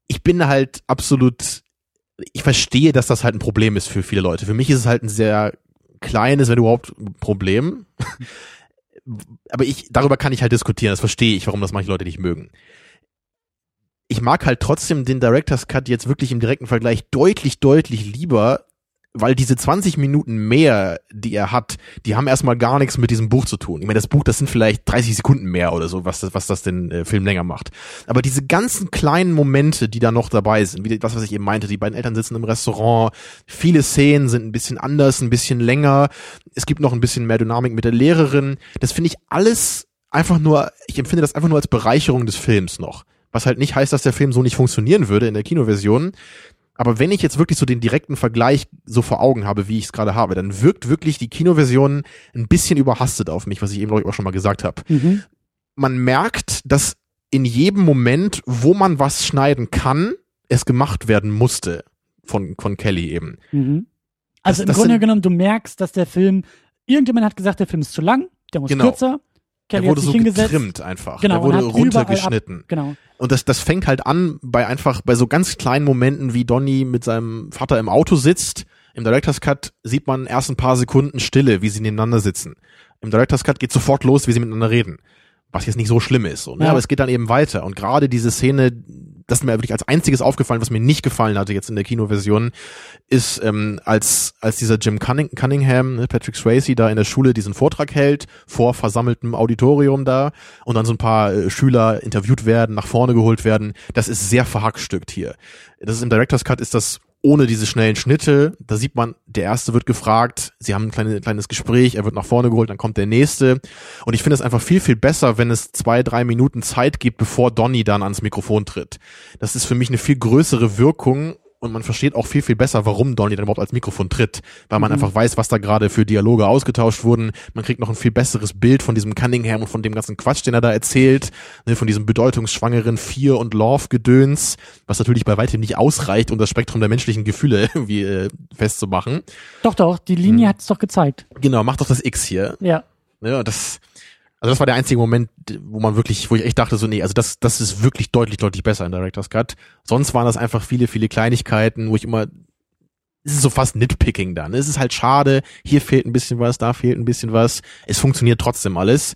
ich bin halt absolut, ich verstehe, dass das halt ein Problem ist für viele Leute. Für mich ist es halt ein sehr kleines, wenn überhaupt, Problem. Aber ich, darüber kann ich halt diskutieren, das verstehe ich, warum das manche Leute nicht mögen. Ich mag halt trotzdem den Director's Cut jetzt wirklich im direkten Vergleich deutlich, deutlich lieber, weil diese 20 Minuten mehr, die er hat, die haben erstmal gar nichts mit diesem Buch zu tun. Ich meine, das Buch, das sind vielleicht 30 Sekunden mehr oder so, was das, was das den äh, Film länger macht. Aber diese ganzen kleinen Momente, die da noch dabei sind, wie das, was ich eben meinte, die beiden Eltern sitzen im Restaurant, viele Szenen sind ein bisschen anders, ein bisschen länger, es gibt noch ein bisschen mehr Dynamik mit der Lehrerin. Das finde ich alles einfach nur, ich empfinde das einfach nur als Bereicherung des Films noch. Was halt nicht heißt, dass der Film so nicht funktionieren würde in der Kinoversion. Aber wenn ich jetzt wirklich so den direkten Vergleich so vor Augen habe, wie ich es gerade habe, dann wirkt wirklich die Kinoversion ein bisschen überhastet auf mich, was ich eben glaube ich auch schon mal gesagt habe. Mhm. Man merkt, dass in jedem Moment, wo man was schneiden kann, es gemacht werden musste von von Kelly eben. Mhm. Also Das- im das Grunde genommen, du merkst, dass der Film, irgendjemand hat gesagt, der Film ist zu lang, der muss Genau. kürzer. Kelly Der wurde so getrimmt einfach. Genau, Der wurde runtergeschnitten. Ab, genau. Und das, das fängt halt an bei einfach, bei so ganz kleinen Momenten, wie Donny mit seinem Vater im Auto sitzt. Im Director's Cut sieht man erst ein paar Sekunden Stille, wie sie nebeneinander sitzen. Im Director's Cut geht sofort los, wie sie miteinander reden. Was jetzt nicht so schlimm ist, so, ne? Ja. Aber es geht dann eben weiter. Und gerade diese Szene, das ist mir wirklich als einziges aufgefallen, was mir nicht gefallen hatte jetzt in der Kinoversion, ist, ähm, als, als dieser Jim Cunning, Cunningham, ne, Patrick Swayze, da in der Schule diesen Vortrag hält, vor versammeltem Auditorium da, und dann so ein paar äh, Schüler interviewt werden, nach vorne geholt werden. Das ist sehr verhackstückt hier. Das ist im Director's Cut ist das ohne diese schnellen Schnitte. Da sieht man, der erste wird gefragt, sie haben ein kleine, kleines Gespräch, er wird nach vorne geholt, dann kommt der nächste. Und ich finde es einfach viel, viel besser, wenn es zwei, drei Minuten Zeit gibt, bevor Donny dann ans Mikrofon tritt. Das ist für mich eine viel größere Wirkung und man versteht auch viel, viel besser, warum Donny dann überhaupt als Mikrofon tritt, weil man Mhm. einfach weiß, was da gerade für Dialoge ausgetauscht wurden. Man kriegt noch ein viel besseres Bild von diesem Cunningham und von dem ganzen Quatsch, den er da erzählt, ne, von diesem bedeutungsschwangeren Fear- und Love-Gedöns, was natürlich bei weitem nicht ausreicht, um das Spektrum der menschlichen Gefühle irgendwie äh, festzumachen. Doch, doch, die Linie Mhm. hat's doch gezeigt. Genau, mach doch das X hier. Ja. Und das, also das war der einzige Moment, wo man wirklich, wo ich echt dachte, so, nee, also das, das ist wirklich deutlich, deutlich besser in Director's Cut. Sonst waren das einfach viele, viele Kleinigkeiten, wo ich immer, es ist so fast Nitpicking dann. Es ist halt schade, hier fehlt ein bisschen was, da fehlt ein bisschen was. Es funktioniert trotzdem alles.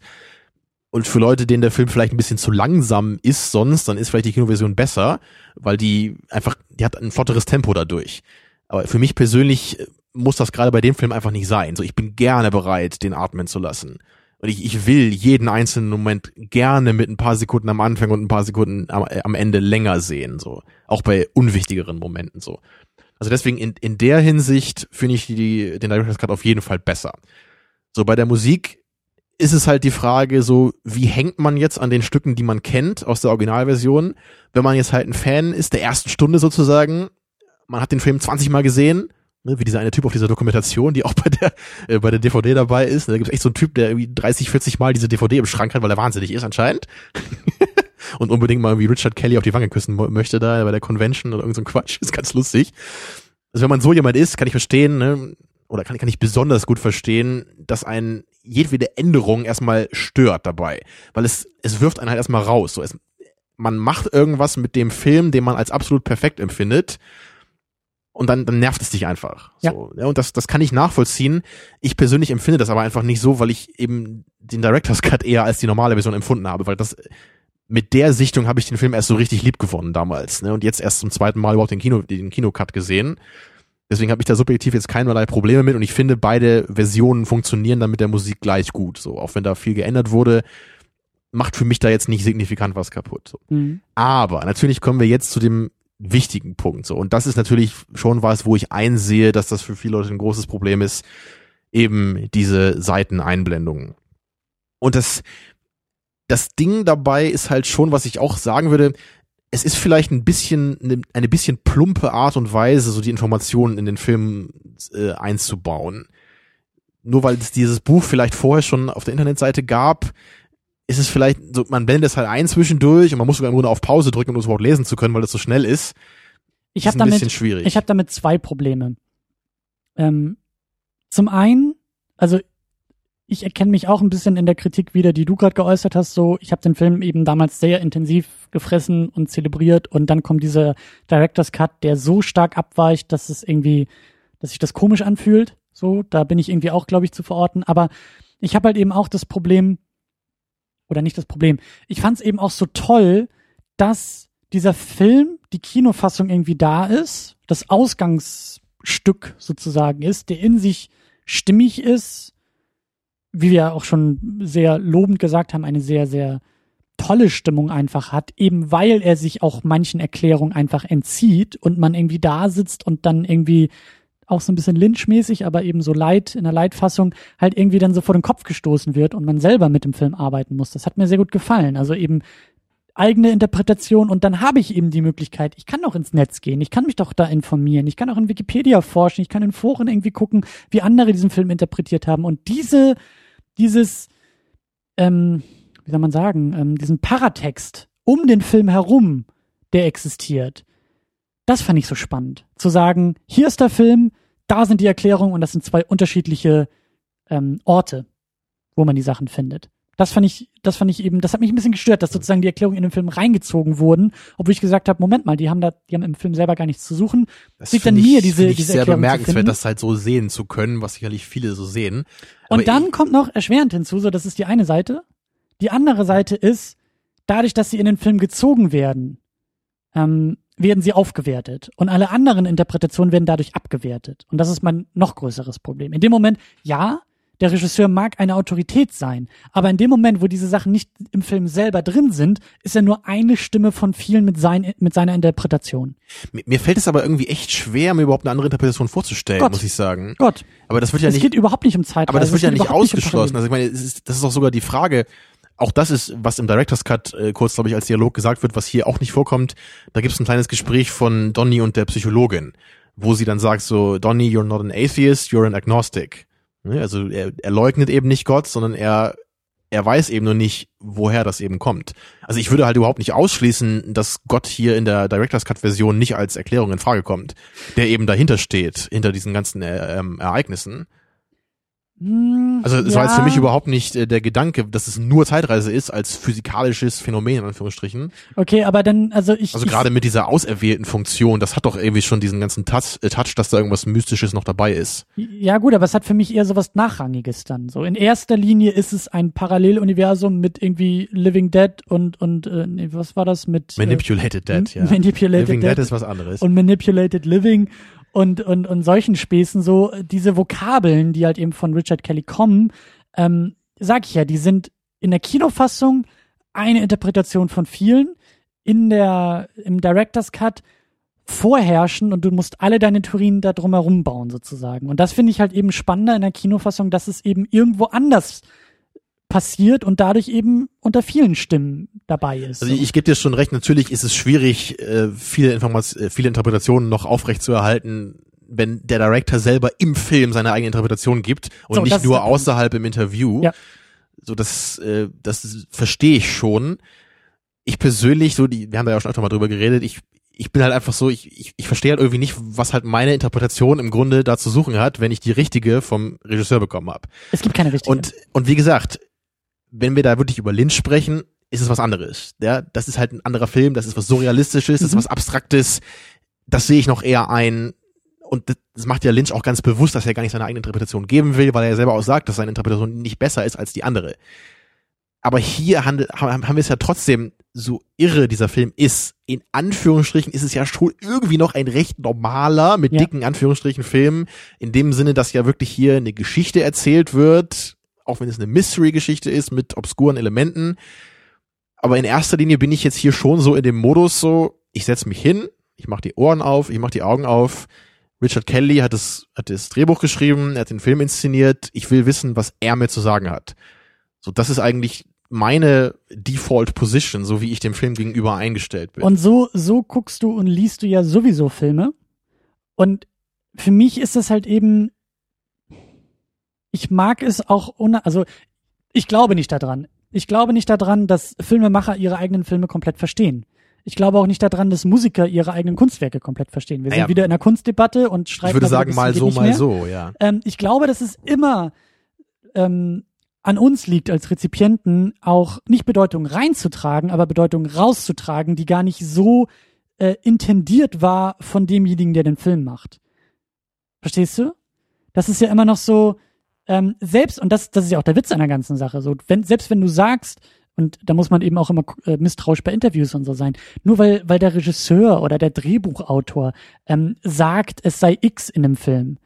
Und für Leute, denen der Film vielleicht ein bisschen zu langsam ist sonst, dann ist vielleicht die Kinoversion besser, weil die einfach, die hat ein flotteres Tempo dadurch. Aber für mich persönlich muss das gerade bei dem Film einfach nicht sein. So, ich bin gerne bereit, den atmen zu lassen. Und ich, ich will jeden einzelnen Moment gerne mit ein paar Sekunden am Anfang und ein paar Sekunden am, äh, am Ende länger sehen, so. Auch bei unwichtigeren Momenten, so. Also deswegen in, in der Hinsicht finde ich die, den Director's Cut auf jeden Fall besser. So, bei der Musik ist es halt die Frage so, wie hängt man jetzt an den Stücken, die man kennt aus der Originalversion? Wenn man jetzt halt ein Fan ist, der ersten Stunde sozusagen, man hat den Film 20 Mal gesehen, ne, wie dieser eine Typ auf dieser Dokumentation, die auch bei der, äh, bei der DVD dabei ist. Ne, da gibt es echt so einen Typ, der irgendwie 30, 40 Mal diese DVD im Schrank hat, weil er wahnsinnig ist anscheinend. Und unbedingt mal wie Richard Kelly auf die Wange küssen möchte da bei der Convention oder irgend so ein Quatsch. Ist ganz lustig. Also wenn man so jemand ist, kann ich verstehen, ne, oder kann, kann ich besonders gut verstehen, dass ein jedwede Änderung erstmal stört dabei. Weil es, es wirft einen halt erstmal raus. So, es, man macht irgendwas mit dem Film, den man als absolut perfekt empfindet. Und dann, dann nervt es dich einfach. Ja. So, ja, und das, das kann ich nachvollziehen. Ich persönlich empfinde das aber einfach nicht so, weil ich eben den Director's Cut eher als die normale Version empfunden habe, weil das mit der Sichtung habe ich den Film erst so richtig lieb gewonnen damals, ne? Und jetzt erst zum zweiten Mal überhaupt den Kino, den Kinocut gesehen. Deswegen habe ich da subjektiv jetzt keinerlei Probleme mit und ich finde, beide Versionen funktionieren dann mit der Musik gleich gut. So, auch wenn da viel geändert wurde, macht für mich da jetzt nicht signifikant was kaputt. So. Mhm. Aber natürlich kommen wir jetzt zu dem wichtigen Punkt. So. Und das ist natürlich schon was, wo ich einsehe, dass das für viele Leute ein großes Problem ist, eben diese Seiteneinblendungen. Und das, das Ding dabei ist halt schon, was ich auch sagen würde, es ist vielleicht ein bisschen, eine, eine bisschen plumpe Art und Weise, so die Informationen in den Film äh, einzubauen. Nur weil es dieses Buch vielleicht vorher schon auf der Internetseite gab, ist es vielleicht, so, man blendet es halt ein zwischendurch und man muss sogar im Grunde auf Pause drücken, um es überhaupt lesen zu können, weil es so schnell ist. Ich habe damit, ich habe damit zwei Probleme. Ähm, zum einen, also ich erkenne mich auch ein bisschen in der Kritik wieder, die du gerade geäußert hast. So, ich habe den Film eben damals sehr intensiv gefressen und zelebriert und dann kommt dieser Director's Cut, der so stark abweicht, dass es irgendwie, dass sich das komisch anfühlt. So, da bin ich irgendwie auch, glaube ich, zu verorten. Aber ich habe halt eben auch das Problem, oder nicht das Problem. Ich fand es eben auch so toll, dass dieser Film, die Kinofassung irgendwie da ist, das Ausgangsstück sozusagen ist, der in sich stimmig ist, wie wir auch schon sehr lobend gesagt haben, eine sehr, sehr tolle Stimmung einfach hat, eben weil er sich auch manchen Erklärungen einfach entzieht und man irgendwie da sitzt und dann irgendwie auch so ein bisschen lynchmäßig, aber eben so light in der Leitfassung halt irgendwie dann so vor den Kopf gestoßen wird und man selber mit dem Film arbeiten muss. Das hat mir sehr gut gefallen. Also eben eigene Interpretation und dann habe ich eben die Möglichkeit, ich kann doch ins Netz gehen, ich kann mich doch da informieren, ich kann auch in Wikipedia forschen, ich kann in Foren irgendwie gucken, wie andere diesen Film interpretiert haben und diese, dieses, ähm, wie soll man sagen, ähm, diesen Paratext um den Film herum, der existiert, das fand ich so spannend. Zu sagen, hier ist der Film, da sind die Erklärungen und das sind zwei unterschiedliche ähm, Orte, wo man die Sachen findet. Das fand ich, das fand ich eben, das hat mich ein bisschen gestört, dass sozusagen die Erklärungen in den Film reingezogen wurden, obwohl ich gesagt habe, Moment mal, die haben da, die haben im Film selber gar nichts zu suchen. Das liegt an mir, diese, ich diese sehr Erklärung bemerkenswert, das halt so sehen zu können, was sicherlich viele so sehen. Aber und dann kommt noch erschwerend hinzu, so das ist die eine Seite. Die andere Seite ist, dadurch, dass sie in den Film gezogen werden, ähm, werden sie aufgewertet und alle anderen Interpretationen werden dadurch abgewertet. Und das ist mein noch größeres Problem. In dem Moment, ja, der Regisseur mag eine Autorität sein, aber in dem Moment, wo diese Sachen nicht im Film selber drin sind, ist er nur eine Stimme von vielen mit, sein, mit seiner Interpretation. Mir, mir fällt es aber irgendwie echt schwer, mir überhaupt eine andere Interpretation vorzustellen, Gott. muss ich sagen. Gott. Aber das wird ja es nicht. Es geht überhaupt nicht um Zeit. Aber das wird ja nicht ausgeschlossen. Nicht also ich meine, ist, das ist auch sogar die Frage, auch das ist, was im Director's Cut äh, kurz, glaube ich, als Dialog gesagt wird, was hier auch nicht vorkommt. Da gibt es ein kleines Gespräch von Donny und der Psychologin, wo sie dann sagt so, Donny, you're not an atheist, you're an agnostic. Ne, also er, er leugnet eben nicht Gott, sondern er er weiß eben nur nicht, woher das eben kommt. Also ich würde halt überhaupt nicht ausschließen, dass Gott hier in der Director's Cut Version nicht als Erklärung in Frage kommt, der eben dahinter steht, hinter diesen ganzen äh, ähm, Ereignissen. Hm, also es ja. war jetzt für mich überhaupt nicht äh, der Gedanke, dass es nur Zeitreise ist als physikalisches Phänomen in Anführungsstrichen. Okay, aber dann also ich also gerade mit dieser auserwählten Funktion, das hat doch irgendwie schon diesen ganzen Touch, äh, Touch, dass da irgendwas mystisches noch dabei ist. Ja gut, aber es hat für mich eher so was nachrangiges dann. So in erster Linie ist es ein Paralleluniversum mit irgendwie Living Dead und und äh, nee, was war das mit äh, Manipulated äh, Dead, ja. Manipulated Living Dead ist was anderes. Und Manipulated Living und, und, und solchen Späßen so, diese Vokabeln, die halt eben von Richard Kelly kommen, ähm, sag ich ja, die sind in der Kinofassung eine Interpretation von vielen, in der, im Director's Cut vorherrschen und du musst alle deine Theorien da drumherum bauen sozusagen. Und das finde ich halt eben spannender in der Kinofassung, dass es eben irgendwo anders passiert und dadurch eben unter vielen Stimmen dabei ist. Also ich gebe dir schon recht, natürlich ist es schwierig, äh, viele Informationen, äh, viele Interpretationen noch aufrecht zu erhalten, wenn der Director selber im Film seine eigene Interpretation gibt und so, nicht nur außerhalb im Interview. Ja. So das, äh, das verstehe ich schon. Ich persönlich, so die, wir haben da ja auch schon öfter mal drüber geredet, ich, ich bin halt einfach so, ich, ich, ich verstehe halt irgendwie nicht, was halt meine Interpretation im Grunde da zu suchen hat, wenn ich die richtige vom Regisseur bekommen habe. Es gibt keine richtige. Und, und wie gesagt, wenn wir da wirklich über Lynch sprechen, ist es was anderes. Ja, das ist halt ein anderer Film, das ist was Surrealistisches, das ist mhm. was Abstraktes. Das sehe ich noch eher ein. Und das macht ja Lynch auch ganz bewusst, dass er gar nicht seine eigene Interpretation geben will, weil er selber auch sagt, dass seine Interpretation nicht besser ist als die andere. Aber hier haben wir es ja trotzdem, so irre dieser Film ist, in Anführungsstrichen ist es ja schon irgendwie noch ein recht normaler, mit ja. dicken Anführungsstrichen Film, in dem Sinne, dass ja wirklich hier eine Geschichte erzählt wird, auch wenn es eine Mystery-Geschichte ist mit obskuren Elementen. Aber in erster Linie bin ich jetzt hier schon so in dem Modus so, ich setze mich hin, ich mache die Ohren auf, ich mache die Augen auf. Richard Kelly hat das, hat das Drehbuch geschrieben, er hat den Film inszeniert. Ich will wissen, was er mir zu sagen hat. So, das ist eigentlich meine Default Position, so wie ich dem Film gegenüber eingestellt bin. Und so, so guckst du und liest du ja sowieso Filme. Und für mich ist das halt eben, ich mag es auch, ohne, also ich glaube nicht daran. Ich glaube nicht daran, dass Filmemacher ihre eigenen Filme komplett verstehen. Ich glaube auch nicht daran, dass Musiker ihre eigenen Kunstwerke komplett verstehen. Wir sind Naja, wieder in einer Kunstdebatte und streiten ich würde sagen, mal so, mal mehr. so, ja. Ähm, ich glaube, dass es immer ähm, an uns liegt als Rezipienten auch nicht Bedeutung reinzutragen, aber Bedeutung rauszutragen, die gar nicht so äh, intendiert war von demjenigen, der den Film macht. Verstehst du? Das ist ja immer noch so, ähm, selbst, und das, das ist ja auch der Witz an der ganzen Sache, so, wenn, selbst wenn du sagst, und da muss man eben auch immer äh, misstrauisch bei Interviews und so sein, nur weil, weil der Regisseur oder der Drehbuchautor ähm, sagt, es sei X in dem Film,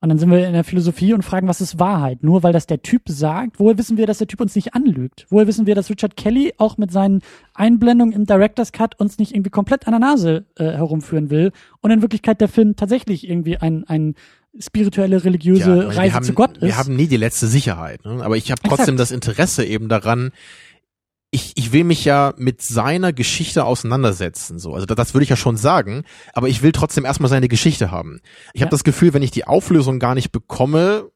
und dann sind wir in der Philosophie und fragen, was ist Wahrheit? Nur weil das der Typ sagt, woher wissen wir, dass der Typ uns nicht anlügt? Woher wissen wir, dass Richard Kelly auch mit seinen Einblendungen im Director's Cut uns nicht irgendwie komplett an der Nase äh, herumführen will und in Wirklichkeit der Film tatsächlich irgendwie ein, ein spirituelle, religiöse Ja, Reise haben, zu Gott ist? Wir haben nie die letzte Sicherheit. Ne? Aber ich habe trotzdem Exakt. das Interesse eben daran, ich, ich will mich ja mit seiner Geschichte auseinandersetzen. So. Also das, das würde ich ja schon sagen, aber ich will trotzdem erstmal seine Geschichte haben. Ich Ja. habe das Gefühl, wenn ich die Auflösung gar nicht bekomme,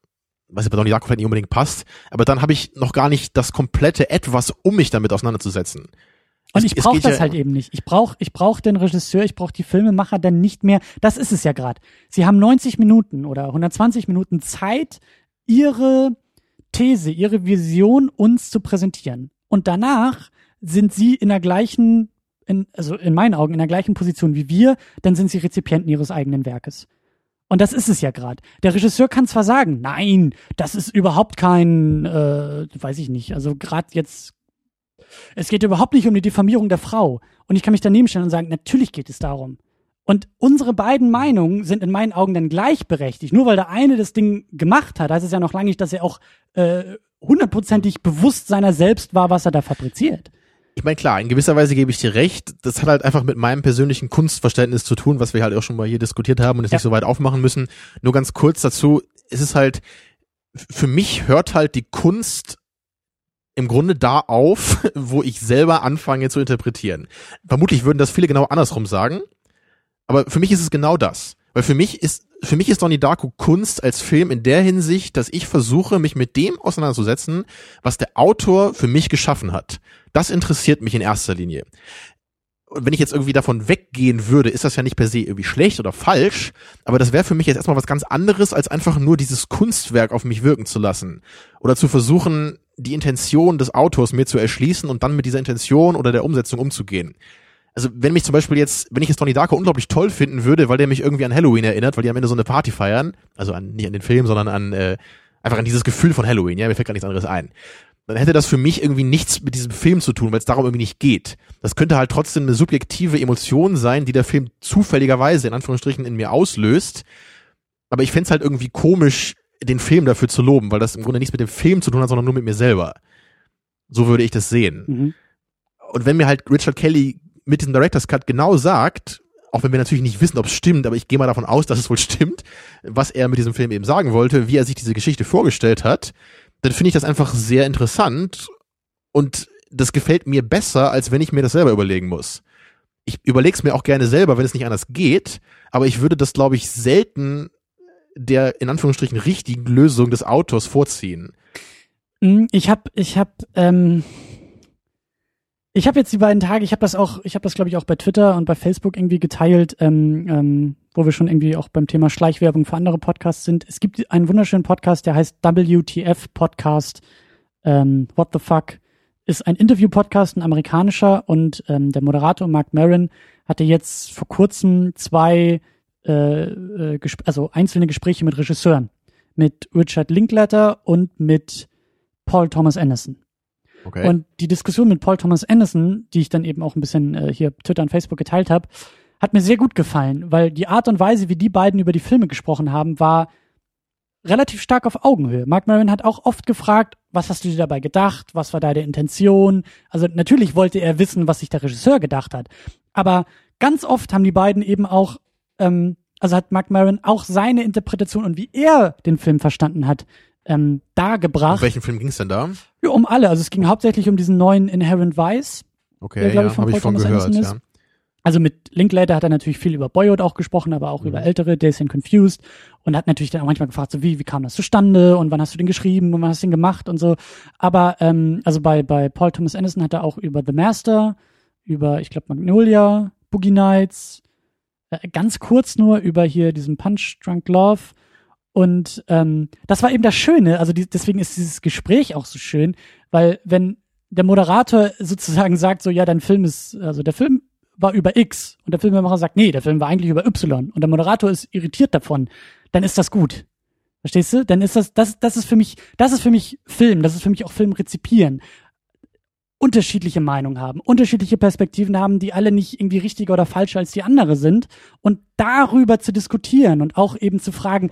was ja bei Donnie Darko vielleicht nicht unbedingt passt, aber dann habe ich noch gar nicht das komplette Etwas, um mich damit auseinanderzusetzen. Und ich brauche das ja- halt eben nicht. Ich brauche ich brauch den Regisseur, ich brauche die Filmemacher dann nicht mehr. Das ist es ja gerade. Sie haben 90 Minuten oder 120 Minuten Zeit, ihre These, ihre Vision uns zu präsentieren. Und danach sind sie in der gleichen, in, also in meinen Augen, in der gleichen Position wie wir, dann sind sie Rezipienten ihres eigenen Werkes. Und das ist es ja gerade. Der Regisseur kann zwar sagen, nein, das ist überhaupt kein, äh, weiß ich nicht, also gerade jetzt es geht überhaupt nicht um die Diffamierung der Frau. Und ich kann mich daneben stellen und sagen, natürlich geht es darum. Und unsere beiden Meinungen sind in meinen Augen dann gleichberechtigt. Nur weil der eine das Ding gemacht hat, heißt es ja noch lange nicht, dass er auch äh, hundertprozentig bewusst seiner selbst war, was er da fabriziert. Ich meine, klar, in gewisser Weise gebe ich dir recht. Das hat halt einfach mit meinem persönlichen Kunstverständnis zu tun, was wir halt auch schon mal hier diskutiert haben und jetzt Ja. nicht so weit aufmachen müssen. Nur ganz kurz dazu, es ist halt, für mich hört halt die Kunst im Grunde da auf, wo ich selber anfange zu interpretieren. Vermutlich würden das viele genau andersrum sagen, aber für mich ist es genau das. Weil für mich ist, für mich ist Donnie Darko Kunst als Film in der Hinsicht, dass ich versuche, mich mit dem auseinanderzusetzen, was der Autor für mich geschaffen hat. Das interessiert mich in erster Linie. Und wenn ich jetzt irgendwie davon weggehen würde, ist das ja nicht per se irgendwie schlecht oder falsch, aber das wäre für mich jetzt erstmal was ganz anderes, als einfach nur dieses Kunstwerk auf mich wirken zu lassen. Oder zu versuchen, die Intention des Autors mir zu erschließen und dann mit dieser Intention oder der Umsetzung umzugehen. Also wenn mich zum Beispiel jetzt, wenn ich jetzt Donnie Darko unglaublich toll finden würde, weil der mich irgendwie an Halloween erinnert, weil die am Ende so eine Party feiern, also an, nicht an den Film, sondern an äh, einfach an dieses Gefühl von Halloween, ja, mir fällt gar nichts anderes ein. Dann hätte das für mich irgendwie nichts mit diesem Film zu tun, weil es darum irgendwie nicht geht. Das könnte halt trotzdem eine subjektive Emotion sein, die der Film zufälligerweise in Anführungsstrichen in mir auslöst. Aber ich fänd's halt irgendwie komisch, den Film dafür zu loben, weil das im Grunde nichts mit dem Film zu tun hat, sondern nur mit mir selber. So würde ich das sehen. Mhm. Und wenn mir halt Richard Kelly mit diesem Director's Cut genau sagt, auch wenn wir natürlich nicht wissen, ob es stimmt, aber ich gehe mal davon aus, dass es wohl stimmt, was er mit diesem Film eben sagen wollte, wie er sich diese Geschichte vorgestellt hat, dann finde ich das einfach sehr interessant und das gefällt mir besser, als wenn ich mir das selber überlegen muss. Ich überlege es mir auch gerne selber, wenn es nicht anders geht, aber ich würde das, glaube ich, selten der in Anführungsstrichen richtigen Lösung des Autors vorziehen. Mm, Ich habe, ich habe, ähm, ich habe jetzt die beiden Tage, ich habe das auch, ich habe das glaube ich auch bei Twitter und bei Facebook irgendwie geteilt, ähm, ähm, wo wir schon irgendwie auch beim Thema Schleichwerbung für andere Podcasts sind. Es gibt einen wunderschönen Podcast, der heißt WTF Podcast. Ähm, What the fuck ist ein Interview-Podcast, ein amerikanischer und ähm, der Moderator Mark Maron hatte jetzt vor kurzem zwei, äh, äh, gesp- also einzelne Gespräche mit Regisseuren, mit Richard Linklater und mit Paul Thomas Anderson. Okay. Und die Diskussion mit Paul Thomas Anderson, die ich dann eben auch ein bisschen äh, hier Twitter und Facebook geteilt habe, hat mir sehr gut gefallen, weil die Art und Weise, wie die beiden über die Filme gesprochen haben, war relativ stark auf Augenhöhe. Mark Maron hat auch oft gefragt, was hast du dir dabei gedacht? Was war deine Intention? Also natürlich wollte er wissen, was sich der Regisseur gedacht hat. Aber ganz oft haben die beiden eben auch, ähm, also hat Mark Maron auch seine Interpretation und wie er den Film verstanden hat, ähm, dargebracht. Um welchen Film ging es denn da? Ja, um alle. Also es ging hauptsächlich um diesen neuen Inherent Vice. Okay, Der, ja, ich, von habe ich von gehört, ja. Also mit Linklater hat er natürlich viel über Boyhood auch gesprochen, aber auch Mhm. über ältere Days and Confused und hat natürlich dann auch manchmal gefragt, so wie, wie kam das zustande und wann hast du den geschrieben und wann hast du den gemacht und so. Aber ähm, also bei, bei Paul Thomas Anderson hat er auch über The Master, über, ich glaube, Magnolia, Boogie Nights, ganz kurz nur über hier diesen Punch Drunk Love. Und ähm, das war eben das Schöne, also die, deswegen ist dieses Gespräch auch so schön, weil wenn der Moderator sozusagen sagt, so ja, dein Film ist, also der Film war über X und der Filmemacher sagt, nee, der Film war eigentlich über Y und der Moderator ist irritiert davon, dann ist das gut. Verstehst du? Dann ist das, das, das ist für mich, das ist für mich Film, das ist für mich auch Film rezipieren. Unterschiedliche Meinungen haben, unterschiedliche Perspektiven haben, die alle nicht irgendwie richtiger oder falscher als die andere sind und darüber zu diskutieren und auch eben zu fragen,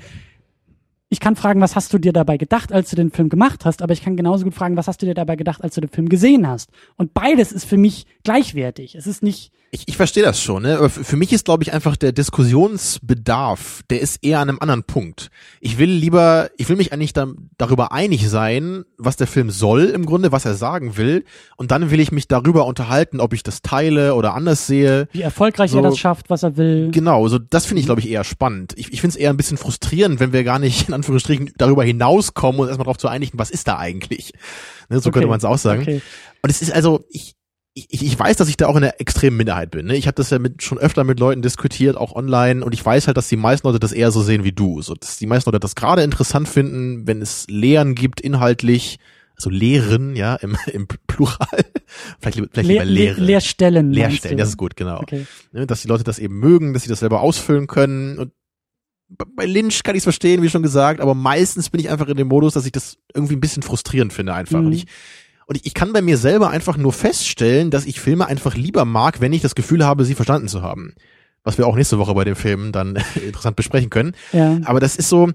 ich kann fragen, was hast du dir dabei gedacht, als du den Film gemacht hast, aber ich kann genauso gut fragen, was hast du dir dabei gedacht, als du den Film gesehen hast. Und beides ist für mich gleichwertig. Es ist nicht, Ich, ich verstehe das schon, ne? aber für mich ist, glaube ich, einfach der Diskussionsbedarf, der ist eher an einem anderen Punkt. Ich will lieber, ich will mich eigentlich da, darüber einig sein, was der Film soll im Grunde, was er sagen will, und dann will ich mich darüber unterhalten, ob ich das teile oder anders sehe. wie erfolgreich So- er das schafft, was er will. Genau, so das finde ich, glaube ich, eher spannend. Ich, ich finde es eher ein bisschen frustrierend, wenn wir gar nicht in Anführungsstrichen darüber hinauskommen und erstmal darauf zu einigen, was ist da eigentlich. Ne, so Okay, könnte man es auch sagen. Okay. Und es ist also, ich, ich, ich weiß, dass ich da auch in der extremen Minderheit bin. Ne? Ich habe das ja mit, schon öfter mit Leuten diskutiert, auch online, und ich weiß halt, dass die meisten Leute das eher so sehen wie du. So, dass die meisten Leute das gerade interessant finden, wenn es Lehren gibt, inhaltlich, also Lehren, ja, im, im Plural. vielleicht lieber, vielleicht Leer, lieber Leer, Lehre. Leerstellen. meinst Leerstellen, du? das ist gut, genau. Okay. Ne? Dass die Leute das eben mögen, dass sie das selber ausfüllen können. Und bei Lynch kann ich es verstehen, wie schon gesagt, aber meistens bin ich einfach in dem Modus, dass ich das irgendwie ein bisschen frustrierend finde einfach. Mhm. Und ich und ich, ich kann bei mir selber einfach nur feststellen, dass ich Filme einfach lieber mag, wenn ich das Gefühl habe, sie verstanden zu haben. Was wir auch nächste Woche bei den Filmen dann interessant besprechen können. Ja. Aber das ist so,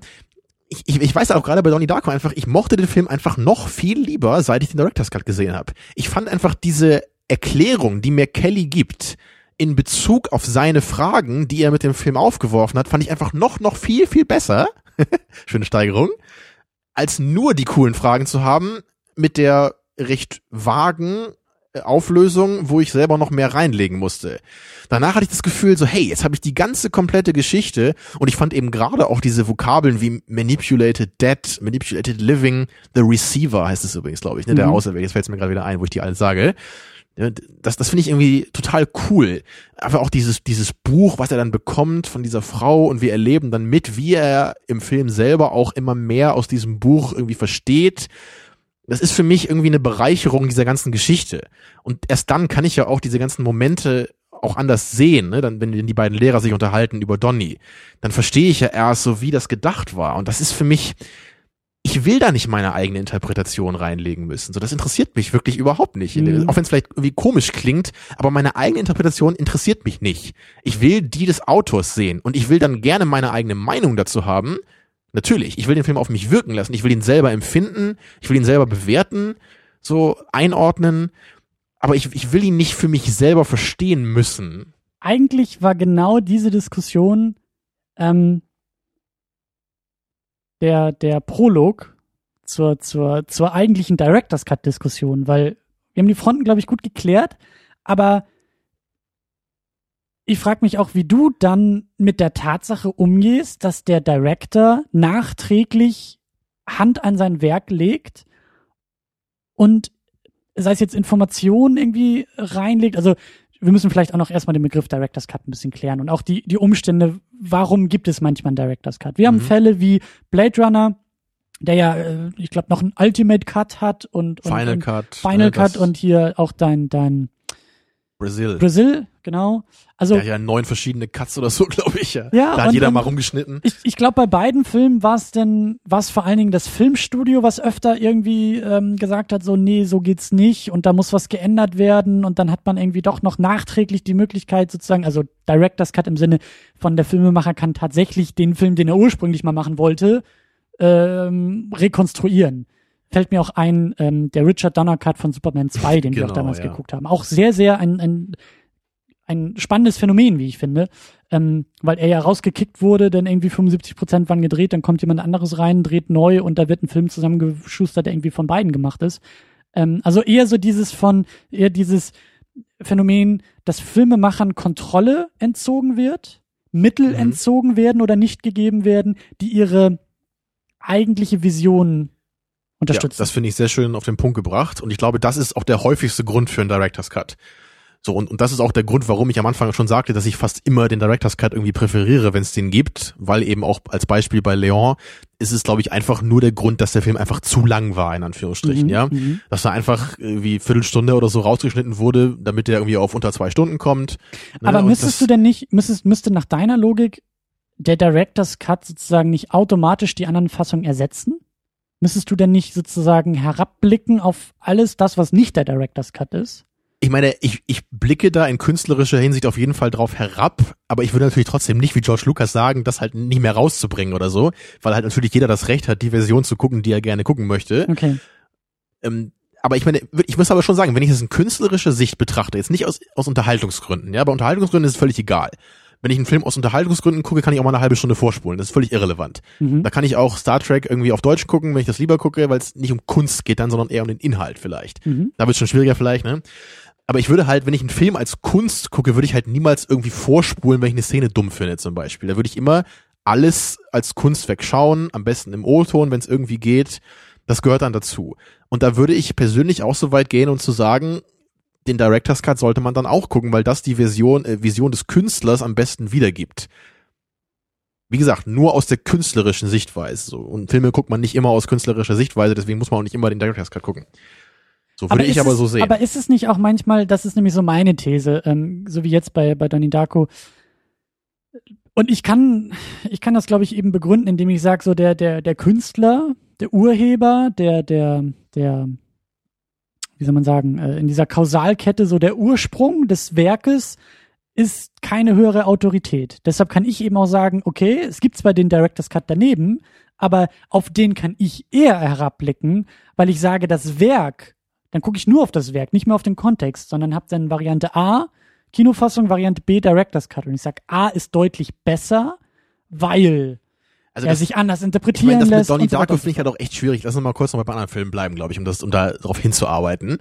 ich, ich, ich weiß auch gerade bei Donnie Darko einfach, ich mochte den Film einfach noch viel lieber, seit ich den Director's Cut gesehen habe. Ich fand einfach diese Erklärung, die mir Kelly gibt, in Bezug auf seine Fragen, die er mit dem Film aufgeworfen hat, fand ich einfach noch, noch viel, viel besser. Schöne Steigerung. Als nur die coolen Fragen zu haben, mit der recht vagen äh, Auflösung, wo ich selber noch mehr reinlegen musste. Danach hatte ich das Gefühl, so, hey, jetzt habe ich die ganze komplette Geschichte und ich fand eben gerade auch diese Vokabeln wie Manipulated Dead, Manipulated Living, The Receiver heißt es übrigens, glaube ich, ne, der Mhm. Auserwählte. Jetzt fällt es mir gerade wieder ein, wo ich die alle sage. Das, das finde ich irgendwie total cool. Aber auch dieses, dieses Buch, was er dann bekommt von dieser Frau und wir erleben dann mit, wie er im Film selber auch immer mehr aus diesem Buch irgendwie versteht. Das ist für mich irgendwie eine Bereicherung dieser ganzen Geschichte. Und erst dann kann ich ja auch diese ganzen Momente auch anders sehen, ne? Dann, wenn die beiden Lehrer sich unterhalten über Donny, dann verstehe ich ja erst so, wie das gedacht war. Und das ist für mich, ich will da nicht meine eigene Interpretation reinlegen müssen. So, das interessiert mich wirklich überhaupt nicht. Mhm. Auch wenn es vielleicht irgendwie komisch klingt, aber meine eigene Interpretation interessiert mich nicht. Ich will die des Autors sehen und ich will dann gerne meine eigene Meinung dazu haben. Natürlich, ich will den Film auf mich wirken lassen. Ich will ihn selber empfinden. Ich will ihn selber bewerten, so einordnen. Aber ich, ich will ihn nicht für mich selber verstehen müssen. Eigentlich war genau diese Diskussion ähm, der, der Prolog zur, zur, zur eigentlichen Director's Cut-Diskussion, weil wir haben die Fronten, glaube ich, gut geklärt, aber ich frage mich auch, wie du dann mit der Tatsache umgehst, dass der Director nachträglich Hand an sein Werk legt und sei es jetzt Informationen irgendwie reinlegt. Also wir müssen vielleicht auch noch erstmal den Begriff Director's Cut ein bisschen klären und auch die, die Umstände, warum gibt es manchmal einen Director's Cut. Wir haben Mhm. Fälle wie Blade Runner, der ja, äh, ich glaube, noch einen Ultimate Cut hat und, und Final Cut. Final ne, Cut und hier auch dein, dein Brazil. Brazil, genau. Also Ja, ja, neun verschiedene Cuts oder so, glaube ich. Ja, Ja, da hat und- jeder und- mal rumgeschnitten. Ich, ich glaube, bei beiden Filmen war es denn, war es vor allen Dingen das Filmstudio, was öfter irgendwie ähm, gesagt hat, so, nee, so geht's nicht und da muss was geändert werden und dann hat man irgendwie doch noch nachträglich die Möglichkeit sozusagen, also Director's Cut im Sinne von der Filmemacher kann tatsächlich den Film, den er ursprünglich mal machen wollte, ähm, rekonstruieren. Fällt mir auch ein, ähm, der Richard Donner Cut von Superman 2, den wir auch Genau, damals ja. geguckt haben. Auch sehr, sehr ein, ein ein spannendes Phänomen, wie ich finde, ähm, weil er ja rausgekickt wurde, denn irgendwie 75 Prozent waren gedreht, dann kommt jemand anderes rein, dreht neu und da wird ein Film zusammengeschustert, der irgendwie von beiden gemacht ist. Ähm, also eher so dieses von, eher dieses Phänomen, dass Filmemachern Kontrolle entzogen wird, Mittel Mhm. entzogen werden oder nicht gegeben werden, die ihre eigentliche Vision Ja, unterstützen. das finde ich sehr schön auf den Punkt gebracht. Und ich glaube, das ist auch der häufigste Grund für einen Director's Cut. So, und, und das ist auch der Grund, warum ich am Anfang schon sagte, dass ich fast immer den Director's Cut irgendwie präferiere, wenn es den gibt, weil eben auch als Beispiel bei Leon ist es, glaube ich, einfach nur der Grund, dass der Film einfach zu lang war, in Anführungsstrichen, Mhm, ja. mhm. Dass er einfach irgendwie Viertelstunde oder so rausgeschnitten wurde, damit der irgendwie auf unter zwei Stunden kommt. Ne? Aber müsstest du denn nicht, müsstest, müsste nach deiner Logik der Director's Cut sozusagen nicht automatisch die anderen Fassungen ersetzen? Müsstest du denn nicht sozusagen herabblicken auf alles das, was nicht der Director's Cut ist? Ich meine, ich, ich blicke da in künstlerischer Hinsicht auf jeden Fall drauf herab, aber ich würde natürlich trotzdem nicht wie George Lucas sagen, das halt nicht mehr rauszubringen oder so, weil halt natürlich jeder das Recht hat, die Version zu gucken, die er gerne gucken möchte. Okay. Ähm, aber ich meine, ich muss aber schon sagen, wenn ich es in künstlerischer Sicht betrachte, jetzt nicht aus, aus Unterhaltungsgründen, ja, bei Unterhaltungsgründen ist es völlig egal. Wenn ich einen Film aus Unterhaltungsgründen gucke, kann ich auch mal eine halbe Stunde vorspulen. Das ist völlig irrelevant. Mhm. Da kann ich auch Star Trek irgendwie auf Deutsch gucken, wenn ich das lieber gucke, weil es nicht um Kunst geht dann, sondern eher um den Inhalt vielleicht. Mhm. Da wird es schon schwieriger vielleicht, ne? Aber ich würde halt, wenn ich einen Film als Kunst gucke, würde ich halt niemals irgendwie vorspulen, wenn ich eine Szene dumm finde zum Beispiel. Da würde ich immer alles als Kunstwerk schauen, am besten im O-Ton, wenn es irgendwie geht. Das gehört dann dazu. Und da würde ich persönlich auch so weit gehen und zu sagen, den Director's Cut sollte man dann auch gucken, weil das die Version, äh, Vision des Künstlers am besten wiedergibt. Wie gesagt, nur aus der künstlerischen Sichtweise. So. Und Filme guckt man nicht immer aus künstlerischer Sichtweise, deswegen muss man auch nicht immer den Director's Cut gucken. So würde ich ist aber es, so sehen. Aber ist es nicht auch manchmal, das ist nämlich so meine These, ähm, so wie jetzt bei, bei Donnie Darko. Und ich kann, ich kann das, glaube ich, eben begründen, indem ich sage, so der, der, der Künstler, der Urheber, der, der, der, wie soll man sagen, äh, in dieser Kausalkette, so der Ursprung des Werkes ist keine höhere Autorität. Deshalb kann ich eben auch sagen, okay, es gibt zwar den Director's Cut daneben, aber auf den kann ich eher herabblicken, weil ich sage, das Werk, dann gucke ich nur auf das Werk, nicht mehr auf den Kontext, sondern habe dann Variante A, Kinofassung, Variante B, Director's Cut. Und ich sage, A ist deutlich besser, weil also er das, sich anders ich interpretieren meine, das mit lässt. Donnie und so Darko finde ich halt auch echt schwierig. Lass uns mal kurz noch bei anderen Filmen bleiben, glaube ich, um das, um da drauf hinzuarbeiten.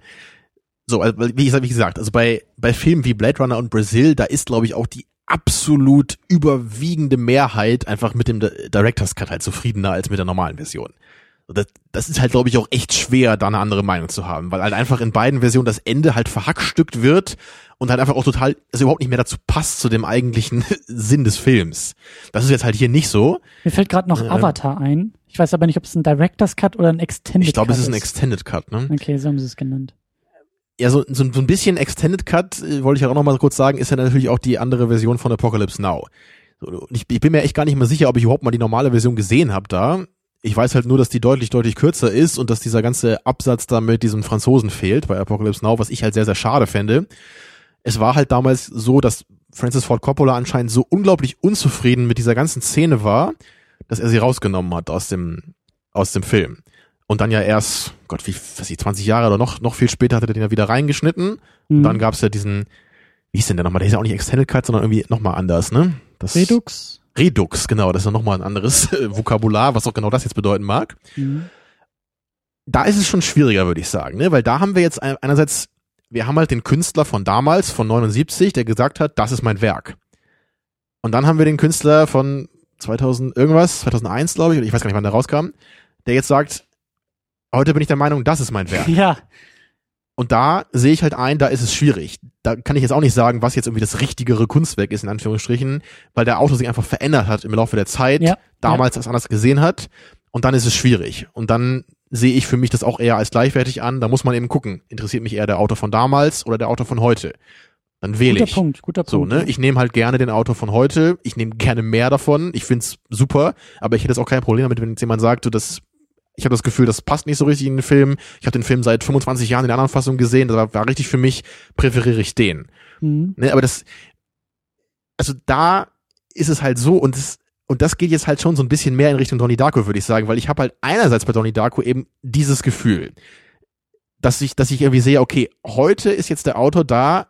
So, also, wie gesagt, also bei, bei Filmen wie Blade Runner und Brazil, da ist, glaube ich, auch die absolut überwiegende Mehrheit einfach mit dem Di- Director's Cut halt zufriedener als mit der normalen Version. Das, das ist halt, glaube ich, auch echt schwer, da eine andere Meinung zu haben, weil halt einfach in beiden Versionen das Ende halt verhackstückt wird und halt einfach auch total, also überhaupt nicht mehr dazu passt zu dem eigentlichen Sinn des Films. Das ist jetzt halt hier nicht so. Mir fällt gerade noch Ja. Avatar ein. Ich weiß aber nicht, ob es ein Director's Cut oder ein Extended Ich glaube, Cut es ist ein Extended Cut, ne? Okay, so haben sie es genannt. Ja, so, so, so ein bisschen Extended Cut, äh, wollte ich auch noch mal kurz sagen, ist ja natürlich auch die andere Version von Apocalypse Now. So, ich, ich bin mir echt gar nicht mehr sicher, ob ich überhaupt mal die normale Version gesehen habe da. Ich weiß halt nur, dass die deutlich, deutlich kürzer ist und dass dieser ganze Absatz da mit diesem Franzosen fehlt bei Apocalypse Now, was ich halt sehr, sehr schade fände. Es war halt damals so, dass Francis Ford Coppola anscheinend so unglaublich unzufrieden mit dieser ganzen Szene war, dass er sie rausgenommen hat aus dem, aus dem Film. Und dann ja erst, Gott, wie, weiß ich, 20 Jahre oder noch, noch viel später hat er den ja wieder reingeschnitten. Und Mhm. dann gab's ja diesen, wie hieß denn der nochmal? Der ist ja auch nicht Extended Cut, sondern irgendwie nochmal anders, ne? Das Redux. Redux, genau, das ist ja nochmal ein anderes äh, Vokabular, was auch genau das jetzt bedeuten mag. Mhm. Da ist es schon schwieriger, würde ich sagen, ne? Weil da haben wir jetzt ein- einerseits, wir haben halt den Künstler von damals, von 79, der gesagt hat, das ist mein Werk. Und dann haben wir den Künstler von 2000 irgendwas, 2001, glaube ich, oder ich weiß gar nicht, wann der rauskam, der jetzt sagt, heute bin ich der Meinung, das ist mein Werk. Ja, Und da sehe ich halt ein, da ist es schwierig. Da kann ich jetzt auch nicht sagen, was jetzt irgendwie das richtigere Kunstwerk ist, in Anführungsstrichen, weil der Autor sich einfach verändert hat im Laufe der Zeit, Ja, damals das anders gesehen hat. Und dann ist es schwierig. Und dann sehe ich für mich das auch eher als gleichwertig an. Da muss man eben gucken, interessiert mich eher der Autor von damals oder der Autor von heute. Dann wähle guter ich. Punkt, guter So, Punkt. ne? Ich nehme halt gerne den Autor von heute. Ich nehme gerne mehr davon. Ich find's super, aber ich hätte jetzt auch kein Problem damit, wenn jetzt jemand sagt, so, das, ich habe das Gefühl, das passt nicht so richtig in den Film. Ich habe den Film seit 25 Jahren in der anderen Fassung gesehen. Das war, war richtig für mich. Präferiere ich den. Mhm. Ne? Aber das, also da ist es halt so und das, und das geht jetzt halt schon so ein bisschen mehr in Richtung Donnie Darko, würde ich sagen, weil ich habe halt einerseits bei Donnie Darko eben dieses Gefühl, dass ich, dass ich irgendwie sehe, okay, heute ist jetzt der Autor da,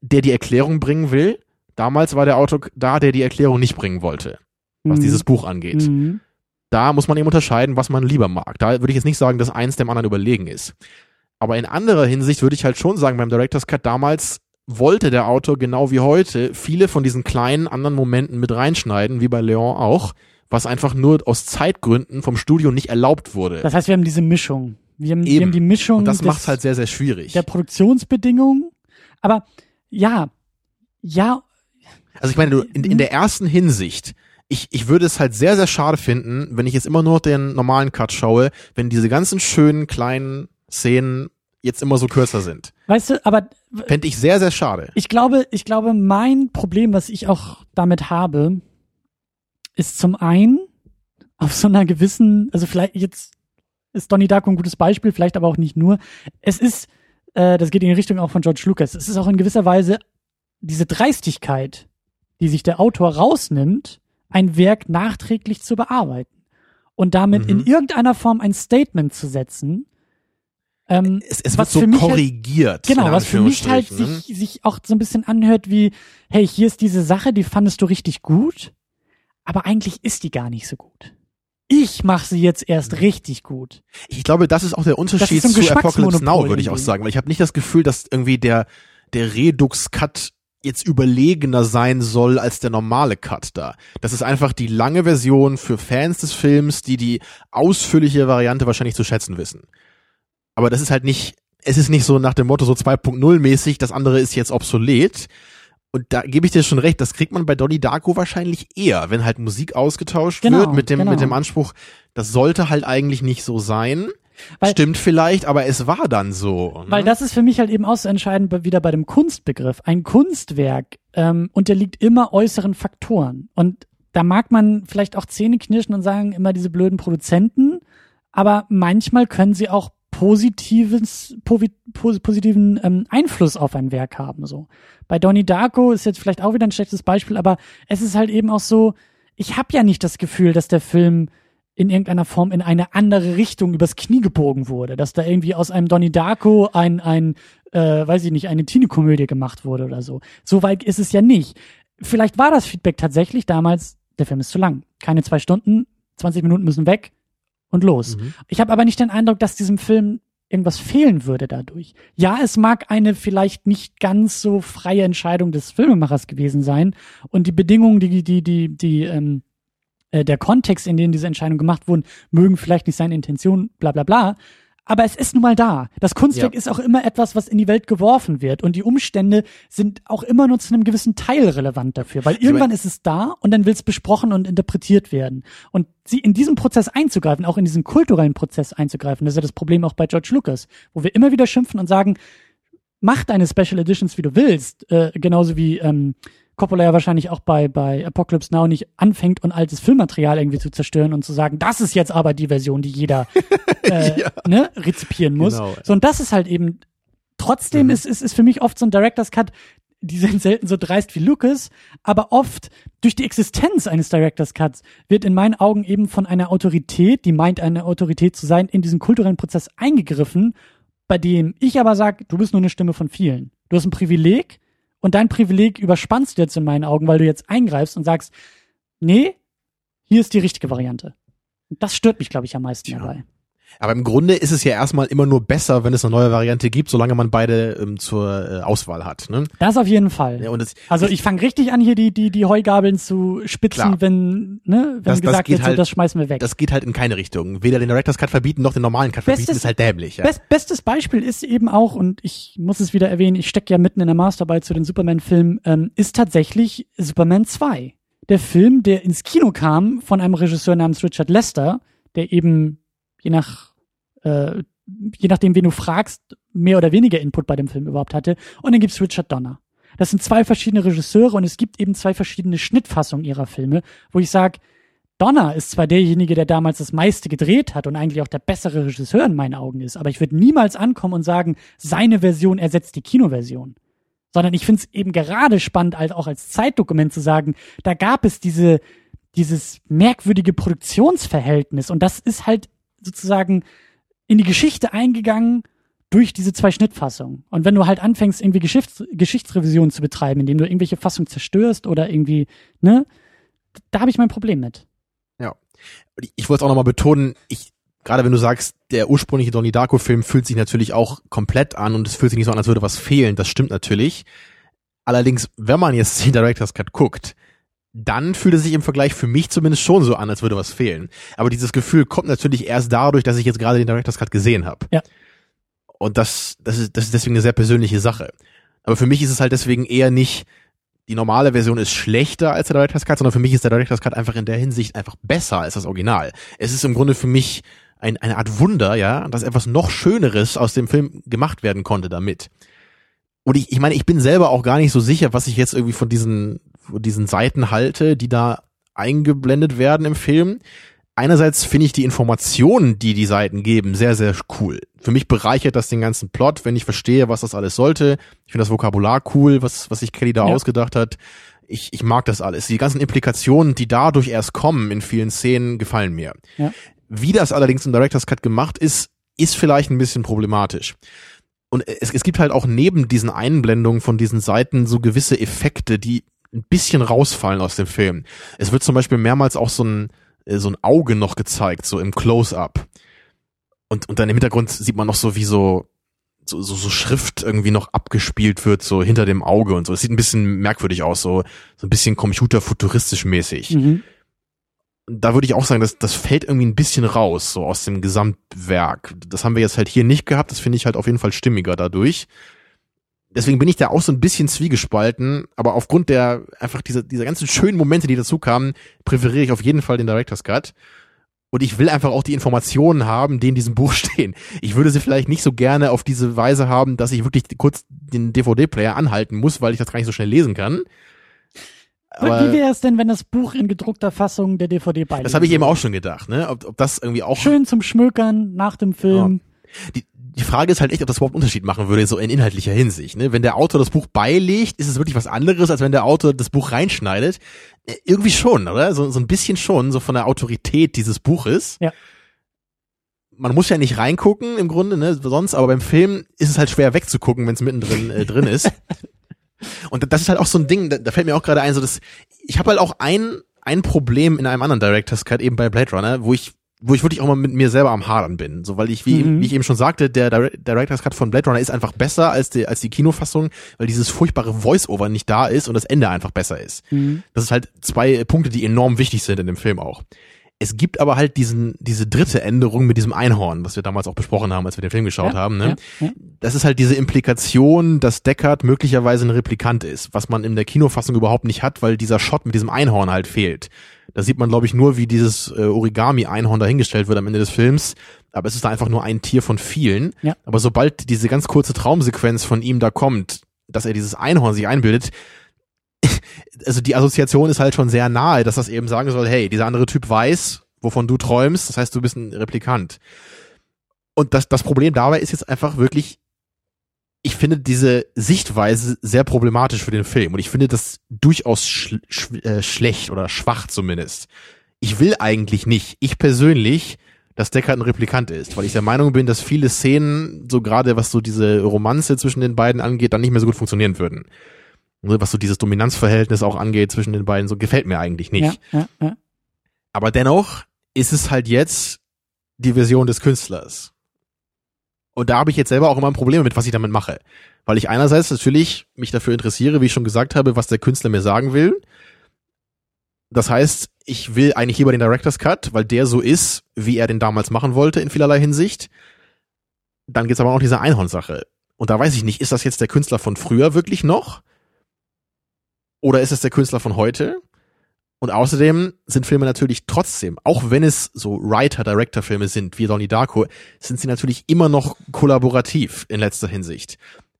der die Erklärung bringen will. Damals war der Autor da, der die Erklärung nicht bringen wollte, was Mhm. dieses Buch angeht. Mhm. Da muss man eben unterscheiden, was man lieber mag. Da würde ich jetzt nicht sagen, dass eins dem anderen überlegen ist. Aber in anderer Hinsicht würde ich halt schon sagen, beim Director's Cut damals wollte der Autor genau wie heute viele von diesen kleinen anderen Momenten mit reinschneiden, wie bei Leon auch, was einfach nur aus Zeitgründen vom Studio nicht erlaubt wurde. Das heißt, wir haben diese Mischung. Wir haben, wir Eben. haben die Mischung Und das des, macht's halt sehr, sehr schwierig. der Produktionsbedingungen. Aber ja, ja, Also ich meine, du, in, in der ersten Hinsicht, ich, ich würde es halt sehr, sehr schade finden, wenn ich jetzt immer nur den normalen Cut schaue, wenn diese ganzen schönen kleinen Szenen jetzt immer so kürzer sind. weißt du, aber Fände ich sehr, sehr schade. ich glaube, ich glaube, mein Problem, was ich auch damit habe, ist zum einen auf so einer gewissen, also vielleicht jetzt ist Donnie Darko ein gutes Beispiel, vielleicht aber auch nicht nur. Es ist, äh, das geht in die Richtung auch von George Lucas. Es ist auch in gewisser Weise diese Dreistigkeit, die sich der Autor rausnimmt, ein Werk nachträglich zu bearbeiten und damit Mhm. in irgendeiner Form ein Statement zu setzen. Ähm, Es, es wird so halt- korrigiert. Genau, in was für mich halt Anführungsstrichen, sich, sich auch so ein bisschen anhört wie, hey, hier ist diese Sache, die fandest du richtig gut, aber eigentlich ist die gar nicht so gut. Ich mache sie jetzt erst richtig gut. ne? Ich glaube, das ist auch der Unterschied so zu Apocalypse Now, würde ich auch sagen, weil ich habe nicht das Gefühl, dass irgendwie der, der Redux-Cut jetzt überlegener sein soll als der normale Cut da. Das ist einfach die lange Version für Fans des Films, die die ausführliche Variante wahrscheinlich zu schätzen wissen. Aber das ist halt nicht, es ist nicht so nach dem Motto so 2.0 mäßig, das andere ist jetzt obsolet. Und da gebe ich dir schon recht, das kriegt man bei Donnie Darko wahrscheinlich eher, wenn halt Musik ausgetauscht Genau, wird mit dem, genau. mit dem Anspruch, das sollte halt eigentlich nicht so sein. Weil- Stimmt vielleicht, aber es war dann so. Ne? Weil das ist für mich halt eben auch so entscheidend wieder bei dem Kunstbegriff. Ein Kunstwerk ähm, unterliegt immer äußeren Faktoren. Und da mag man vielleicht auch Zähne knirschen und sagen, immer diese blöden Produzenten, aber manchmal können sie auch positives, pos- positiven ähm, Einfluss auf ein Werk haben. So bei Donnie Darko ist jetzt vielleicht auch wieder ein schlechtes Beispiel, aber es ist halt eben auch so, ich habe ja nicht das Gefühl, dass der Film in irgendeiner Form in eine andere Richtung übers Knie gebogen wurde, dass da irgendwie aus einem Donnie Darko ein, ein äh, weiß ich nicht, eine Teenie-Komödie gemacht wurde oder so. So weit ist es ja nicht. Vielleicht war das Feedback tatsächlich damals, der Film ist zu lang. Keine zwei Stunden, 20 Minuten müssen weg und los. Mhm. Ich habe aber nicht den Eindruck, dass diesem Film irgendwas fehlen würde dadurch. Ja, es mag eine vielleicht nicht ganz so freie Entscheidung des Filmemachers gewesen sein und die Bedingungen, die die die die ähm, äh, der Kontext, in dem diese Entscheidungen gemacht wurden, mögen vielleicht nicht seine Intention, bla bla bla. Aber es ist nun mal da. Das Kunstwerk Ja. ist auch immer etwas, was in die Welt geworfen wird. Und die Umstände sind auch immer nur zu einem gewissen Teil relevant dafür. Weil irgendwann ist es da und dann will es besprochen und interpretiert werden. Und sie in diesen Prozess einzugreifen, auch in diesen kulturellen Prozess einzugreifen, das ist ja das Problem auch bei George Lucas, wo wir immer wieder schimpfen und sagen, mach deine Special Editions, wie du willst. Äh, genauso wie ähm, Coppola ja wahrscheinlich auch bei, bei Apocalypse Now nicht anfängt und altes Filmmaterial irgendwie zu zerstören und zu sagen, das ist jetzt aber die Version, die jeder äh, Ja. ne, rezipieren muss. Genau. So, und das ist halt eben, trotzdem Mhm. ist, ist, ist für mich oft so ein Director's Cut, die sind selten so dreist wie Lucas, aber oft durch die Existenz eines Director's Cuts wird in meinen Augen eben von einer Autorität, die meint eine Autorität zu sein, in diesen kulturellen Prozess eingegriffen, bei dem ich aber sage, du bist nur eine Stimme von vielen. Du hast ein Privileg und dein Privileg überspannst du jetzt in meinen Augen, weil du jetzt eingreifst und sagst, nee, hier ist die richtige Variante. Und das stört mich, glaube ich, am meisten Tja. dabei. Aber im Grunde ist es ja erstmal immer nur besser, wenn es eine neue Variante gibt, solange man beide ähm, zur äh, Auswahl hat. Ne? Das auf jeden Fall. Ja, und es, Also ich fange richtig an, hier die, die, die Heugabeln zu spitzen, Klar. wenn, ne, wenn Das- das gesagt geht wird, so, halt- das schmeißen wir weg. das geht halt in keine Richtung. Weder den Director's Cut verbieten noch den normalen Cut verbieten, Bestes- ist halt dämlich. Ja. Best, bestes Beispiel ist eben auch, und ich muss es wieder erwähnen, ich stecke ja mitten in der Masterarbeit zu den Superman-Filmen, ähm, ist tatsächlich Superman 2. Der Film, der ins Kino kam von einem Regisseur namens Richard Lester, der eben je nach äh, je nachdem, wen du fragst, mehr oder weniger Input bei dem Film überhaupt hatte. Und dann gibt's Richard Donner. Das sind zwei verschiedene Regisseure und es gibt eben zwei verschiedene Schnittfassungen ihrer Filme, wo ich sage, Donner ist zwar derjenige, der damals das meiste gedreht hat und eigentlich auch der bessere Regisseur in meinen Augen ist, aber ich würde niemals ankommen und sagen, seine Version ersetzt die Kinoversion. Sondern ich finde es eben gerade spannend, als auch als Zeitdokument zu sagen, da gab es diese, dieses merkwürdige Produktionsverhältnis und das ist halt sozusagen in die Geschichte eingegangen durch diese zwei Schnittfassungen. Und wenn du halt anfängst, irgendwie Geschichts Geschichtsrevision zu betreiben, indem du irgendwelche Fassungen zerstörst oder irgendwie, ne, da habe ich mein Problem mit. Ja. Ich wollte es auch nochmal betonen, ich, gerade wenn du sagst, der ursprüngliche Donnie Darko-Film fühlt sich natürlich auch komplett an und es fühlt sich nicht so an, als würde was fehlen. Das stimmt natürlich. Allerdings, wenn man jetzt den Director's Cut guckt, dann fühlt es sich im Vergleich für mich zumindest schon so an, als würde was fehlen. Aber dieses Gefühl kommt natürlich erst dadurch, dass ich jetzt gerade den Director's Cut gesehen habe. Ja. Und das, das ist, das ist deswegen eine sehr persönliche Sache. Aber für mich ist es halt deswegen eher nicht, die normale Version ist schlechter als der Director's Cut, sondern für mich ist der Director's Cut einfach in der Hinsicht einfach besser als das Original. Es ist im Grunde für mich ein, eine Art Wunder, ja, dass etwas noch Schöneres aus dem Film gemacht werden konnte damit. Und ich, ich meine, ich bin selber auch gar nicht so sicher, was ich jetzt irgendwie von diesen, diesen Seiten halte, die da eingeblendet werden im Film einerseits finde ich die Informationen, die die Seiten geben, sehr, sehr cool. Für mich bereichert das den ganzen Plot, wenn ich verstehe, was das alles sollte. Ich finde das Vokabular cool, was, was sich Kelly da ja. ausgedacht hat. Ich, ich mag das alles. Die ganzen Implikationen, die dadurch erst kommen in vielen Szenen, gefallen mir. Ja. Wie das allerdings im Director's Cut gemacht ist, ist vielleicht ein bisschen problematisch. Und es, es gibt halt auch neben diesen Einblendungen von diesen Seiten so gewisse Effekte, die ein bisschen rausfallen aus dem Film. Es wird zum Beispiel mehrmals auch so ein, äh, so ein Auge noch gezeigt, so im Close-up. Und, und dann im Hintergrund sieht man noch so wie so, so, so, so Schrift irgendwie noch abgespielt wird, so hinter dem Auge und so. Es sieht ein bisschen merkwürdig aus, so, so ein bisschen computerfuturistisch mäßig. Mhm. Da würde ich auch sagen, das, das fällt irgendwie ein bisschen raus, so aus dem Gesamtwerk. Das haben wir jetzt halt hier nicht gehabt, das finde ich halt auf jeden Fall stimmiger dadurch deswegen bin ich da auch so ein bisschen zwiegespalten, aber aufgrund der einfach dieser, dieser ganzen schönen Momente, die dazu kamen, präferiere ich auf jeden Fall den Director's Cut. Und ich will einfach auch die Informationen haben, die in diesem Buch stehen. Ich würde sie vielleicht nicht so gerne auf diese Weise haben, dass ich wirklich kurz den DVD-Player anhalten muss, weil ich das gar nicht so schnell lesen kann. Aber Wie wäre es denn, wenn das Buch in gedruckter Fassung der DVD beiliegt? Das habe ich eben auch schon gedacht, ne? Ob, ob das irgendwie auch. Schön zum Schmökern nach dem Film. Ja. Die, die Frage ist halt echt, ob das überhaupt einen Unterschied machen würde, so in inhaltlicher Hinsicht. Ne? Wenn der Autor das Buch beilegt, ist es wirklich was anderes, als wenn der Autor das Buch reinschneidet. Äh, irgendwie schon, oder? So, so ein bisschen schon, so von der Autorität dieses Buches. Ja. Man muss ja nicht reingucken im Grunde, ne, sonst, aber beim Film ist es halt schwer wegzugucken, wenn es mittendrin äh, drin ist. Und das ist halt auch so ein Ding, da, da fällt mir auch gerade ein, so dass ich habe halt auch ein ein Problem in einem anderen Director's Cut, eben bei Blade Runner, wo ich wo ich wirklich auch mal mit mir selber am Hadern bin. So, weil ich, wie, mhm. wie ich eben schon sagte, der Director's Cut von Blade Runner ist einfach besser als die, als die Kinofassung, weil dieses furchtbare Voice-Over nicht da ist und das Ende einfach besser ist. Mhm. Das ist halt zwei Punkte, die enorm wichtig sind in dem Film auch. Es gibt aber halt diesen, diese dritte Änderung mit diesem Einhorn, was wir damals auch besprochen haben, als wir den Film geschaut ja, haben. Ne? Ja, ja. Das ist halt diese Implikation, dass Deckard möglicherweise ein Replikant ist, was man in der Kinofassung überhaupt nicht hat, weil dieser Shot mit diesem Einhorn halt fehlt. Da sieht man, glaube ich, nur, wie dieses äh, Origami-Einhorn dahingestellt wird am Ende des Films. Aber es ist da einfach nur ein Tier von vielen. Ja. Aber sobald diese ganz kurze Traumsequenz von ihm da kommt, dass er dieses Einhorn sich einbildet, also die Assoziation ist halt schon sehr nahe, dass das eben sagen soll, hey, dieser andere Typ weiß, wovon du träumst, das heißt, du bist ein Replikant. Und das, das Problem dabei ist jetzt einfach wirklich, ich finde diese Sichtweise sehr problematisch für den Film und ich finde das durchaus sch sch äh, schlecht oder schwach zumindest. Ich will eigentlich nicht, ich persönlich, dass Deckard ein Replikant ist, weil ich der Meinung bin, dass viele Szenen, so gerade was so diese Romanze zwischen den beiden angeht, dann nicht mehr so gut funktionieren würden. Was so dieses Dominanzverhältnis auch angeht zwischen den beiden, so gefällt mir eigentlich nicht. Ja, ja, ja. Aber dennoch ist es halt jetzt die Version des Künstlers. Und da habe ich jetzt selber auch immer ein Problem mit, was ich damit mache. Weil ich einerseits natürlich mich dafür interessiere, wie ich schon gesagt habe, was der Künstler mir sagen will. Das heißt, ich will eigentlich lieber den Director's Cut, weil der so ist, wie er den damals machen wollte, in vielerlei Hinsicht. Dann geht's aber auch diese Einhornsache. Und da weiß ich nicht, ist das jetzt der Künstler von früher wirklich noch? Oder ist es der Künstler von heute? Und außerdem sind Filme natürlich trotzdem, auch wenn es so Writer-Director-Filme sind, wie Donnie Darko, sind sie natürlich immer noch kollaborativ in letzter Hinsicht.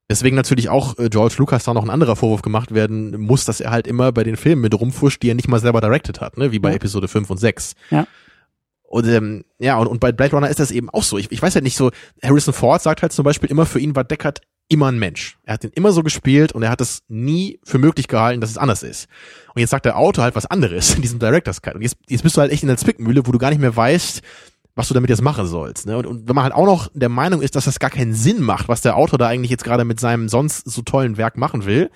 Deswegen natürlich auch äh, George Lucas da noch ein anderer Vorwurf gemacht werden muss, dass er halt immer bei den Filmen mit rumfuscht, die er nicht mal selber directed hat, ne? wie bei ja. Episode 5 und 6. Ja. Und ähm, ja, und, und bei Blade Runner ist das eben auch so. Ich, ich weiß ja halt nicht so, Harrison Ford sagt halt zum Beispiel immer, für ihn war Deckard immer ein Mensch. Er hat den immer so gespielt und er hat es nie für möglich gehalten, dass es anders ist. Und jetzt sagt der Autor halt was anderes in diesem Director's Cut. Und jetzt, jetzt bist du halt echt in der Zwickmühle, wo du gar nicht mehr weißt, was du damit jetzt machen sollst. Ne? Und, und wenn man halt auch noch der Meinung ist, dass das gar keinen Sinn macht, was der Autor da eigentlich jetzt gerade mit seinem sonst so tollen Werk machen will,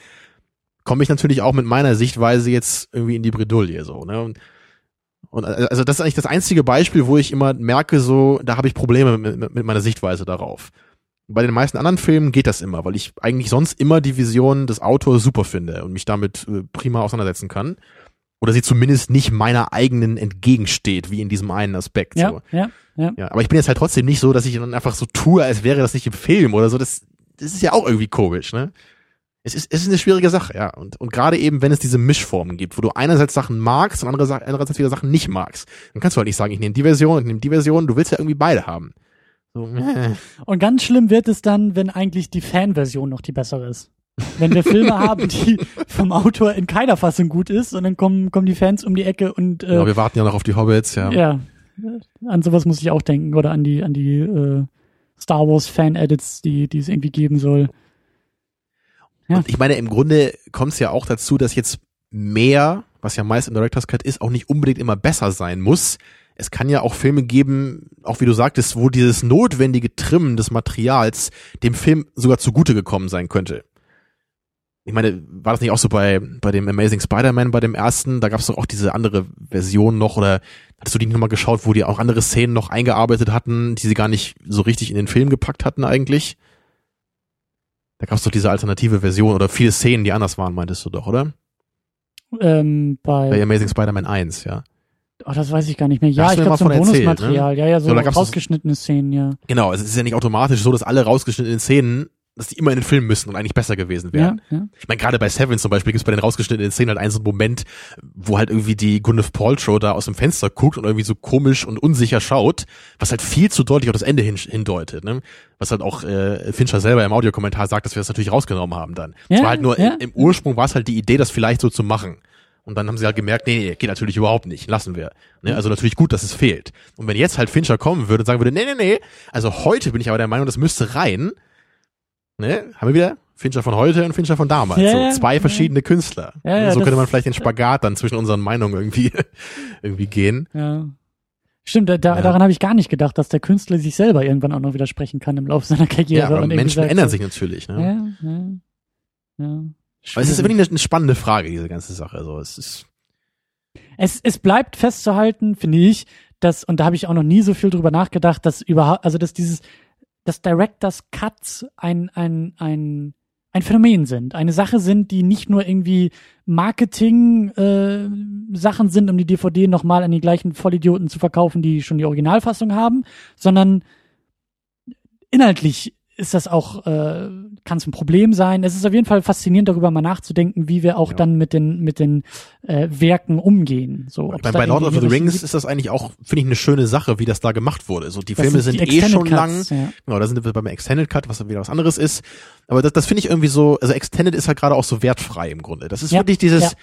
komme ich natürlich auch mit meiner Sichtweise jetzt irgendwie in die Bredouille so. Ne? Und, und also das ist eigentlich das einzige Beispiel, wo ich immer merke, so da habe ich Probleme mit, mit, mit meiner Sichtweise darauf. Bei den meisten anderen Filmen geht das immer, weil ich eigentlich sonst immer die Vision des Autors super finde und mich damit äh, prima auseinandersetzen kann oder sie zumindest nicht meiner eigenen entgegensteht, wie in diesem einen Aspekt. Ja, so. ja, ja. ja. Aber ich bin jetzt halt trotzdem nicht so, dass ich dann einfach so tue, als wäre das nicht im Film oder so. Das, das ist ja auch irgendwie komisch, ne? Es ist, es ist eine schwierige Sache, ja. Und, und gerade eben, wenn es diese Mischformen gibt, wo du einerseits Sachen magst und andererseits, andererseits wieder Sachen nicht magst, dann kannst du halt nicht sagen, ich nehme die Version, ich nehme die Version, du willst ja irgendwie beide haben. So, äh. Und ganz schlimm wird es dann, wenn eigentlich die Fanversion noch die bessere ist. Wenn wir Filme haben, die vom Autor in keiner Fassung gut ist, und dann kommen, kommen die Fans um die Ecke und äh, ja, wir warten ja noch auf die Hobbits, ja. ja, an sowas muss ich auch denken oder an die an die äh, Star Wars Fan Edits, die die es irgendwie geben soll. Ja. Und ich meine, im Grunde kommt es ja auch dazu, dass jetzt mehr, was ja meist im Director's Cut ist, auch nicht unbedingt immer besser sein muss. Es kann ja auch Filme geben, auch wie du sagtest, wo dieses notwendige Trimmen des Materials dem Film sogar zugute gekommen sein könnte ich meine, war das nicht auch so bei, bei dem Amazing Spider-Man, bei dem ersten? Da gab es doch auch diese andere Version noch oder hattest du die nochmal geschaut, wo die auch andere Szenen noch eingearbeitet hatten, die sie gar nicht so richtig in den Film gepackt hatten eigentlich? Da gab es doch diese alternative Version oder viele Szenen, die anders waren, meintest du doch, oder? Ähm, bei, bei Amazing Spider-Man 1, ja. Oh, das weiß ich gar nicht mehr. Ja, ich glaube so ein Bonusmaterial. Ne? Ja, ja, so, so rausgeschnittene Szenen, ja. Genau, es ist ja nicht automatisch so, dass alle rausgeschnittenen Szenen dass die immer in den Film müssen und eigentlich besser gewesen wären. Ja, ja. Ich meine, gerade bei Seven zum Beispiel gibt es bei den rausgeschnittenen Szenen halt einen so einen Moment, wo halt irgendwie die Gwyneth Paltrow da aus dem Fenster guckt und irgendwie so komisch und unsicher schaut, was halt viel zu deutlich auf das Ende hin, hindeutet. Ne? Was halt auch äh, Fincher selber im Audiokommentar sagt, dass wir das natürlich rausgenommen haben dann. Es Ja, war halt nur, ja. im Ursprung war es halt die Idee, das vielleicht so zu machen. Und dann haben sie halt gemerkt, nee, nee, geht natürlich überhaupt nicht, lassen wir. Ne? Also natürlich gut, dass es fehlt. Und wenn jetzt halt Fincher kommen würde und sagen würde, nee, nee, nee, also heute bin ich aber der Meinung, das müsste rein, ne, haben wir wieder Fincher von heute und Fincher von damals. Ja, so zwei ja. verschiedene Künstler. Ja, ja, so könnte man vielleicht den Spagat dann zwischen unseren Meinungen irgendwie, irgendwie gehen. Ja. Stimmt, da, daran habe ich gar nicht gedacht, dass der Künstler sich selber irgendwann auch noch widersprechen kann im Laufe seiner Karriere. Ja, aber Menschen ändern sich natürlich. Ne? Ja, ja, ja. Aber es ist wirklich eine, spannende Frage, diese ganze Sache. Also es ist, es, es bleibt festzuhalten, finde ich, dass, und da habe ich auch noch nie so viel drüber nachgedacht, dass überhaupt, also dass dieses, dass Directors Cuts ein, ein, ein, ein Phänomen sind, eine Sache sind, die nicht nur irgendwie Marketing äh, sind, um die DVD nochmal an die gleichen Vollidioten zu verkaufen, die schon die Originalfassung haben, sondern inhaltlich ist das auch, äh, kann es ein Problem sein. Es ist auf jeden Fall faszinierend, darüber mal nachzudenken, wie wir auch Ja. dann mit den, mit den äh, Werken umgehen. So, ich meine, bei Lord of the Rings gibt. ist das eigentlich auch, finde ich, eine schöne Sache, wie das da gemacht wurde. So, die Das Filme sind sind die eh Extended schon lang. Cuts, Ja. Genau, da sind wir beim Extended Cut, was wieder was anderes ist. Aber das, das finde ich irgendwie so, also Extended ist halt gerade auch so wertfrei im Grunde. Das ist Ja, wirklich dieses,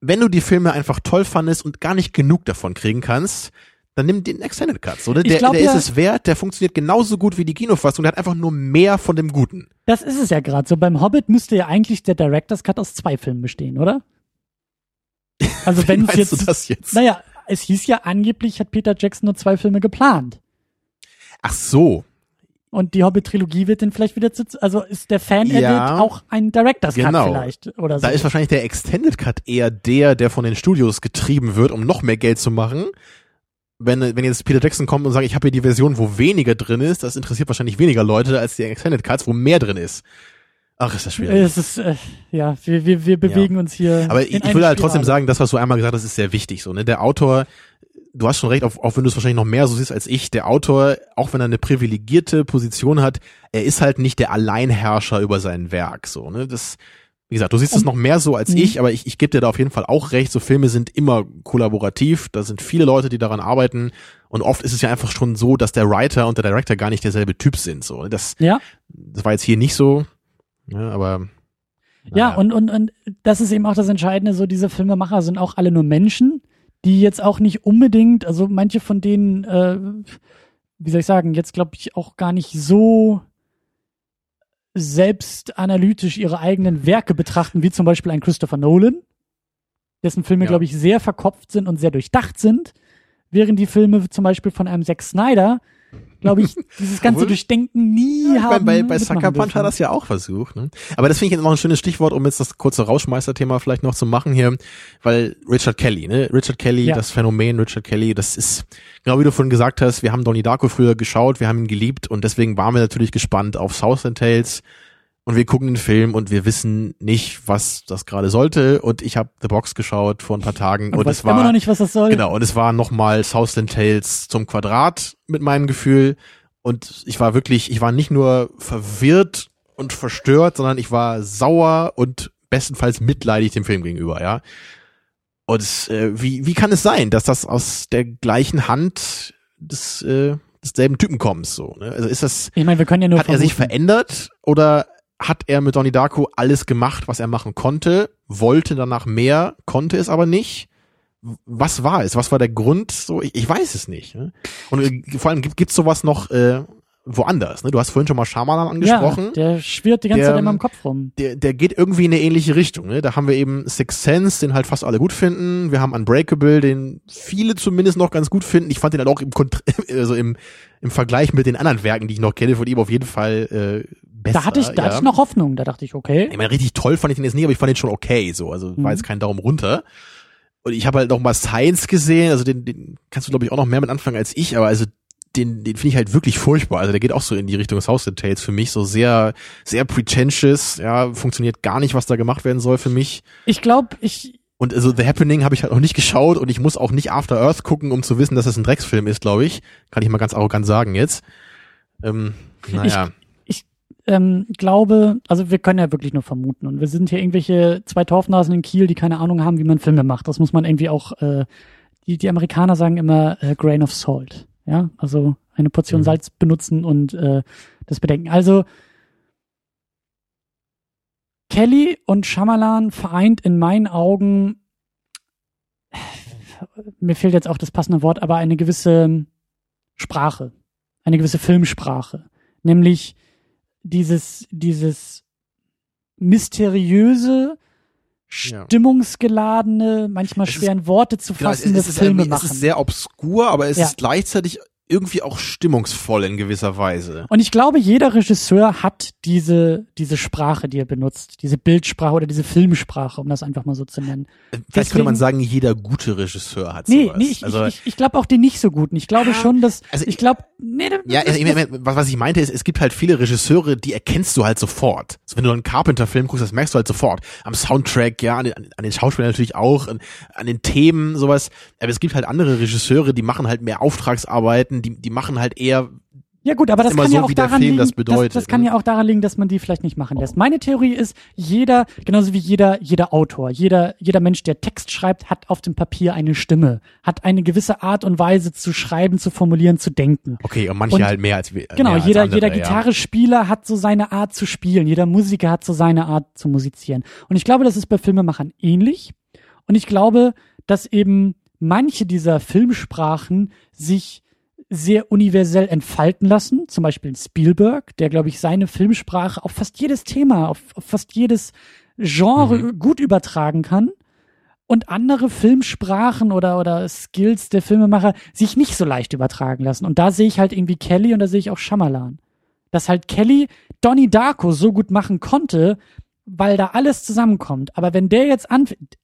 wenn du die Filme einfach toll fandest und gar nicht genug davon kriegen kannst, dann nimm den Extended Cut. Oder? Ich Der, glaub der ja- ist es wert, der funktioniert genauso gut wie die Kinofassung, der hat einfach nur mehr von dem Guten. Das ist es ja gerade so. Beim Hobbit müsste ja eigentlich der Director's Cut aus zwei Filmen bestehen, oder? Also wenn es jetzt, du das jetzt? naja, es hieß ja angeblich hat Peter Jackson nur zwei Filme geplant. Ach so, Und die Hobbit-Trilogie wird dann vielleicht wieder zu, also ist der Fan-Edit Ja. auch ein Director's Cut Genau. vielleicht oder so. da ist wahrscheinlich der Extended Cut eher der, der von den Studios getrieben wird, um noch mehr Geld zu machen. Wenn, wenn jetzt Peter Jackson kommt und sagt, ich habe hier die Version, wo weniger drin ist, das interessiert wahrscheinlich weniger Leute als die Extended Cuts, wo mehr drin ist. Ach, ist das schwierig. es ist, äh, ja, wir, wir, wir bewegen uns hier. Aber ich, ich will halt trotzdem sagen, das, was du einmal gesagt hast, ist sehr wichtig. So, ne? Der Autor, du hast schon recht, auch, auch wenn du es wahrscheinlich noch mehr so siehst als ich, der Autor, auch wenn er eine privilegierte Position hat, er ist halt nicht der Alleinherrscher über sein Werk. So, ne? Das, wie gesagt, du siehst es noch mehr so als Mhm. ich, aber ich, ich gebe dir da auf jeden Fall auch recht. So Filme sind immer kollaborativ. Da sind viele Leute, die daran arbeiten. Und oft ist es ja einfach schon so, dass der Writer und der Director gar nicht derselbe Typ sind. So, ne? das, Ja, das war jetzt hier nicht so. Ja, aber Ja, und, und, und das ist eben auch das Entscheidende, so diese Filmemacher sind auch alle nur Menschen, die jetzt auch nicht unbedingt, also manche von denen, äh, wie soll ich sagen, jetzt glaube ich auch gar nicht so selbst analytisch ihre eigenen Werke betrachten, wie zum Beispiel ein Christopher Nolan, dessen Filme, Ja. glaube ich, sehr verkopft sind und sehr durchdacht sind, während die Filme zum Beispiel von einem Zack Snyder, glaube ich, dieses ganze Obwohl- Durchdenken nie Ja, haben. bei, bei, bei Sucker Punch hat das ja auch versucht. Ne? Aber das finde ich jetzt noch ein schönes Stichwort, um jetzt das kurze Rauschmeister-Thema vielleicht noch zu machen hier, weil Richard Kelly, ne? Richard Kelly, Ja. das Phänomen Richard Kelly, das ist, genau wie du vorhin gesagt hast, wir haben Donnie Darko früher geschaut, wir haben ihn geliebt und deswegen waren wir natürlich gespannt auf Southland Tales und wir gucken den Film und wir wissen nicht, was das gerade sollte und ich habe The Box geschaut vor ein paar Tagen Und, und, weiß es war immer noch nicht, was das soll. Genau, und es war nochmal Southland Tales zum Quadrat mit meinem Gefühl. Und ich war wirklich, ich war nicht nur verwirrt und verstört, sondern ich war sauer und bestenfalls mitleidig dem Film gegenüber, ja. Und äh, wie, wie kann es sein, dass das aus der gleichen Hand des, äh, desselben Typen kommt, so, ne? Also ist das, Ich meine, wir können ja nur hat er sich vermuten. verändert oder hat er mit Donnie Darko alles gemacht, was er machen konnte, wollte danach mehr, konnte es aber nicht? Was war es? Was war der Grund? So, ich, ich weiß es nicht. Ne? Und äh, vor allem gibt gibt's sowas noch äh, woanders. Ne? Du hast vorhin schon mal Shyamalan angesprochen. Ja, der schwirrt die ganze Der, Zeit in meinem Kopf rum. der, der geht irgendwie in eine ähnliche Richtung. Ne? Da haben wir eben Sixth Sense, den halt fast alle gut finden. Wir haben Unbreakable, den viele zumindest noch ganz gut finden. Ich fand den halt auch im, Kont also im, im Vergleich mit den anderen Werken, die ich noch kenne, von ihm auf jeden Fall äh, besser. Da hatte ich, da ja. hatte ich noch Hoffnung. Da dachte ich, okay. Ich meine, richtig toll fand ich den jetzt nicht, aber ich fand den schon okay. So, also Mhm. war jetzt kein Daumen runter. Und ich habe halt noch mal Science gesehen. Also den, den kannst du glaube ich auch noch mehr mit anfangen als ich. Aber also den, den finde ich halt wirklich furchtbar. Also der geht auch so in die Richtung des House of Tales für mich. So sehr, sehr pretentious. Ja, funktioniert gar nicht, was da gemacht werden soll für mich. Ich glaube, ich, Und also The Happening habe ich halt noch nicht geschaut und ich muss auch nicht After Earth gucken, um zu wissen, dass das ein Drecksfilm ist, glaube ich. Kann ich mal ganz arrogant sagen jetzt. Ähm, naja. Ähm, glaube, also wir können ja wirklich nur vermuten. Und wir sind hier irgendwelche zwei Torfnasen in Kiel, die keine Ahnung haben, wie man Filme macht. Das muss man irgendwie auch, äh, die, die Amerikaner sagen immer äh, Grain of Salt. Ja, also eine Portion Mhm. Salz benutzen und äh, das bedenken. Also Kelly und Shyamalan vereint in meinen Augen, mir fehlt jetzt auch das passende Wort, aber eine gewisse Sprache, eine gewisse Filmsprache, nämlich dieses, dieses mysteriöse, stimmungsgeladene, manchmal Es ist- schwer in Worte zu Genau, es, fassende ist- es, ist, Filme irgendwie- es machen. ist sehr obskur, aber es Ja. ist gleichzeitig irgendwie auch stimmungsvoll in gewisser Weise. Und ich glaube, jeder Regisseur hat diese, diese Sprache, die er benutzt, diese Bildsprache oder diese Filmsprache, um das einfach mal so zu nennen. Vielleicht könnte man deswegen- sagen, jeder gute Regisseur hat Nee, sowas. nee, ich, also, ich, ich, ich glaube auch den nicht so guten. Ich glaube Ah, schon, dass, also ich glaube, nee, das- ja, das- meine, was, was ich meinte ist, es gibt halt viele Regisseure, die erkennst du halt sofort. Also wenn du einen Carpenter-Film guckst, das merkst du halt sofort. Am Soundtrack, ja, an den, an den Schauspielern natürlich auch, an, an den Themen, sowas. Aber es gibt halt andere Regisseure, die machen halt mehr Auftragsarbeiten, die, die machen halt eher Ja gut, aber das kann so, ja auch daran liegen, das bedeutet, das, das kann ne? ja auch daran liegen, dass man die vielleicht nicht machen lässt. Meine Theorie ist, jeder, genauso wie jeder, jeder Autor, jeder, jeder Mensch, der Text schreibt, hat auf dem Papier eine Stimme, hat eine gewisse Art und Weise zu schreiben, zu formulieren, zu denken. Okay, und manche Und- halt mehr als wir. Genau, mehr als jeder, andere, jeder ja. Gitarrespieler hat so seine Art zu spielen, jeder Musiker hat so seine Art zu musizieren. Und ich glaube, das ist bei Filmemachern ähnlich. Und ich glaube, dass eben manche dieser Filmsprachen sich sehr universell entfalten lassen. Zum Beispiel Spielberg, der, glaube ich, seine Filmsprache auf fast jedes Thema, auf, auf fast jedes Genre gut übertragen kann. Und andere Filmsprachen oder, oder Skills der Filmemacher sich nicht so leicht übertragen lassen. Und da sehe ich halt irgendwie Kelly und da sehe ich auch Shyamalan. Dass halt Kelly Donnie Darko so gut machen konnte, weil da alles zusammenkommt. Aber wenn der jetzt anfängt,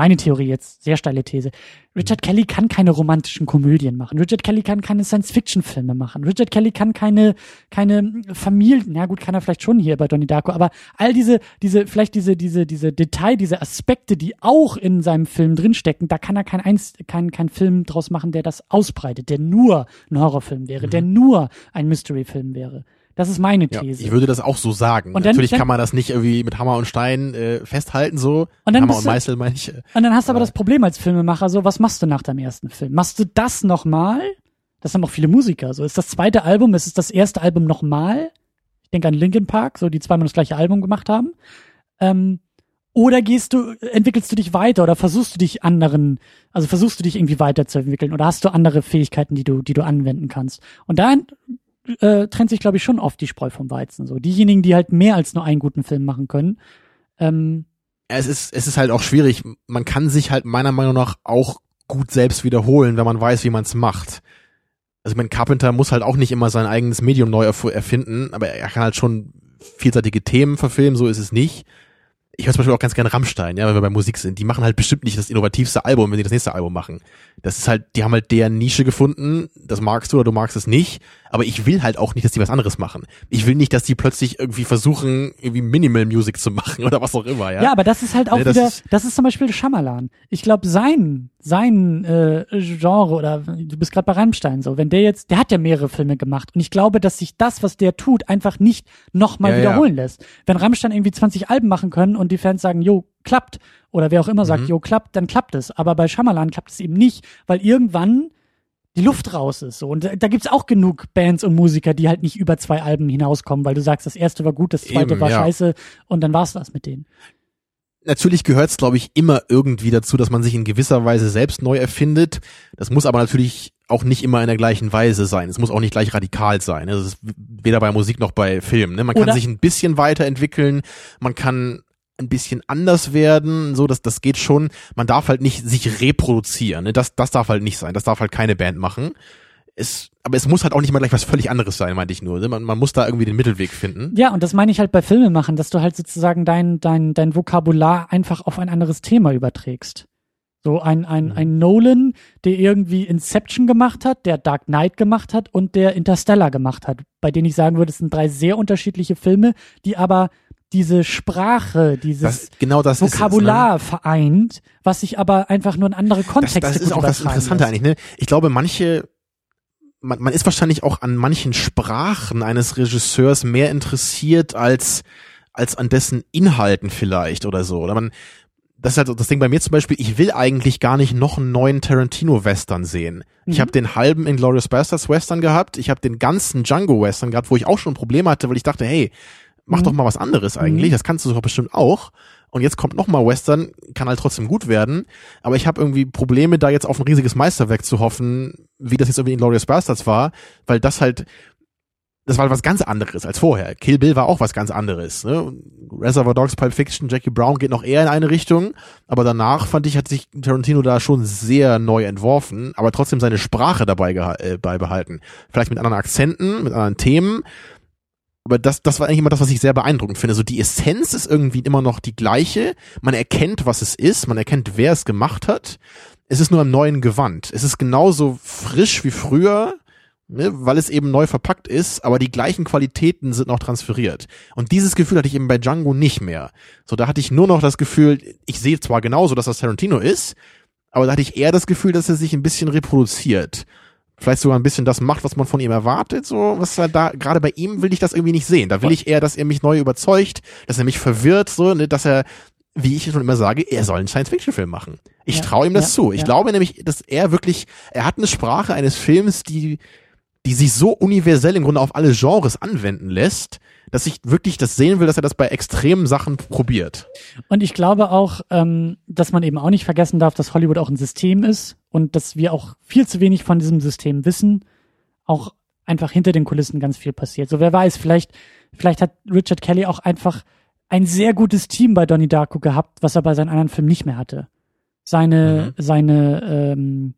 meine Theorie jetzt, sehr steile These. Richard Kelly kann keine romantischen Komödien machen. Richard Kelly kann keine Science-Fiction-Filme machen. Richard Kelly kann keine, keine Familien, ja gut, kann er vielleicht schon hier bei Donnie Darko, aber all diese, diese, vielleicht diese, diese, diese Detail, diese Aspekte, die auch in seinem Film drinstecken, da kann er kein, eins, kein, kein Film draus machen, der das ausbreitet, der nur ein Horrorfilm wäre, der nur ein Mystery-Film wäre. Das ist meine Ja, These. ich würde das auch so sagen. Und dann- Natürlich dann- kann man das nicht irgendwie mit Hammer und Stein äh, festhalten, so. Und dann Hammer und Meißel meine ich. äh, Und dann hast du aber das Problem als Filmemacher, so, was machst du nach deinem ersten Film? Machst du das nochmal? Das haben auch viele Musiker. So, ist das zweite Album, ist es das erste Album nochmal? Ich denke an Linkin Park, so, die zweimal das gleiche Album gemacht haben. Ähm, oder gehst du, entwickelst du dich weiter oder versuchst du dich anderen, also versuchst du dich irgendwie weiterzuentwickeln oder hast du andere Fähigkeiten, die du, die du anwenden kannst? Und da äh, trennt sich, glaube ich, schon oft die Spreu vom Weizen. So, diejenigen, die halt mehr als nur einen guten Film machen können, ähm, Es ist, es ist halt auch schwierig. Man kann sich halt meiner Meinung nach auch gut selbst wiederholen, wenn man weiß, wie man es macht. Also mein Carpenter muss halt auch nicht immer sein eigenes Medium neu erfinden, aber er kann halt schon vielseitige Themen verfilmen, so ist es nicht ich höre zum Beispiel auch ganz gerne Rammstein, ja, wenn wir bei Musik sind. Die machen halt bestimmt nicht das innovativste Album, wenn die das nächste Album machen. Das ist halt, die haben halt deren Nische gefunden, das magst du oder du magst es nicht, aber ich will halt auch nicht, dass die was anderes machen. Ich will nicht, dass die plötzlich irgendwie versuchen, irgendwie Minimal Music zu machen oder was auch immer, ja. Ja, aber das ist halt auch ja, das wieder, ist, das ist zum Beispiel Schamalan. Ich glaube, sein, sein äh, Genre oder du bist gerade bei Rammstein so, wenn der jetzt, der hat ja mehrere Filme gemacht und ich glaube, dass sich das, was der tut, einfach nicht nochmal ja, wiederholen ja. lässt. Wenn Rammstein irgendwie 20 Alben machen können und die Fans sagen, jo, klappt, oder wer auch immer sagt, mhm. jo, klappt, dann klappt es. Aber bei Schamalan klappt es eben nicht, weil irgendwann die Luft raus ist. So. Und da, da gibt's auch genug Bands und Musiker, die halt nicht über zwei Alben hinauskommen, weil du sagst, das erste war gut, das zweite Eben, war ja. scheiße und dann war's das mit denen. Natürlich gehört es, glaube ich, immer irgendwie dazu, dass man sich in gewisser Weise selbst neu erfindet. Das muss aber natürlich auch nicht immer in der gleichen Weise sein. Es muss auch nicht gleich radikal sein. Das ist weder bei Musik noch bei Filmen. Ne? Man kann Oder sich ein bisschen weiterentwickeln, man kann ein bisschen anders werden, so dass das geht schon. Man darf halt nicht sich reproduzieren, ne? das das darf halt nicht sein. Das darf halt keine Band machen. Es, aber es muss halt auch nicht mal gleich was völlig anderes sein, meinte ich nur. Ne? Man, man muss da irgendwie den Mittelweg finden. Ja, und das meine ich halt bei Filmen machen, dass du halt sozusagen dein dein dein Vokabular einfach auf ein anderes Thema überträgst. So ein, ein, mhm. ein Nolan, der irgendwie Inception gemacht hat, der Dark Knight gemacht hat und der Interstellar gemacht hat, bei denen ich sagen würde, es sind drei sehr unterschiedliche Filme, die aber diese Sprache, dieses das, genau das Vokabular es, ne? vereint, was sich aber einfach nur in andere Kontexte Das, das ist auch das Interessante lässt. eigentlich. Ne? Ich glaube, manche, man, man ist wahrscheinlich auch an manchen Sprachen eines Regisseurs mehr interessiert als als an dessen Inhalten vielleicht oder so. Oder man, das ist halt das Ding bei mir zum Beispiel, ich will eigentlich gar nicht noch einen neuen Tarantino-Western sehen. Mhm. Ich habe den halben Inglourious Bastards Western gehabt, ich habe den ganzen Django Western gehabt, wo ich auch schon Probleme hatte, weil ich dachte, hey, mach mhm. doch mal was anderes eigentlich, mhm. das kannst du doch bestimmt auch. Und jetzt kommt noch mal Western, kann halt trotzdem gut werden, aber ich habe irgendwie Probleme, da jetzt auf ein riesiges Meisterwerk zu hoffen, wie das jetzt irgendwie in Glorious Bastards war, weil das halt das war halt was ganz anderes als vorher. Kill Bill war auch was ganz anderes. Ne? Reservoir Dogs, Pulp Fiction, Jackie Brown geht noch eher in eine Richtung, aber danach fand ich, hat sich Tarantino da schon sehr neu entworfen, aber trotzdem seine Sprache dabei äh, beibehalten. Vielleicht mit anderen Akzenten, mit anderen Themen, aber das, das war eigentlich immer das, was ich sehr beeindruckend finde. So die Essenz ist irgendwie immer noch die gleiche. Man erkennt, was es ist. Man erkennt, wer es gemacht hat. Es ist nur im neuen Gewand. Es ist genauso frisch wie früher, ne, weil es eben neu verpackt ist, aber die gleichen Qualitäten sind noch transferiert. Und dieses Gefühl hatte ich eben bei Django nicht mehr. So, da hatte ich nur noch das Gefühl, ich sehe zwar genauso, dass das Tarantino ist, aber da hatte ich eher das Gefühl, dass er sich ein bisschen reproduziert vielleicht sogar ein bisschen das macht, was man von ihm erwartet, so was er da gerade bei ihm will ich das irgendwie nicht sehen. Da will ich eher, dass er mich neu überzeugt, dass er mich verwirrt, so, ne, dass er wie ich schon immer sage, er soll einen Science-Fiction-Film machen. Ich ja, traue ihm das ja, zu. Ich ja. glaube nämlich, dass er wirklich, er hat eine Sprache eines Films, die, die sich so universell im Grunde auf alle Genres anwenden lässt, dass ich wirklich das sehen will, dass er das bei extremen Sachen probiert. Und ich glaube auch, ähm, dass man eben auch nicht vergessen darf, dass Hollywood auch ein System ist und dass wir auch viel zu wenig von diesem System wissen. Auch einfach hinter den Kulissen ganz viel passiert. So wer weiß, vielleicht, vielleicht hat Richard Kelly auch einfach ein sehr gutes Team bei Donnie Darko gehabt, was er bei seinen anderen Filmen nicht mehr hatte. Seine, mhm. seine ähm,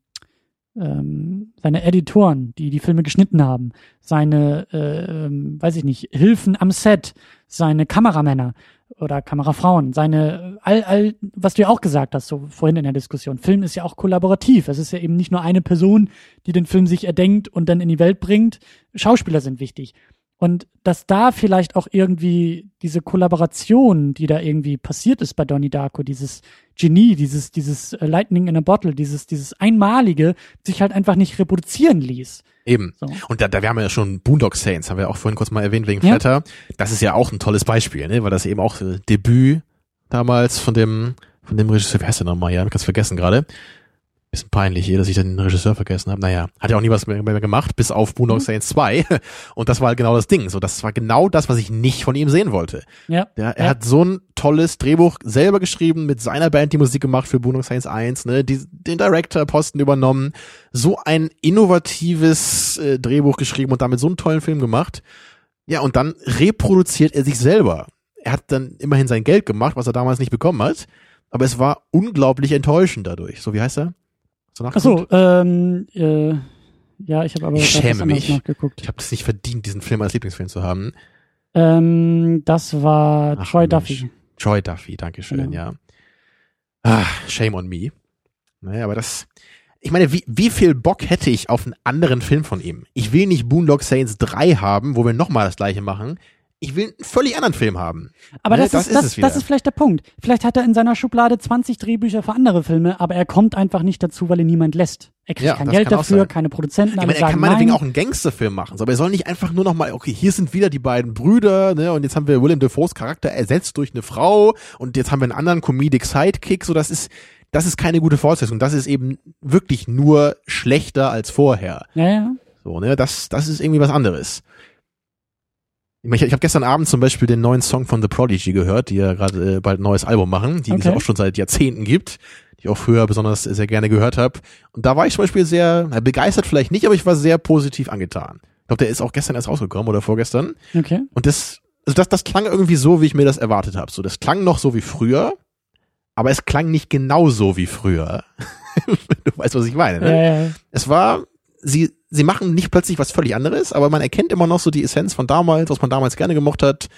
ähm, seine Editoren, die die Filme geschnitten haben, seine, äh, ähm, weiß ich nicht, Hilfen am Set, seine Kameramänner oder Kamerafrauen, seine, all, all, was du ja auch gesagt hast, so vorhin in der Diskussion. Film ist ja auch kollaborativ. Es ist ja eben nicht nur eine Person, die den Film sich erdenkt und dann in die Welt bringt. Schauspieler sind wichtig. Und dass da vielleicht auch irgendwie diese Kollaboration, die da irgendwie passiert ist bei Donnie Darko, dieses Genie, dieses, dieses äh, Lightning in a Bottle, dieses, dieses Einmalige, sich halt einfach nicht reproduzieren ließ. Eben. So. Und da, da wir haben ja schon Boondock Saints, haben wir auch vorhin kurz mal erwähnt wegen ja. Flatter. Das ist ja auch ein tolles Beispiel, ne? weil das eben auch äh, Debüt damals von dem, von dem Regisseur, wer heißt der nochmal? Ja, ich ganz vergessen gerade. Bisschen peinlich hier, dass ich den Regisseur vergessen habe. Naja, hat ja auch nie was mehr, mehr gemacht, bis auf Boondock mhm. Saints 2. Und das war halt genau das Ding. So, das war genau das, was ich nicht von ihm sehen wollte. Ja. Der, er ja. hat so ein tolles Drehbuch selber geschrieben, mit seiner Band die Musik gemacht für Boondock Saints 1, ne, die, den Director-Posten übernommen, so ein innovatives äh, Drehbuch geschrieben und damit so einen tollen Film gemacht. Ja, und dann reproduziert er sich selber. Er hat dann immerhin sein Geld gemacht, was er damals nicht bekommen hat. Aber es war unglaublich enttäuschend dadurch. So, wie heißt er? So, ähm, äh, ja, ich habe aber Ich schäme mich. nachgeguckt. Ich habe das nicht verdient, diesen Film als Lieblingsfilm zu haben. Ähm, das war Ach, Troy Mensch. Duffy. Troy Duffy, Dankeschön, Genau. ja. Ah, shame on me. Naja, aber das, ich meine, wie, wie viel Bock hätte ich auf einen anderen Film von ihm? Ich will nicht Boondock Saints 3 haben, wo wir nochmal das gleiche machen. Ich will einen völlig anderen Film haben. Aber Ne, das, das ist, ist das, wieder. das ist vielleicht der Punkt. Vielleicht hat er in seiner Schublade 20 Drehbücher für andere Filme, aber er kommt einfach nicht dazu, weil ihn niemand lässt. Er kriegt Ja, kein Geld dafür, keine Produzenten, Ich meine, er kann meinetwegen nein. auch einen Gangsterfilm machen, aber er soll nicht einfach nur nochmal, okay, hier sind wieder die beiden Brüder, ne, und jetzt haben wir Willem Dafoes Charakter ersetzt durch eine Frau und jetzt haben wir einen anderen Comedic Sidekick, so, das ist, das ist keine gute Fortsetzung. Das ist eben wirklich nur schlechter als vorher. ja, ja. So, ne, das, das ist irgendwie was anderes. Ich, ich, habe gestern Abend zum Beispiel den neuen Song von The Prodigy gehört, die ja gerade äh, bald ein neues Album machen, die es Okay. auch schon seit Jahrzehnten gibt, die ich auch früher besonders sehr gerne gehört habe. Und da war ich zum Beispiel sehr, na, begeistert vielleicht nicht, aber ich war sehr positiv angetan. Ich glaube, der ist auch gestern erst rausgekommen oder vorgestern. Okay. Und das, also das, das klang irgendwie so, wie ich mir das erwartet habe. So, das klang noch so wie früher, aber es klang nicht genau so wie früher. du weißt, was ich meine, ne? Ja, ja. es war, sie, sie machen nicht plötzlich was völlig anderes, aber man erkennt immer noch so die Essenz von damals, was man damals gerne gemocht hat,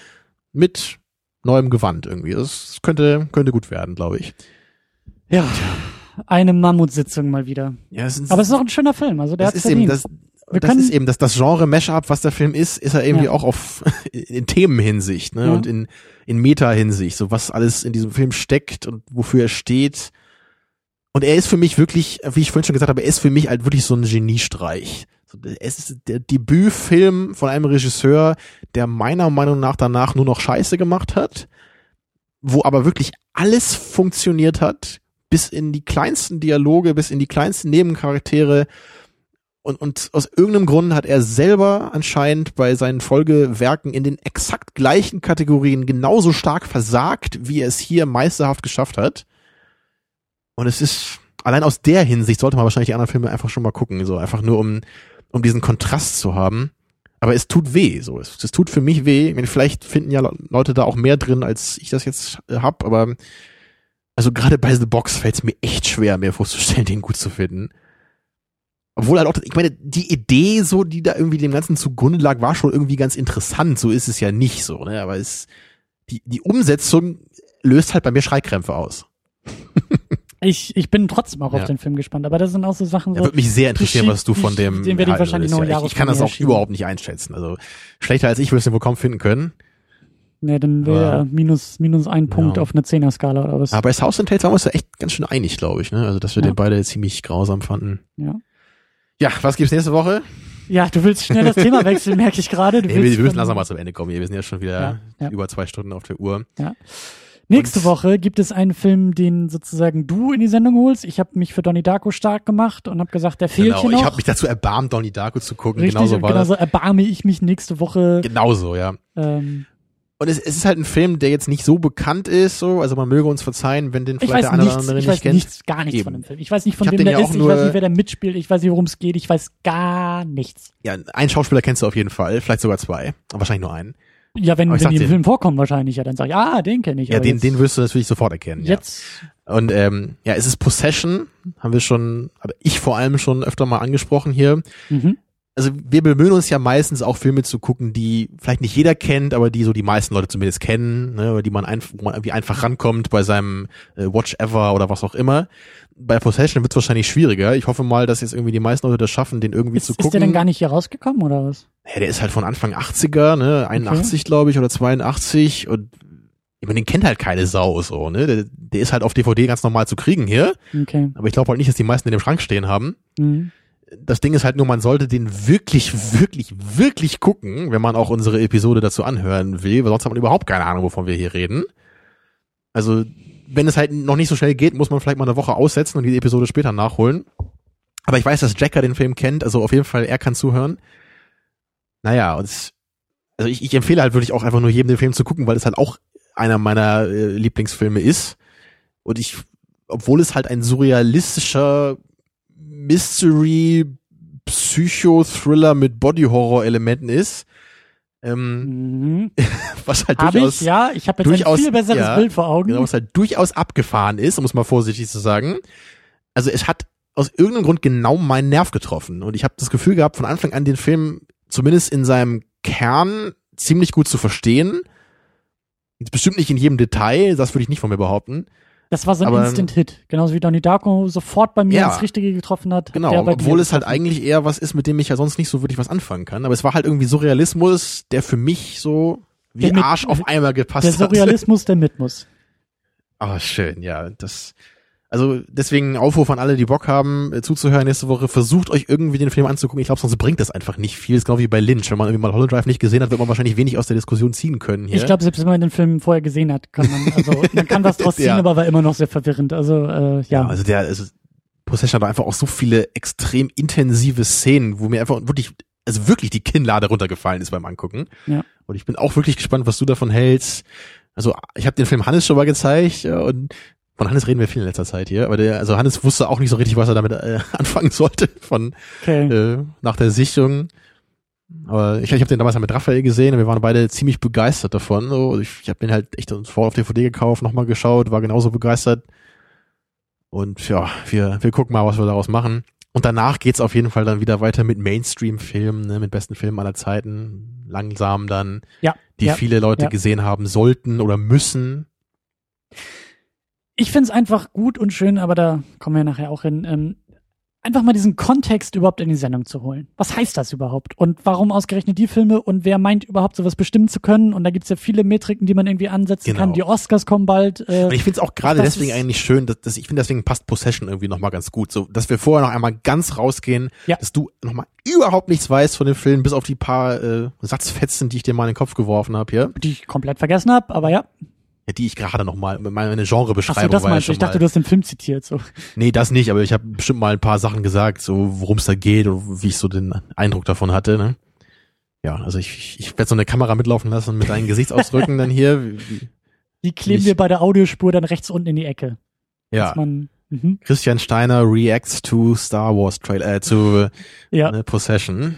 mit neuem Gewand irgendwie. Das könnte, könnte gut werden, glaube ich. ja. Eine Mammutsitzung mal wieder. Ja, es ist, Aber es ist auch ein schöner Film, also der das hat ist eben verdient. das, Wir das ist eben das, das Genre Mashup, was der Film ist, ist er irgendwie Ja. auch auf, in Themenhinsicht, ne, Ja. und in, in Meta-Hinsicht, so was alles in diesem Film steckt und wofür er steht. Und er ist für mich wirklich, wie ich vorhin schon gesagt habe, er ist für mich halt wirklich so ein Geniestreich. Es ist der Debütfilm von einem Regisseur, der meiner Meinung nach danach nur noch Scheiße gemacht hat, wo aber wirklich alles funktioniert hat, bis in die kleinsten Dialoge, bis in die kleinsten Nebencharaktere. Und, und aus irgendeinem Grund hat er selber anscheinend bei seinen Folgewerken in den exakt gleichen Kategorien genauso stark versagt, wie er es hier meisterhaft geschafft hat. Und es ist, allein aus der Hinsicht sollte man wahrscheinlich die anderen Filme einfach schon mal gucken, so einfach nur um, um diesen Kontrast zu haben. Aber es tut weh, so. Es, es tut für mich weh. Ich meine, vielleicht finden ja Leute da auch mehr drin, als ich das jetzt äh, hab, aber also gerade bei The Box fällt es mir echt schwer, mir vorzustellen, den gut zu finden. Obwohl halt auch, ich meine, die Idee so, die da irgendwie dem Ganzen zugrunde lag, war schon irgendwie ganz interessant. So ist es ja nicht so, ne? Aber es, die, die Umsetzung löst halt bei mir Schreikrämpfe aus. Ich, ich bin trotzdem auch Ja. auf den Film gespannt, aber das sind auch so Sachen so. würde mich sehr interessieren, was du von dem. den werde ich wahrscheinlich noch ja, ich, ich kann das auch schieben. überhaupt nicht einschätzen. Also schlechter als ich würde es wohl kaum finden können. Ne, dann wäre er minus, minus ein Punkt Ja. auf einer Zehner-Skala oder was. Aber bei South and Tales waren wir uns ja echt ganz schön einig, glaube ich, ne? Also dass wir Ja. den beide ziemlich grausam fanden. Ja. Ja, was gibt's nächste Woche? ja, du willst schnell das Thema wechseln, merke ich gerade. Nee, wir, wir müssen langsam mal zum Ende kommen. hier. Wir sind ja schon wieder Ja, ja. über zwei Stunden auf der Uhr. Nächste Und- Woche gibt es einen Film, den sozusagen du in die Sendung holst. Ich habe mich für Donnie Darko stark gemacht und habe gesagt, der fehlt Genau, hier noch. ich habe mich dazu erbarmt, Donnie Darko zu gucken. Richtig, genauso war genauso erbarme ich mich nächste Woche. das. Genauso, ja. Ähm, Und es, es ist halt ein Film, der jetzt nicht so bekannt ist, so. Also man möge uns verzeihen, wenn den ich vielleicht der eine oder nichts, andere ich nicht weiß kennt. nichts, gar nichts Eben. von dem Film. Ich weiß nicht, von wem der ja ist, ich weiß nicht, wer da mitspielt, ich weiß nicht, worum es geht, ich weiß gar nichts. Ja, einen Schauspieler kennst du auf jeden Fall, vielleicht sogar zwei. Aber wahrscheinlich nur einen. Ja, wenn, wenn die im dir- Film vorkommen wahrscheinlich, ja, dann sag ich, ah, den kenne ich. Ja, den, jetzt, den wirst du natürlich sofort erkennen. Ja. jetzt, Und ähm, ja, es ist Possession, haben wir schon, aber ich vor allem schon öfter mal angesprochen hier. mhm. Also wir bemühen uns ja meistens auch Filme zu gucken, die vielleicht nicht jeder kennt, aber die so die meisten Leute zumindest kennen, ne, oder die man einfach, wo man irgendwie einfach rankommt bei seinem äh, Watch Ever oder was auch immer. Bei Possession wird es wahrscheinlich schwieriger. Ich hoffe mal, dass jetzt irgendwie die meisten Leute das schaffen, den irgendwie ist, zu ist gucken. der denn gar nicht hier rausgekommen oder was? Ja, der ist halt von Anfang 80er, ne, 81 glaube ich oder 82 und ich meine, den kennt halt keine Sau so, ne? Der, der ist halt auf DVD ganz normal zu kriegen hier, Okay. aber ich glaube halt nicht, dass die meisten in dem Schrank stehen haben. Mhm. Das Ding ist halt nur, man sollte den wirklich, wirklich, wirklich gucken, wenn man auch unsere Episode dazu anhören will, weil sonst hat man überhaupt keine Ahnung, wovon wir hier reden. Also, wenn es halt noch nicht so schnell geht, muss man vielleicht mal eine Woche aussetzen und die Episode später nachholen. Aber ich weiß, dass Jacker den Film kennt, also auf jeden Fall, er kann zuhören. Naja, und also ich, ich empfehle halt wirklich auch einfach nur jedem den Film zu gucken, weil es halt auch einer meiner äh, Lieblingsfilme ist. Und ich, obwohl es halt ein surrealistischer Mystery Psycho-Thriller mit Body-Horror-Elementen ist, ähm, Mhm. was halt Habe durchaus, ich, ja. Ich habe jetzt durchaus- ein viel besseres ja, Bild vor Augen. genau, was halt durchaus abgefahren ist, um es mal vorsichtig zu sagen. Also es hat aus irgendeinem Grund genau meinen Nerv getroffen. Und ich habe das Gefühl gehabt, von Anfang an den Film zumindest in seinem Kern ziemlich gut zu verstehen. Jetzt bestimmt nicht in jedem Detail, das würde ich nicht von mir behaupten. Das war so ein Instant-Hit. Genauso wie Donnie Darko sofort bei mir Ja. ins Richtige getroffen hat. Genau, der obwohl es halt eigentlich eher was ist, mit dem ich ja sonst nicht so wirklich was anfangen kann. Aber es war halt irgendwie Surrealismus, der für mich so wie Der Arsch auf einmal gepasst Der hat. Surrealismus, der mit muss. Ah, schön, ja. Das, also deswegen Aufruf an alle, die Bock haben, äh, zuzuhören nächste Woche. Versucht euch irgendwie den Film anzugucken. Ich glaube, sonst bringt das einfach nicht viel. Das ist genau wie bei Lynch. Wenn man irgendwie mal Hollow Drive nicht gesehen hat, wird man wahrscheinlich wenig aus der Diskussion ziehen können hier. Ich glaube, selbst wenn man den Film vorher gesehen hat, kann man, also, man kann was draus ziehen, Ja. aber war immer noch sehr verwirrend. Also, äh, ja. ja, also der, also Possession hat einfach auch so viele extrem intensive Szenen, wo mir einfach wirklich, also wirklich die Kinnlade runtergefallen ist beim Angucken. Ja. Und ich bin auch wirklich gespannt, was du davon hältst. Also ich habe den Film Hannes schon mal gezeigt ja, und von Hannes reden wir viel in letzter Zeit hier, aber der, also Hannes wusste auch nicht so richtig, was er damit äh, anfangen sollte von okay. äh, nach der Sichtung. Aber ich, ich habe den damals mit Raphael gesehen und wir waren beide ziemlich begeistert davon. So, ich ich habe den halt echt vor auf DVD gekauft, nochmal geschaut, war genauso begeistert. Und ja, wir, wir gucken mal, was wir daraus machen. Und danach geht's auf jeden Fall dann wieder weiter mit Mainstream-Filmen, ne, mit besten Filmen aller Zeiten. Langsam dann, ja. die ja. viele Leute ja. gesehen haben sollten oder müssen. Ich find's einfach gut und schön, aber da kommen wir nachher auch hin, ähm, einfach mal diesen Kontext überhaupt in die Sendung zu holen. Was heißt das überhaupt? Und warum ausgerechnet die Filme? Und wer meint überhaupt sowas bestimmen zu können? Und da gibt's ja viele Metriken, die man irgendwie ansetzen Genau. kann. Die Oscars kommen bald. Äh, ich finde es auch gerade deswegen eigentlich schön, dass, dass ich finde deswegen passt Possession irgendwie nochmal ganz gut. So, dass wir vorher noch einmal ganz rausgehen, Ja. dass du nochmal überhaupt nichts weißt von dem Film, bis auf die paar äh, Satzfetzen, die ich dir mal in den Kopf geworfen habe hier, die ich komplett vergessen habe, aber ja. Ja, die ich gerade nochmal, meine Achso, Genrebeschreibung das war ja meinst du. schon Ich dachte, mal, du hast den Film zitiert. So. Nee, das nicht, aber ich habe bestimmt mal ein paar Sachen gesagt, so worum es da geht und wie ich so den Eindruck davon hatte, ne? Ja, also ich, ich werde so eine Kamera mitlaufen lassen mit deinen Gesichtsausdrücken dann hier. Wie- Die kleben Nicht- wir bei der Audiospur dann rechts unten in die Ecke. Ja, man, mhm. Christian Steiner reacts to Star Wars Trailer, äh, zu Ja, ne, Possession.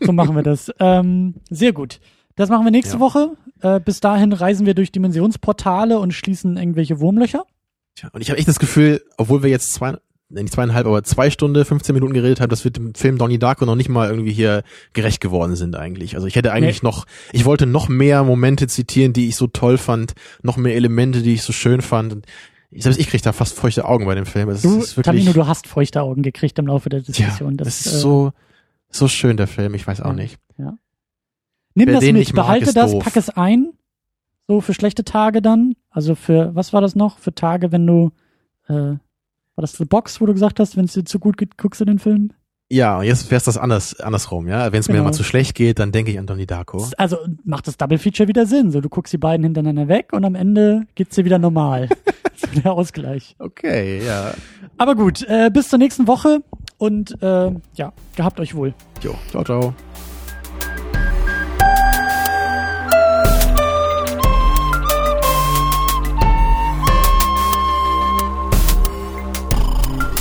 so machen wir das. Ähm, sehr gut. Das machen wir nächste Ja. Woche. Äh, bis dahin reisen wir durch Dimensionsportale und schließen irgendwelche Wurmlöcher. Tja, und ich habe echt das Gefühl, obwohl wir jetzt zwei, nee, nicht zweieinhalb, aber zwei Stunden, 15 Minuten geredet haben, dass wir dem Film Donnie Darko noch nicht mal irgendwie hier gerecht geworden sind eigentlich. Also ich hätte eigentlich noch, ich wollte noch mehr Momente zitieren, die ich so toll fand, noch mehr Elemente, die ich so schön fand. Ich, selbst ich krieg da fast feuchte Augen bei dem Film. Es Du, ist wirklich, Tamino, du hast feuchte Augen gekriegt im Laufe der ja, Diskussion. das, das, ist äh, so, so schön, der Film. Ich weiß auch Ja. nicht. Nimm wer das mit, mag, behalte das, doof. pack es ein. So für schlechte Tage dann. Also für, was war das noch? Für Tage, wenn du, äh, war das The Box, wo du gesagt hast, wenn es dir zu gut geht, guckst du den Film? Ja, und jetzt wär's das anders, andersrum, ja. Wenn es mir Genau. mal zu schlecht geht, dann denke ich an Donnie Darko. Also macht das Double Feature wieder Sinn. So, du guckst die beiden hintereinander weg und am Ende geht's dir wieder normal. so der Ausgleich. Okay, ja. Aber gut, äh, bis zur nächsten Woche und äh, ja, gehabt euch wohl. Jo, ciao, ciao.